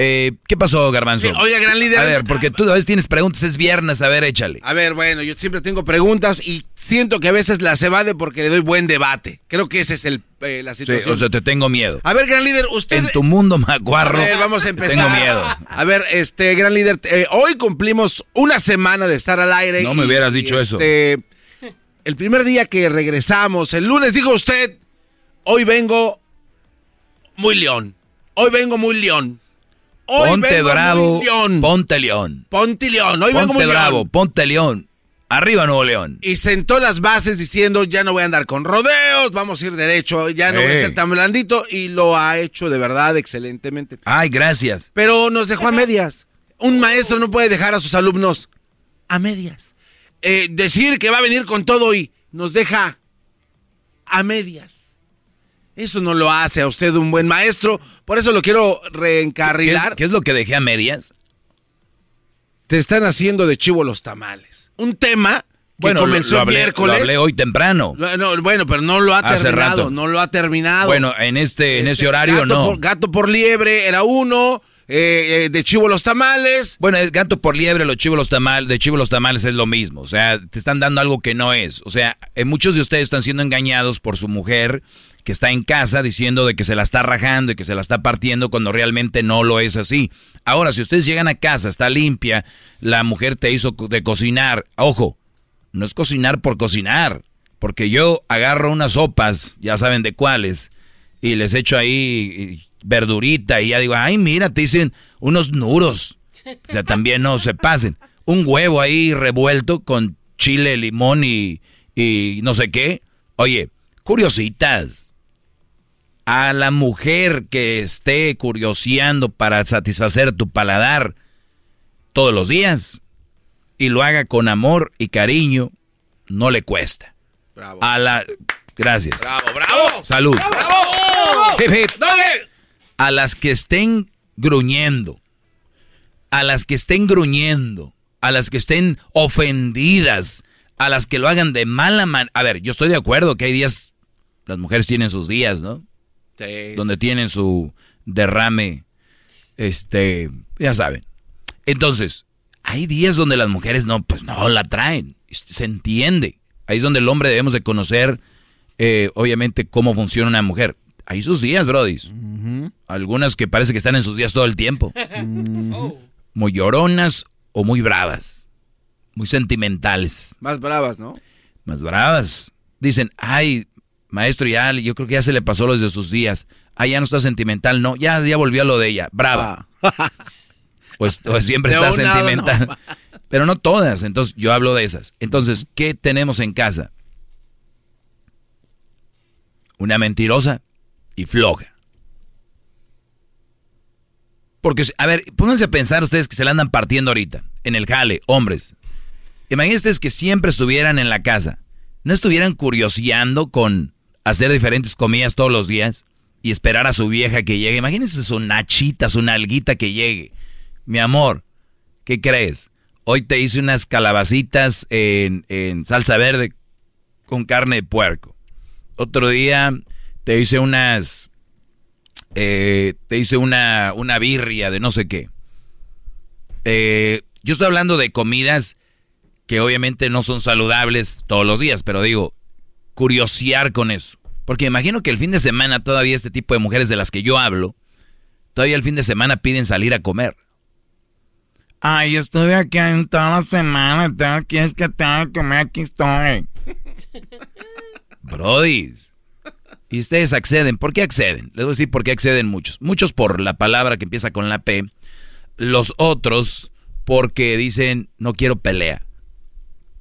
Eh, ¿Qué pasó, Garbanzo? Sí, oiga, gran líder. A ver, porque tú a veces tienes preguntas, es viernes, a ver, échale. A ver, bueno, yo siempre tengo preguntas y siento que a veces las evade porque le doy buen debate. Creo que esa es el, eh, la Sí, situación. o sea, te tengo miedo. a ver, gran líder, usted... En tu mundo macuarro. A ver, vamos a empezar. Tengo miedo. A ver, este, gran líder, eh, hoy cumplimos una semana de estar al aire. No me hubieras dicho eso. este, El primer día que regresamos, el lunes, dijo usted, hoy vengo muy león. Hoy vengo muy león. Hoy Ponte vengo bravo, muy león. ponte león. Ponte león. Hoy vengo Ponte muy bravo, león. ponte león. Arriba Nuevo León. Y sentó las bases diciendo, ya no voy a andar con rodeos, vamos a ir derecho, ya no voy a ser tan blandito. Y lo ha hecho de verdad excelentemente. Ay, gracias. Pero nos dejó a medias. Un maestro no puede dejar a sus alumnos a medias. Eh, decir que va a venir con todo y nos deja a medias. Eso no lo hace a usted un buen maestro. Por eso lo quiero ¿Qué es, reencarrilar. qué es lo que dejé a medias? Te están haciendo de chivo los tamales. Un tema que Bueno, lo, comenzó lo el hablé, miércoles. lo hablé hoy temprano. No, no, bueno, pero no lo ha Hace terminado. rato. No lo ha terminado. Bueno, en este, en Este, ese horario gato no. Por, gato por liebre era uno. Eh, eh, de chivo los tamales. Bueno, el gato por liebre, los chivos los tamales, de chivos los tamales es lo mismo. O sea, te están dando algo que no es. O sea, eh, muchos de ustedes están siendo engañados por su mujer que está en casa diciendo de que se la está rajando y que se la está partiendo cuando realmente no lo es así. Ahora, si ustedes llegan a casa, está limpia, la mujer te hizo de cocinar, ojo, no es cocinar por cocinar. Porque yo agarro unas sopas, ya saben de cuáles, y les echo ahí verdurita y ya digo, ay, mira, te dicen unos nuros. O sea, también no se pasen. Un huevo ahí revuelto con chile, limón y, y no sé qué. Oye, curiositas. A la mujer que esté curioseando para satisfacer tu paladar todos los días y lo haga con amor y cariño, no le cuesta. Bravo. A la gracias. Bravo, bravo. Salud. Bravo. Hip, hip. A las que estén gruñendo, a las que estén gruñendo, a las que estén ofendidas, a las que lo hagan de mala manera. A ver, yo estoy de acuerdo que hay días, las mujeres tienen sus días, ¿no? Sí. Donde tienen su derrame, este, ya saben. Entonces, hay días donde las mujeres no, pues no la traen, se entiende. Ahí es donde el hombre debemos de conocer, eh, obviamente, cómo funciona una mujer. Hay sus días, brodis. Algunas que parece que están en sus días todo el tiempo. *laughs* Muy lloronas o muy bravas. Muy sentimentales. Más bravas, ¿no? Más bravas. Dicen, ay, maestro, ya, yo creo que ya se le pasó los de sus días. Ah, ya no está sentimental, no, ya, ya volvió a lo de ella. Brava. *laughs* Pues, pues siempre *laughs* De está sentimental. no. Pero no todas, entonces yo hablo de esas. Entonces, ¿qué tenemos en casa? Una mentirosa y floja. Porque, a ver, pónganse a pensar ustedes que se la andan partiendo ahorita, en el jale, hombres. Imagínense que siempre estuvieran en la casa. No estuvieran curioseando con hacer diferentes comidas todos los días y esperar a su vieja que llegue. Imagínense su nachita, su nalguita que llegue. Mi amor, ¿qué crees? Hoy te hice unas calabacitas en, en salsa verde con carne de puerco. Otro día te hice unas... eh, te hice una, una birria de no sé qué. Eh, yo estoy hablando de comidas que obviamente no son saludables todos los días, pero digo, curiosear con eso. Porque imagino que el fin de semana todavía este tipo de mujeres de las que yo hablo, todavía el fin de semana piden salir a comer. Ay, yo estuve aquí en toda la semana. Tengo que es que tengo que comer. Aquí estoy. Brody. Y ustedes acceden. ¿Por qué acceden? Les voy a decir por qué acceden muchos. Muchos por la palabra que empieza con la P. Los otros porque dicen, no quiero pelea.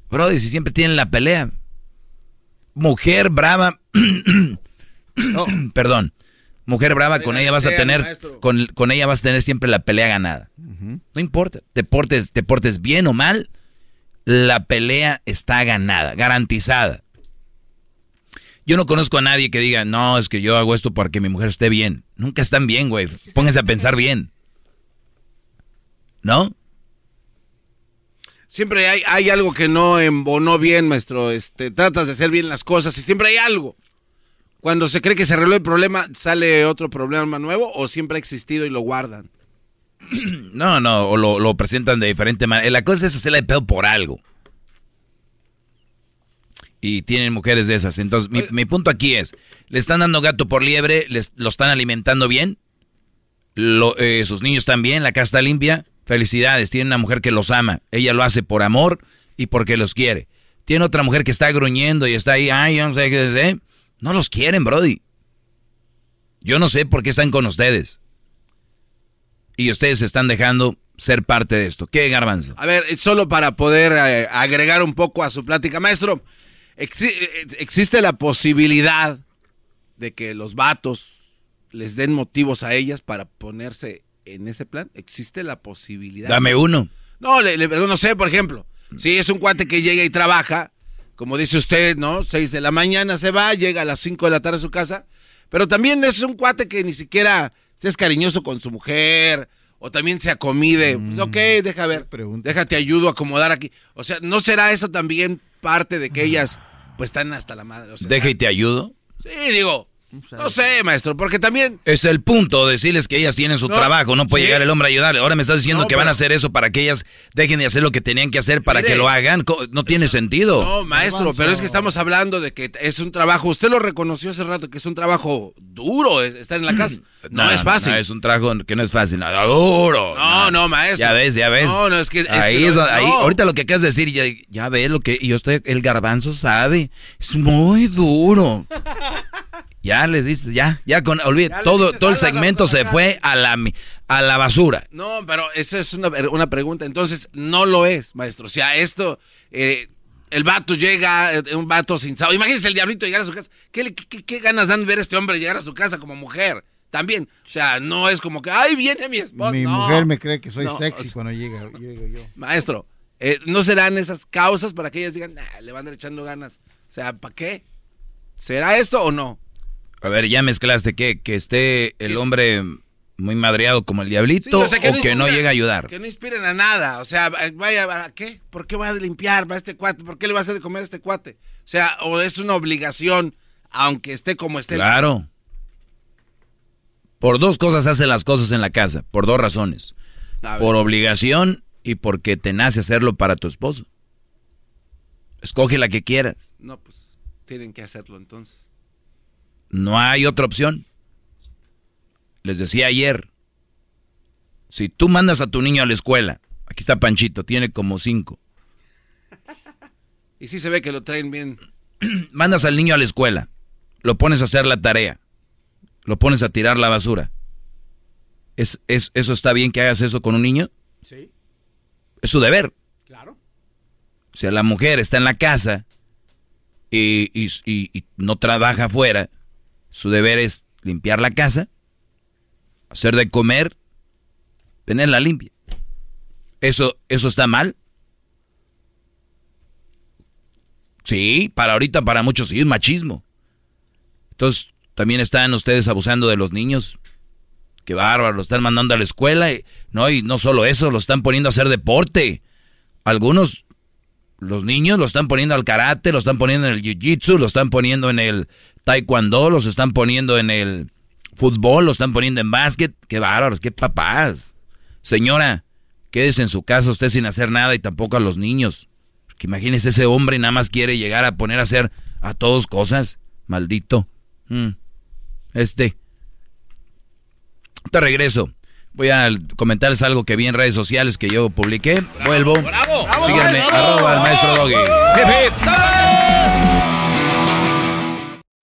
Brody, si siempre tienen la pelea. Mujer brava. *clears throat* Perdón. Mujer brava, con ella vas a tener, con, con ella vas a tener siempre la pelea ganada. No importa, te portes, te portes bien o mal, la pelea está ganada, garantizada. Yo no conozco a nadie que diga, no, es que yo hago esto para que mi mujer esté bien. Nunca están bien, güey. Pónganse a pensar bien. ¿No? Siempre hay, hay algo que no embonó bien, maestro. Este, tratas de hacer bien las cosas y siempre hay algo. Cuando se cree que se arregló el problema, sale otro problema nuevo o siempre ha existido y lo guardan. *clears throat* No, no, o lo, lo presentan de diferente manera. La cosa es hacerle pedo por algo. Y tienen mujeres de esas. Entonces, mi, mi punto aquí es, le están dando gato por liebre, les, lo están alimentando bien, lo- eh, sus niños están bien, la casa está limpia. Felicidades, tienen una mujer que los ama. Ella lo hace por amor y porque los quiere. Tiene otra mujer que está gruñendo y está ahí, ay, yo no sé qué sé. No los quieren, Brody. Yo no sé por qué están con ustedes. Y ustedes se están dejando ser parte de esto. ¿Qué, Garbanzo? A ver, eh, solo para poder eh, agregar un poco a su plática, maestro, exi- eh, existe la posibilidad de que los vatos les den motivos a ellas para ponerse en ese plan. ¿Existe la posibilidad? Dame uno. No, le, le- no sé, por ejemplo, si es un cuate que llega y trabaja, como dice usted, ¿no? Seis de la mañana se va, llega a las cinco de la tarde a su casa, pero también es un cuate que ni siquiera es cariñoso con su mujer, o también se acomide. Pues, ok, deja ver, déjate ayudo a acomodar aquí. O sea, ¿no será eso también parte de que ellas, pues, están hasta la madre? O sea, Deja y te ayudo. Sí, digo, No sé, maestro, porque también... Es el punto, decirles que ellas tienen su No, trabajo, no puede sí. llegar el hombre a ayudarle. Ahora me estás diciendo No, que van a hacer eso para que ellas dejen de hacer lo que tenían que hacer para Mire. que lo hagan. No tiene sentido. No, maestro, pero es que estamos hablando de que es un trabajo, usted lo reconoció hace rato, que es un trabajo duro es- estar en la casa. *clears throat* No, es fácil. no, es un trabajo que no es fácil. Nada duro. No, no, maestro. Ya ves, ya ves. No, no, es que... es ahí que es, no, ahí, no. ahorita lo que acabas de decir, ya, ya ves lo que yo estoy, el garbanzo sabe, es muy duro. *laughs* Ya les dices, ya, ya con, olvide, Ya todo, dices, todo el "Salga, segmento se fue a la, a la basura. No, pero esa es una, una pregunta. Entonces, no lo es, maestro. O sea, esto, eh, el vato llega, eh, un vato sin sábado. Imagínense el diablito llegar a su casa. ¿Qué, le- qué- qué ganas dan de ver a este hombre llegar a su casa como mujer? También. O sea, no es como que, ay, viene mi esposa. Mi No. mujer me cree que soy No, sexy o sea, cuando llega, llego yo. Maestro, eh, ¿no serán esas causas para que ellas digan, "Nah, le van a echando ganas? O sea, ¿para qué? ¿Será esto o no? A ver, ya mezclaste que, que esté el hombre muy madreado como el diablito Sí, o sea, o que no llega a ayudar. Que no inspiren a nada. O sea, vaya, ¿a qué? ¿Por qué va a limpiar a este cuate? ¿Por qué le va a hacer de comer a este cuate? O sea, o es una obligación, aunque esté como esté. Claro. Por dos cosas hace las cosas en la casa, por dos razones. Por obligación y porque te nace hacerlo para tu esposo. Escoge la que quieras. No, pues tienen que hacerlo entonces. No hay otra opción. Les decía ayer, si tú mandas a tu niño a la escuela, aquí está Panchito, tiene como cinco, Y sí se ve que lo traen bien. *clears throat* mandas al niño a la escuela, lo pones a hacer la tarea, lo pones a tirar la basura. ¿Es, es, ¿Eso está bien que hagas eso con un niño? Sí, Es su deber. claro. O sea, la mujer está en la casa y, y- y- y no trabaja afuera. Su deber es limpiar la casa, hacer de comer, tenerla limpia. ¿Eso, eso está mal? Sí, para ahorita, para muchos sí, es machismo. Entonces, también están ustedes abusando de los niños. Qué bárbaro, lo están mandando a la escuela. Y, no, y no solo eso, lo están poniendo a hacer deporte. Algunos los niños lo están poniendo al karate, lo están poniendo en el jiu-jitsu, lo están poniendo en el taekwondo, los están poniendo en el fútbol, lo están poniendo en básquet. Qué bárbaros, qué papás. Señora, quédese en su casa usted sin hacer nada y tampoco a los niños. Que imagínese ese hombre nada más quiere llegar a poner a hacer a todos cosas. Maldito. Mm. Este. Te regreso. Voy a comentarles algo que vi en redes sociales que yo publiqué. Vuelvo. ¡Bravo! Síganme, arroba el maestro Doggy.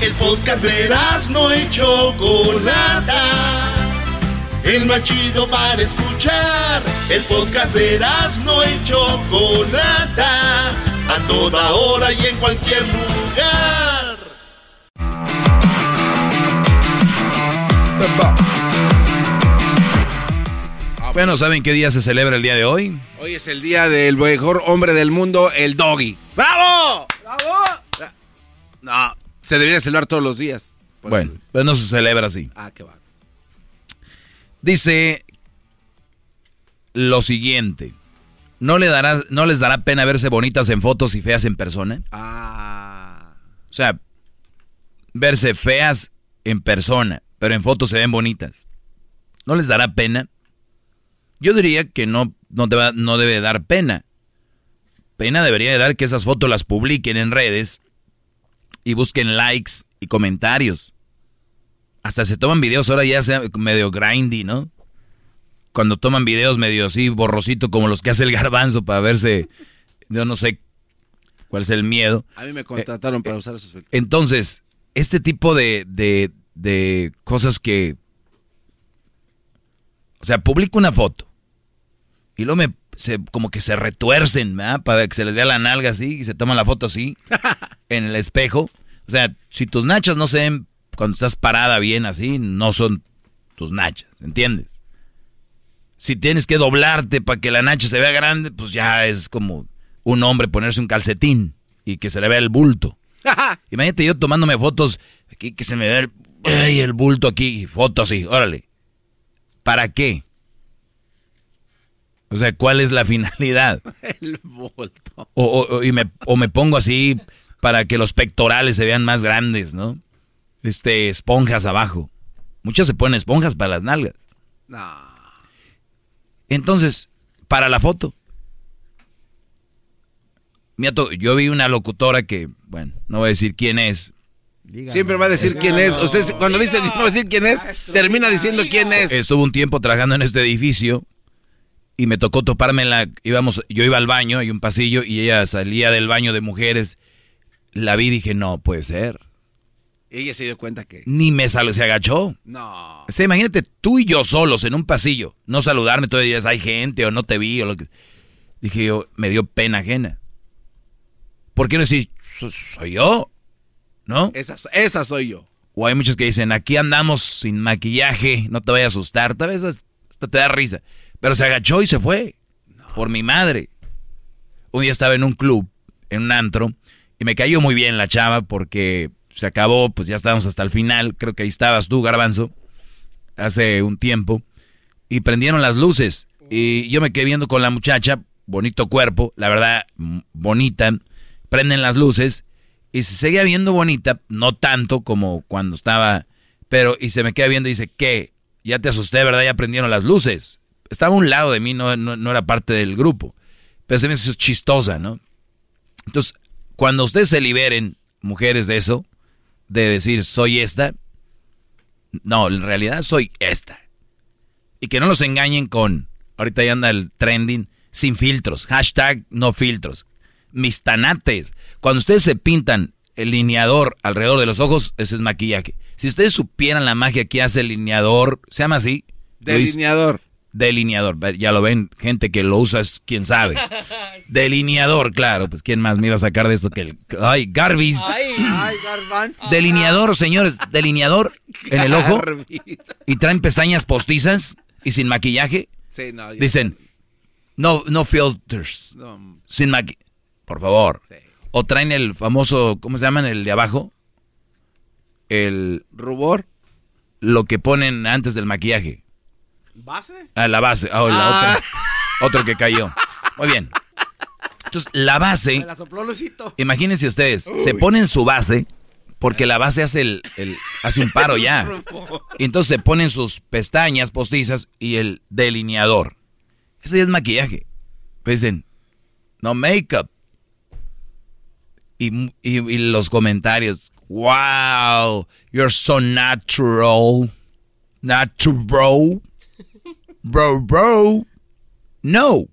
El podcast de no y Chocolata. El más chido para escuchar. El podcast de no y Chocolata. A toda hora y en cualquier lugar. Bueno, ¿saben qué día se celebra el día de hoy? Hoy es el día del mejor hombre del mundo, el doggy. ¡Bravo! ¡Bravo! No, se debería celebrar todos los días. Bueno, pero no se celebra así. Ah, qué va. Dice lo siguiente. ¿No, le dará, ¿No les dará pena verse bonitas en fotos y feas en persona? Ah. O sea, verse feas en persona, pero en fotos se ven bonitas. ¿No les dará pena? Yo diría que no, no, te va- no debe dar pena. Pena debería de dar que esas fotos las publiquen en redes y busquen likes y comentarios. Hasta se toman videos ahora ya sea medio grindy, ¿no? Cuando toman videos medio así borrosito como los que hace el garbanzo para verse, yo no sé cuál es el miedo. A mí me contrataron para usar esos filtros. Entonces, este tipo de, de, de cosas que... O sea, publico una foto y luego me, se, como que se retuercen, ¿verdad? Para que se les vea la nalga así y se toman la foto así *laughs* en el espejo. O sea, si tus nachas no se ven cuando estás parada bien así, no son tus nachas, ¿entiendes? Si tienes que doblarte para que la nacha se vea grande, pues ya es como un hombre ponerse un calcetín y que se le vea el bulto. *laughs* Imagínate yo tomándome fotos aquí que se me vea el, ay, el bulto aquí, fotos así, órale. ¿Para qué? O sea, ¿cuál es la finalidad? *laughs* El bulto. O, o- o- y me, o me pongo así para que los pectorales se vean más grandes, ¿no? Este, esponjas abajo. Muchas se ponen esponjas para las nalgas. No. Entonces, para la foto. Yo vi una locutora que, bueno, no voy a decir quién es. Siempre va a decir quién es. Usted cuando dice no va a decir quién es, termina diciendo quién es. Estuve un tiempo trabajando en este edificio y me tocó toparme en la... Íbamos, yo iba al baño, hay un pasillo, y ella salía del baño de mujeres. La vi y dije, no, puede ser. Ella se dio cuenta que. Ni me salió, se agachó. No. O sea, imagínate tú y yo solos en un pasillo, no saludarme, todavía dices, hay gente o no te vi o lo que... Dije yo, me dio pena ajena. ¿Por qué no decir, "So- soy yo? ¿No? Esa, esa soy yo. O hay muchos que dicen, aquí andamos sin maquillaje, no te vayas a asustar, tal vez hasta te da risa. Pero se agachó y se fue. Por mi madre. Un día estaba en un club, en un antro, y me cayó muy bien la chava porque se acabó, pues ya estábamos hasta el final. Creo que ahí estabas tú, Garbanzo, hace un tiempo. Y prendieron las luces. Y yo me quedé viendo con la muchacha, bonito cuerpo, la verdad, bonita. Prenden las luces y se seguía viendo bonita, no tanto como cuando estaba, pero y se me queda viendo y dice, ¿qué? Ya te asusté, ¿verdad? Ya prendieron las luces. Estaba a un lado de mí, no, no, no era parte del grupo. Pero se me hizo chistosa, ¿no? Entonces, cuando ustedes se liberen, mujeres, de eso, de decir, soy esta, no, en realidad soy esta. Y que no los engañen con, ahorita ya anda el trending, sin filtros, hashtag no filtros. Mis tanates. Cuando ustedes se pintan el lineador alrededor de los ojos, ese es maquillaje. Si ustedes supieran la magia que hace el lineador, se llama así. Delineador. Delineador. Ya lo ven, gente que lo usa es quien sabe. *laughs* Delineador, claro. Pues quién más me iba a sacar de esto que el... Ay, Garbis. Ay, ay, garbanzo. *laughs* Delineador, señores, delineador en el ojo. Y traen pestañas postizas y sin maquillaje. Sí, no, ya- Dicen, no, no filters. No. Sin maquillaje. Por favor. O traen el famoso, ¿cómo se llaman? El de abajo. El... Rubor. Lo que ponen antes del maquillaje. ¿Base? Ah, la base. Ah, la Ah. otra. Otro que cayó. Muy bien. Entonces, la base... Me la sopló Lucito. Imagínense ustedes, se ponen su base, porque la base hace el, el- hace un paro ya. *laughs* Y entonces se ponen sus pestañas postizas y el delineador. Eso ya es maquillaje. Pues dicen, no make-up. Y, y- y los comentarios, wow, you're so natural. Natural. Bro, bro. No.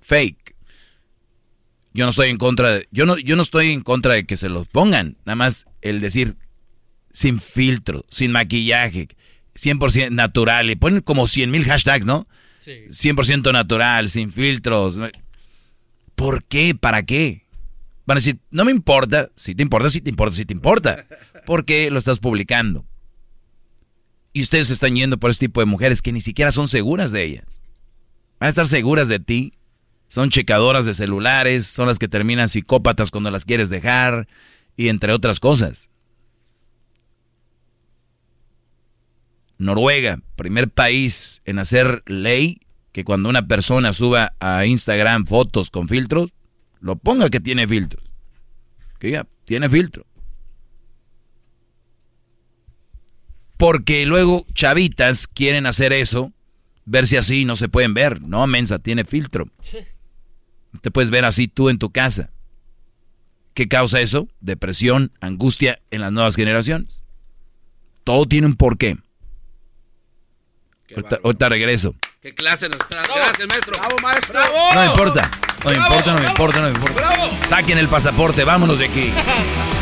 Fake. Yo no estoy en contra de, yo no, yo no estoy en contra de que se los pongan. Nada más el decir sin filtro, sin maquillaje, 100% natural. Y ponen como 100 mil hashtags, ¿no? Sí. 100% natural, sin filtros. ¿Por qué? ¿Para qué? Van a decir, no me importa. Si te importa, si te importa, si te importa. ¿Por qué lo estás publicando? Y ustedes están yendo por este tipo de mujeres que ni siquiera son seguras de ellas. Van a estar seguras de ti. Son checadoras de celulares, son las que terminan psicópatas cuando las quieres dejar, y entre otras cosas. Noruega, primer país en hacer ley que cuando una persona suba a Instagram fotos con filtros, lo ponga que tiene filtros. Que ya, tiene filtro. Porque luego chavitas quieren hacer eso, verse así y no se pueden ver. No, mensa, tiene filtro. Te puedes ver así tú en tu casa. ¿Qué causa eso? Depresión, angustia en las nuevas generaciones. Todo tiene un porqué. Ahorita, ahorita regreso. ¿Qué clase nos trae? Gracias, maestro. Bravo, maestro. ¡Bravo! No me importa. No me importa, no me importa, no me importa. ¡Bravo! Saquen el pasaporte, vámonos de aquí. *laughs*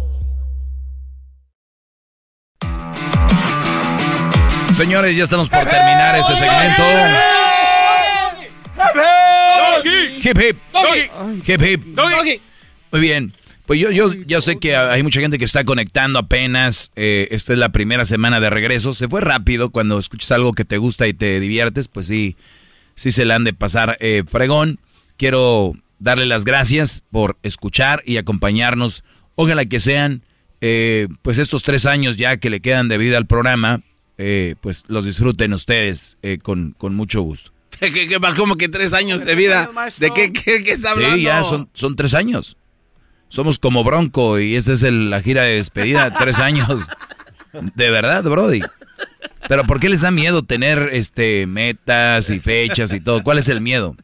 Señores, ya estamos por terminar este segmento. Hip hip. Hip hip. Muy bien. Pues yo, yo, yo sé que hay mucha gente que está conectando apenas. Eh, esta es la primera semana de regreso. Se fue rápido cuando escuchas algo que te gusta y te diviertes. Pues sí, sí se le han de pasar eh, fregón. Quiero darle las gracias por escuchar y acompañarnos. Ojalá que sean eh, pues estos tres años ya que le quedan de vida al programa, eh, pues los disfruten ustedes eh, con, con mucho gusto. *laughs* ¿Qué, qué más? Como que tres años de vida. ¿De qué, qué, qué está hablando? Sí, ya son, son tres años. Somos como Bronco y esta es el- la gira de despedida, *laughs* tres años. De verdad, Brody. Pero ¿por qué les da miedo tener este metas y fechas y todo? ¿Cuál es el miedo?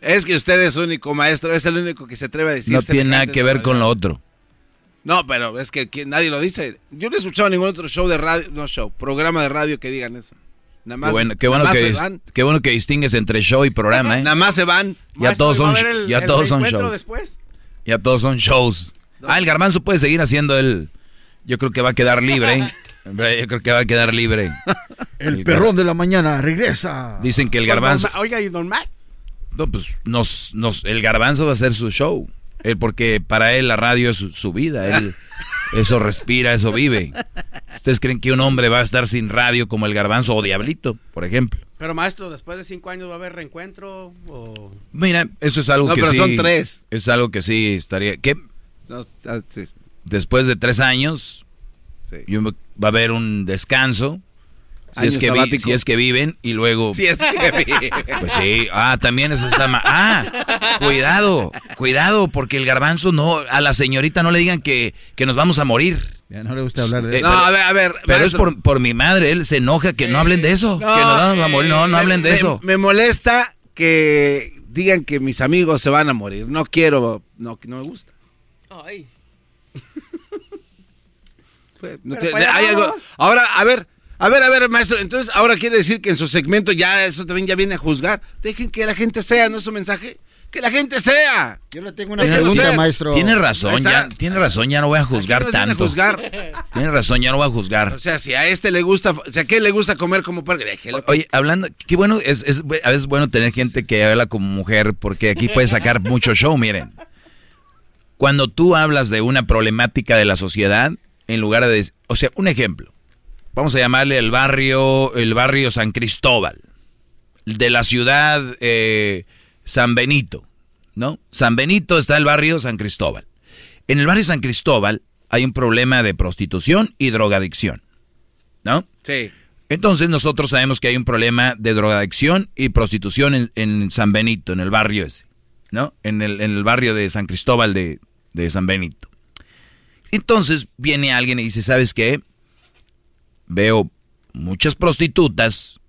Es que usted es único, maestro. Es el único que se atreve a decir. No tiene nada que ver con lo otro. No, pero es que nadie lo dice. Yo no he escuchado ningún otro show de radio, no show, programa de radio que digan eso. Nada más, Qué bueno, qué bueno nada más que, van. qué bueno que distingues entre show y programa, ¿eh? Nada más se van. Ya todos son, ya todos son shows. Ya todos son shows. Ah, el garbanzo puede seguir haciendo el... Yo creo que va a quedar libre. *laughs* Hombre, Yo creo que va a quedar libre. El perrón de la mañana regresa. Dicen que el garbanzo... Oiga, ¿y Don Mac? No, pues nos, nos, el garbanzo va a hacer su show. Él, porque para él la radio es su, vida. Él, eso respira, eso vive. ¿Ustedes creen que un hombre va a estar sin radio como el garbanzo o Diablito, por ejemplo? Pero maestro, después de cinco años va a haber reencuentro o... Mira, eso es algo No, que pero sí... son tres. Es algo que sí estaría... ¿Qué? No, ah, sí. Después de tres años, Sí. va a haber un descanso. Si es, que vi- sabático. si es que viven y luego... Si es que *laughs* vi- Pues sí, ah, también eso está mal. Ah, cuidado, cuidado, porque el garbanzo no, a la señorita no le digan que, que nos vamos a morir. Ya no le gusta hablar de Eh, eso. No, pero- a ver, a ver. Pero es por, por mi madre, él se enoja que no hablen de eso, que nos vamos a morir, no, no Me- hablen de me- eso. Me molesta que digan que mis amigos se van a morir. No quiero, no, no me gusta. Ay. Pues, no te- allá hay algo-. Ahora, a ver, a ver, a ver, maestro. Entonces, ahora quiere decir que en su segmento ya eso también ya viene a juzgar. Dejen que la gente sea, ¿no es su mensaje? Que la gente sea. Yo le tengo una pregunta, ser. maestro. Tiene razón, ya, tiene razón, ya no voy a juzgar no a tanto. juzgar. Tiene razón, ya no voy a juzgar. O sea, si a este le gusta, o sea, ¿qué le gusta comer como puerco? Déjelo. Oye, hablando, qué bueno, es, es a veces bueno tener gente que habla como mujer, porque aquí puedes sacar mucho show, miren. Cuando tú hablas de una problemática de la sociedad, en lugar de, o sea, un ejemplo, vamos a llamarle el barrio, el barrio San Cristóbal, de la ciudad eh, San Benito, ¿no? San Benito está el barrio San Cristóbal. En el barrio San Cristóbal hay un problema de prostitución y drogadicción, ¿no? Sí. Entonces nosotros sabemos que hay un problema de drogadicción y prostitución en, en San Benito, en el barrio ese, ¿no? En el, en el barrio de San Cristóbal de, de San Benito. Entonces viene alguien y dice, ¿sabes qué? Veo muchas prostitutas,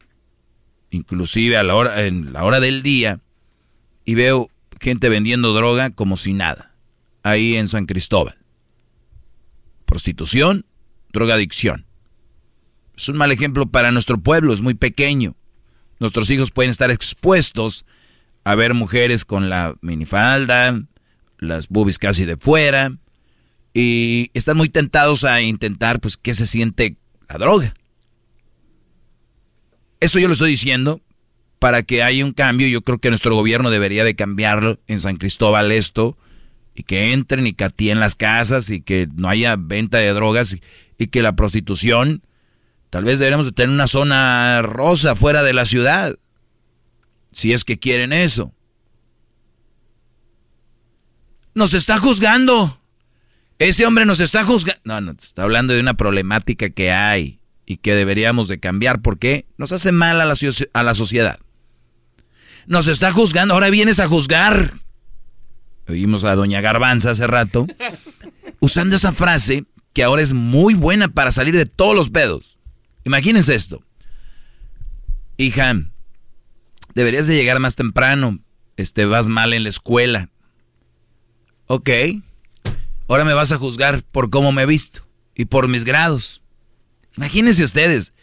inclusive a la hora, en la hora del día, y veo gente vendiendo droga como si nada, ahí en San Cristóbal. Prostitución, drogadicción. Es un mal ejemplo para nuestro pueblo, es muy pequeño. Nuestros hijos pueden estar expuestos a ver mujeres con la minifalda, las boobies casi de fuera, y están muy tentados a intentar, pues, qué se siente la droga. Eso yo lo estoy diciendo para que haya un cambio. Yo creo que nuestro gobierno debería de cambiarlo en San Cristóbal esto, y que entren y catien las casas, y que no haya venta de drogas, y, y que la prostitución, tal vez deberíamos de tener una zona rosa fuera de la ciudad, si es que quieren eso. Nos está juzgando. Ese hombre nos está juzgando. No, no, está hablando de una problemática que hay y que deberíamos de cambiar porque nos hace mal a la, a la sociedad. nos está juzgando, ahora vienes a juzgar. Oímos a doña Garbanza hace rato, *laughs* usando esa frase que ahora es muy buena para salir de todos los pedos. Imagínense esto. Hija, deberías de llegar más temprano. Este, vas mal en la escuela. Ok. Ahora me vas a juzgar por cómo me he visto y por mis grados. Imagínense ustedes.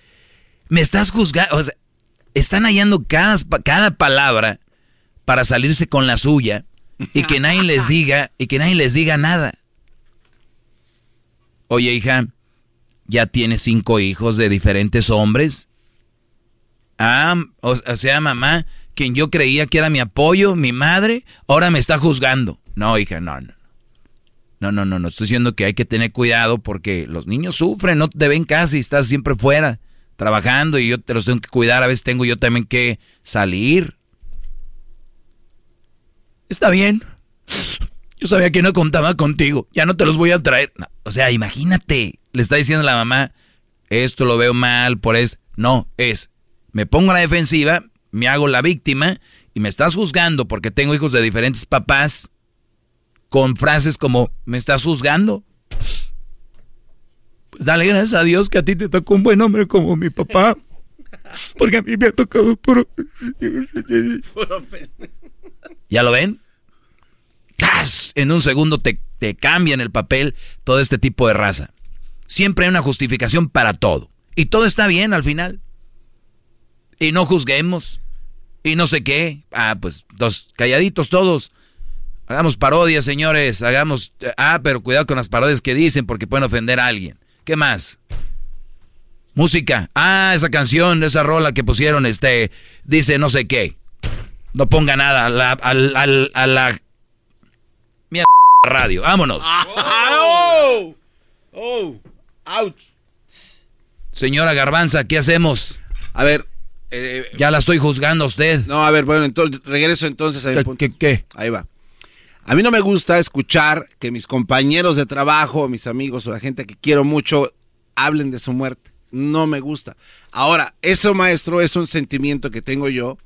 Me estás juzgando. O sea, están hallando cada, cada palabra para salirse con la suya y que nadie les *laughs* diga y que nadie les diga nada. Oye, hija, ¿ya tienes cinco hijos de diferentes hombres? Ah, o, sea, mamá, quien yo creía que era mi apoyo, mi madre, ahora me está juzgando. No, hija, no, no. No, no, no, no. Estoy diciendo que hay que tener cuidado porque los niños sufren, no te ven casi, estás siempre fuera, trabajando y yo te los tengo que cuidar. A veces tengo yo también que salir. Está bien. Yo sabía que no contaba contigo. Ya no te los voy a traer. o sea, imagínate. Le está diciendo la mamá, esto lo veo mal, por eso. No, es, me pongo a la defensiva, me hago la víctima y me estás juzgando porque tengo hijos de diferentes papás con frases como, ¿me estás juzgando? Pues dale gracias a Dios que a ti te tocó un buen hombre como mi papá. Porque a mí me ha tocado puro... ¿Ya lo ven? En un segundo te, te cambian el papel todo este tipo de raza. Siempre hay una justificación para todo. Y todo está bien al final. Y no juzguemos. Y no sé qué. Ah, pues dos calladitos todos. Hagamos parodias, señores. Hagamos. Ah, pero cuidado con las parodias que dicen porque pueden ofender a alguien. ¿Qué más? Música. Ah, esa canción, esa rola que pusieron, este, dice no sé qué. No ponga nada a la, a la Mierda radio. Vámonos. oh, oh, ouch. Señora Garbanza, ¿qué hacemos? A ver. Eh, ya la estoy juzgando a usted. No, a ver, bueno, entonces, regreso entonces a mi ¿Qué, punto. ¿Qué, qué? Ahí va. A mí no me gusta escuchar que mis compañeros de trabajo, mis amigos o la gente que quiero mucho hablen de su muerte. No me gusta. Ahora, eso, maestro, es un sentimiento que tengo yo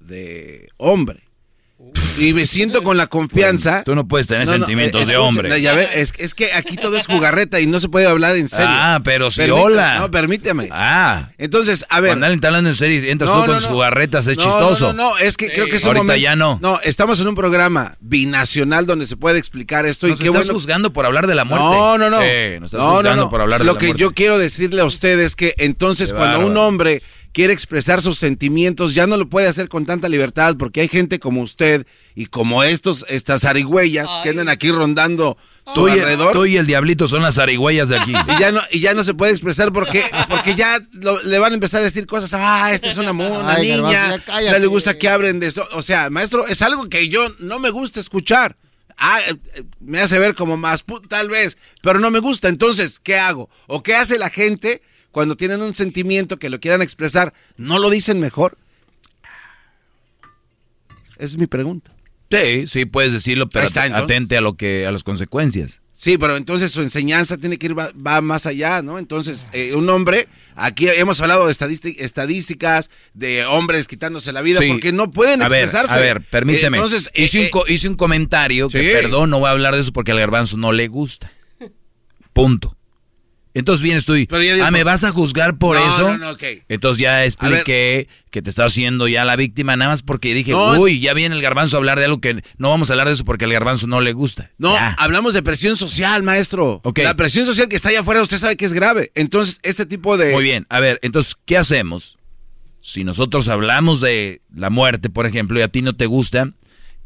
de hombre. Y me siento con la confianza. tú no puedes tener sentimientos de hombre. Ya es, es, que aquí todo es jugarreta y no se puede hablar en serio. Ah, pero sí, hola. No, permíteme. Ah. Entonces, a ver. Cuando alguien está hablando en serio y entras tú con sus jugarretas, es chistoso. No, no, es que creo que es un Ahorita momento. ya no. No, estamos en un programa binacional donde se puede explicar esto. Nos y qué estás bueno. juzgando por hablar de la muerte. No, no, no. Eh, nos estás juzgando no. por hablar de Lo la que muerte. yo quiero decirle a ustedes es que entonces Qué cuando un hombre quiere expresar sus sentimientos ya no lo puede hacer con tanta libertad porque hay gente como usted y como estos estas arigüeyas que andan aquí rondando su Tú y, alrededor tú y el diablito son las zarigüeyas de aquí. y ya no y ya no se puede expresar porque porque ya lo- le van a empezar a decir cosas ah esta es una, una Ay, niña no le gusta que hablen de esto o sea maestro es algo que yo no me gusta escuchar Ah, eh, eh, me hace ver como más tal vez, pero no me gusta. Entonces, ¿qué hago? ¿O qué hace la gente cuando tienen un sentimiento que lo quieran expresar? ¿No lo dicen mejor? Esa es mi pregunta. Sí, sí, puedes decirlo, pero está, atente a lo que a las consecuencias. Sí, pero entonces su enseñanza tiene que ir va, va más allá, ¿no? Entonces, eh, un hombre, aquí hemos hablado de estadísti- estadísticas, de hombres quitándose la vida, Sí. porque no pueden a ver, expresarse. A ver, permíteme. Eh, Entonces, eh, hice, un, eh, co- hice un comentario que, perdón, no voy a hablar de eso porque al garbanzo no le gusta. Punto. Entonces vienes tú y, Pero ya digo, ah, ¿me vas a juzgar por No, eso? no, no, ok. Entonces ya expliqué que te estás haciendo ya la víctima, nada más porque dije, No, uy, ya viene el garbanzo a hablar de algo que no vamos a hablar de eso porque al garbanzo no le gusta. No, Ya. hablamos de presión social, maestro. Ok. La presión social que está allá afuera, usted sabe que es grave. Entonces, este tipo de... Muy bien, a ver, entonces, ¿qué hacemos? Si nosotros hablamos de la muerte, por ejemplo, y a ti no te gusta,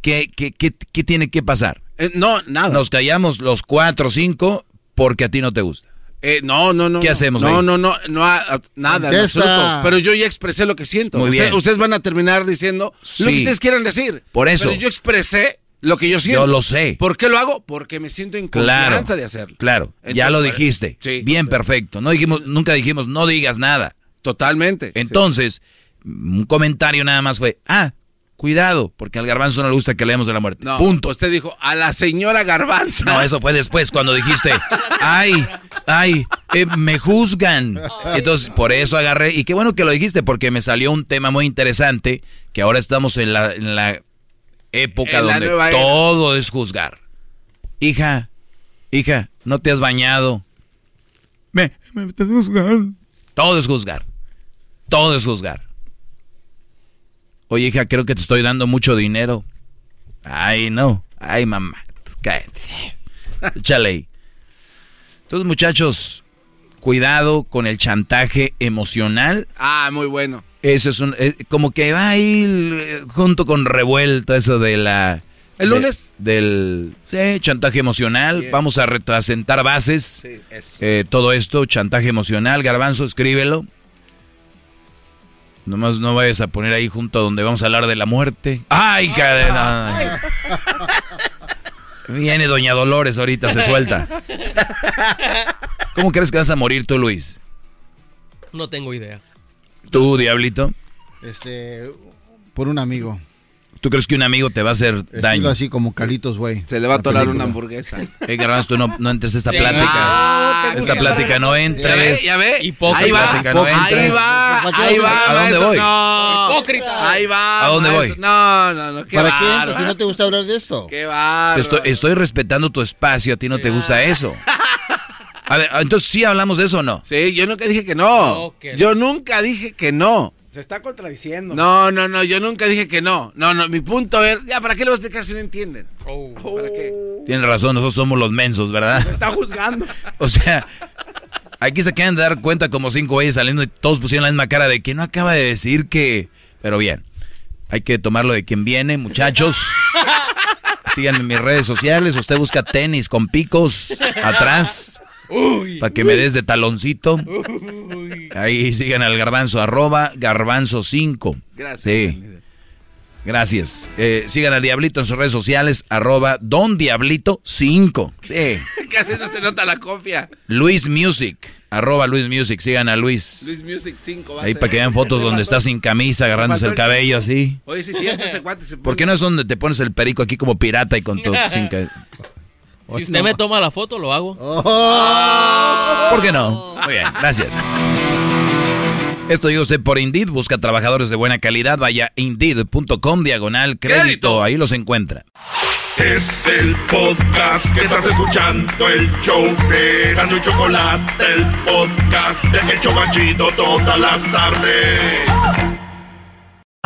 ¿qué, qué, qué, qué tiene que pasar? Eh, no, nada. Nos callamos los cuatro o cinco porque a ti no te gusta. Eh, no, no, no. ¿Qué no. hacemos No, no, no, no, a- nada, en absoluto. Pero yo ya expresé lo que siento. Muy Usted- bien. Ustedes van a terminar diciendo lo que ustedes quieran decir. Por eso. Pero yo expresé lo que yo siento. Yo lo sé. ¿Por qué lo hago? Porque me siento en Claro. confianza de hacerlo. Claro, ya lo dijiste. sí. Bien, perfecto. No dijimos, nunca dijimos, no digas nada. Totalmente. Entonces, un comentario nada más fue, ah, Cuidado, porque al garbanzo no le gusta que leamos de la muerte. No, Punto. Usted dijo a la señora Garbanza. No, eso fue después cuando dijiste, ay, ay, eh, me juzgan. Entonces, por eso agarré, y qué bueno que lo dijiste, porque me salió un tema muy interesante, que ahora estamos en la, en la época En la donde era. todo es juzgar. Hija, hija, no te has bañado. Me, me estás juzgando. Todo es juzgar. Todo es juzgar. Oye, hija, creo que te estoy dando mucho dinero. Ay, no. Ay, mamá. Cállate. *laughs* Échale. Entonces, muchachos, cuidado con el chantaje emocional. Ah, muy bueno. Eso es un. eh, como que va ahí eh, junto con revuelto, eso de la. ¿El de- lunes? del. Sí, chantaje emocional. Bien. Vamos a reto- a sentar bases. Sí, eso. Eh, todo esto, chantaje emocional. Garbanzo, escríbelo. Nomás no vayas a poner ahí junto a donde vamos a hablar de la muerte. ¡Ay, cadena! Viene Doña Dolores ahorita, se suelta. ¿Cómo crees que vas a morir tú, Luis? No tengo idea. ¿Tú, Diablito? Este, por un amigo. ¿Tú crees que un amigo te va a hacer Estilo daño? así como Calitos, güey. Se le va a atorar una hamburguesa. Eh, Garbanzo, tú no, no entres a esta Sí. plática. Ah, esta plática no entres. Ya ve, ya ve. Ahí va, no ahí va, ahí va. ¿A dónde voy? No. Hipócrita. Ahí va. ¿A dónde maestro. voy? No, no, no. Qué ¿Para qué entras si no te gusta hablar de esto? Qué estoy, estoy respetando tu espacio, a ti no te gusta eso. A ver, entonces sí hablamos de eso o no. Sí, yo nunca dije que no. Yo nunca dije que no. Se está contradiciendo. No, no, no, yo nunca dije que no. No, no, mi punto es, ya, ¿para qué le voy a explicar si no entienden? ¿Para qué? Tienes razón, nosotros somos los mensos, ¿verdad? Se está juzgando. *laughs* O sea, aquí se quedan de dar cuenta como cinco güeyes saliendo y todos pusieron la misma cara de que no acaba de decir que... Pero bien, hay que tomarlo de quien viene, muchachos. *laughs* Síganme en mis redes sociales, usted busca tenis con picos atrás. Para que me des de taloncito. Ahí sigan al garbanzo, arroba garbanzo 5. Gracias. Sí. Gracias. Eh, sigan al Diablito en sus redes sociales, arroba Don Diablito 5. Sí. *laughs* Casi no se nota la copia. Luis Music, arroba Luis Music, sigan a Luis. Luis Music 5 va a Ahí para que vean fotos donde está sin camisa, agarrándose el cabello así. Oye, sí, ese se pone. ¿Por qué no es donde te pones el perico aquí como pirata y con tu *laughs* sin Si usted me toma la foto, lo hago. ¿Por qué no? Muy bien, gracias. Esto llega usted por Indeed, busca trabajadores de buena calidad, vaya a indeed.com diagonal crédito, ahí los encuentra. Es el podcast que estás escuchando, el show de Gano y Chocolate, el podcast de El Chobachito todas las tardes.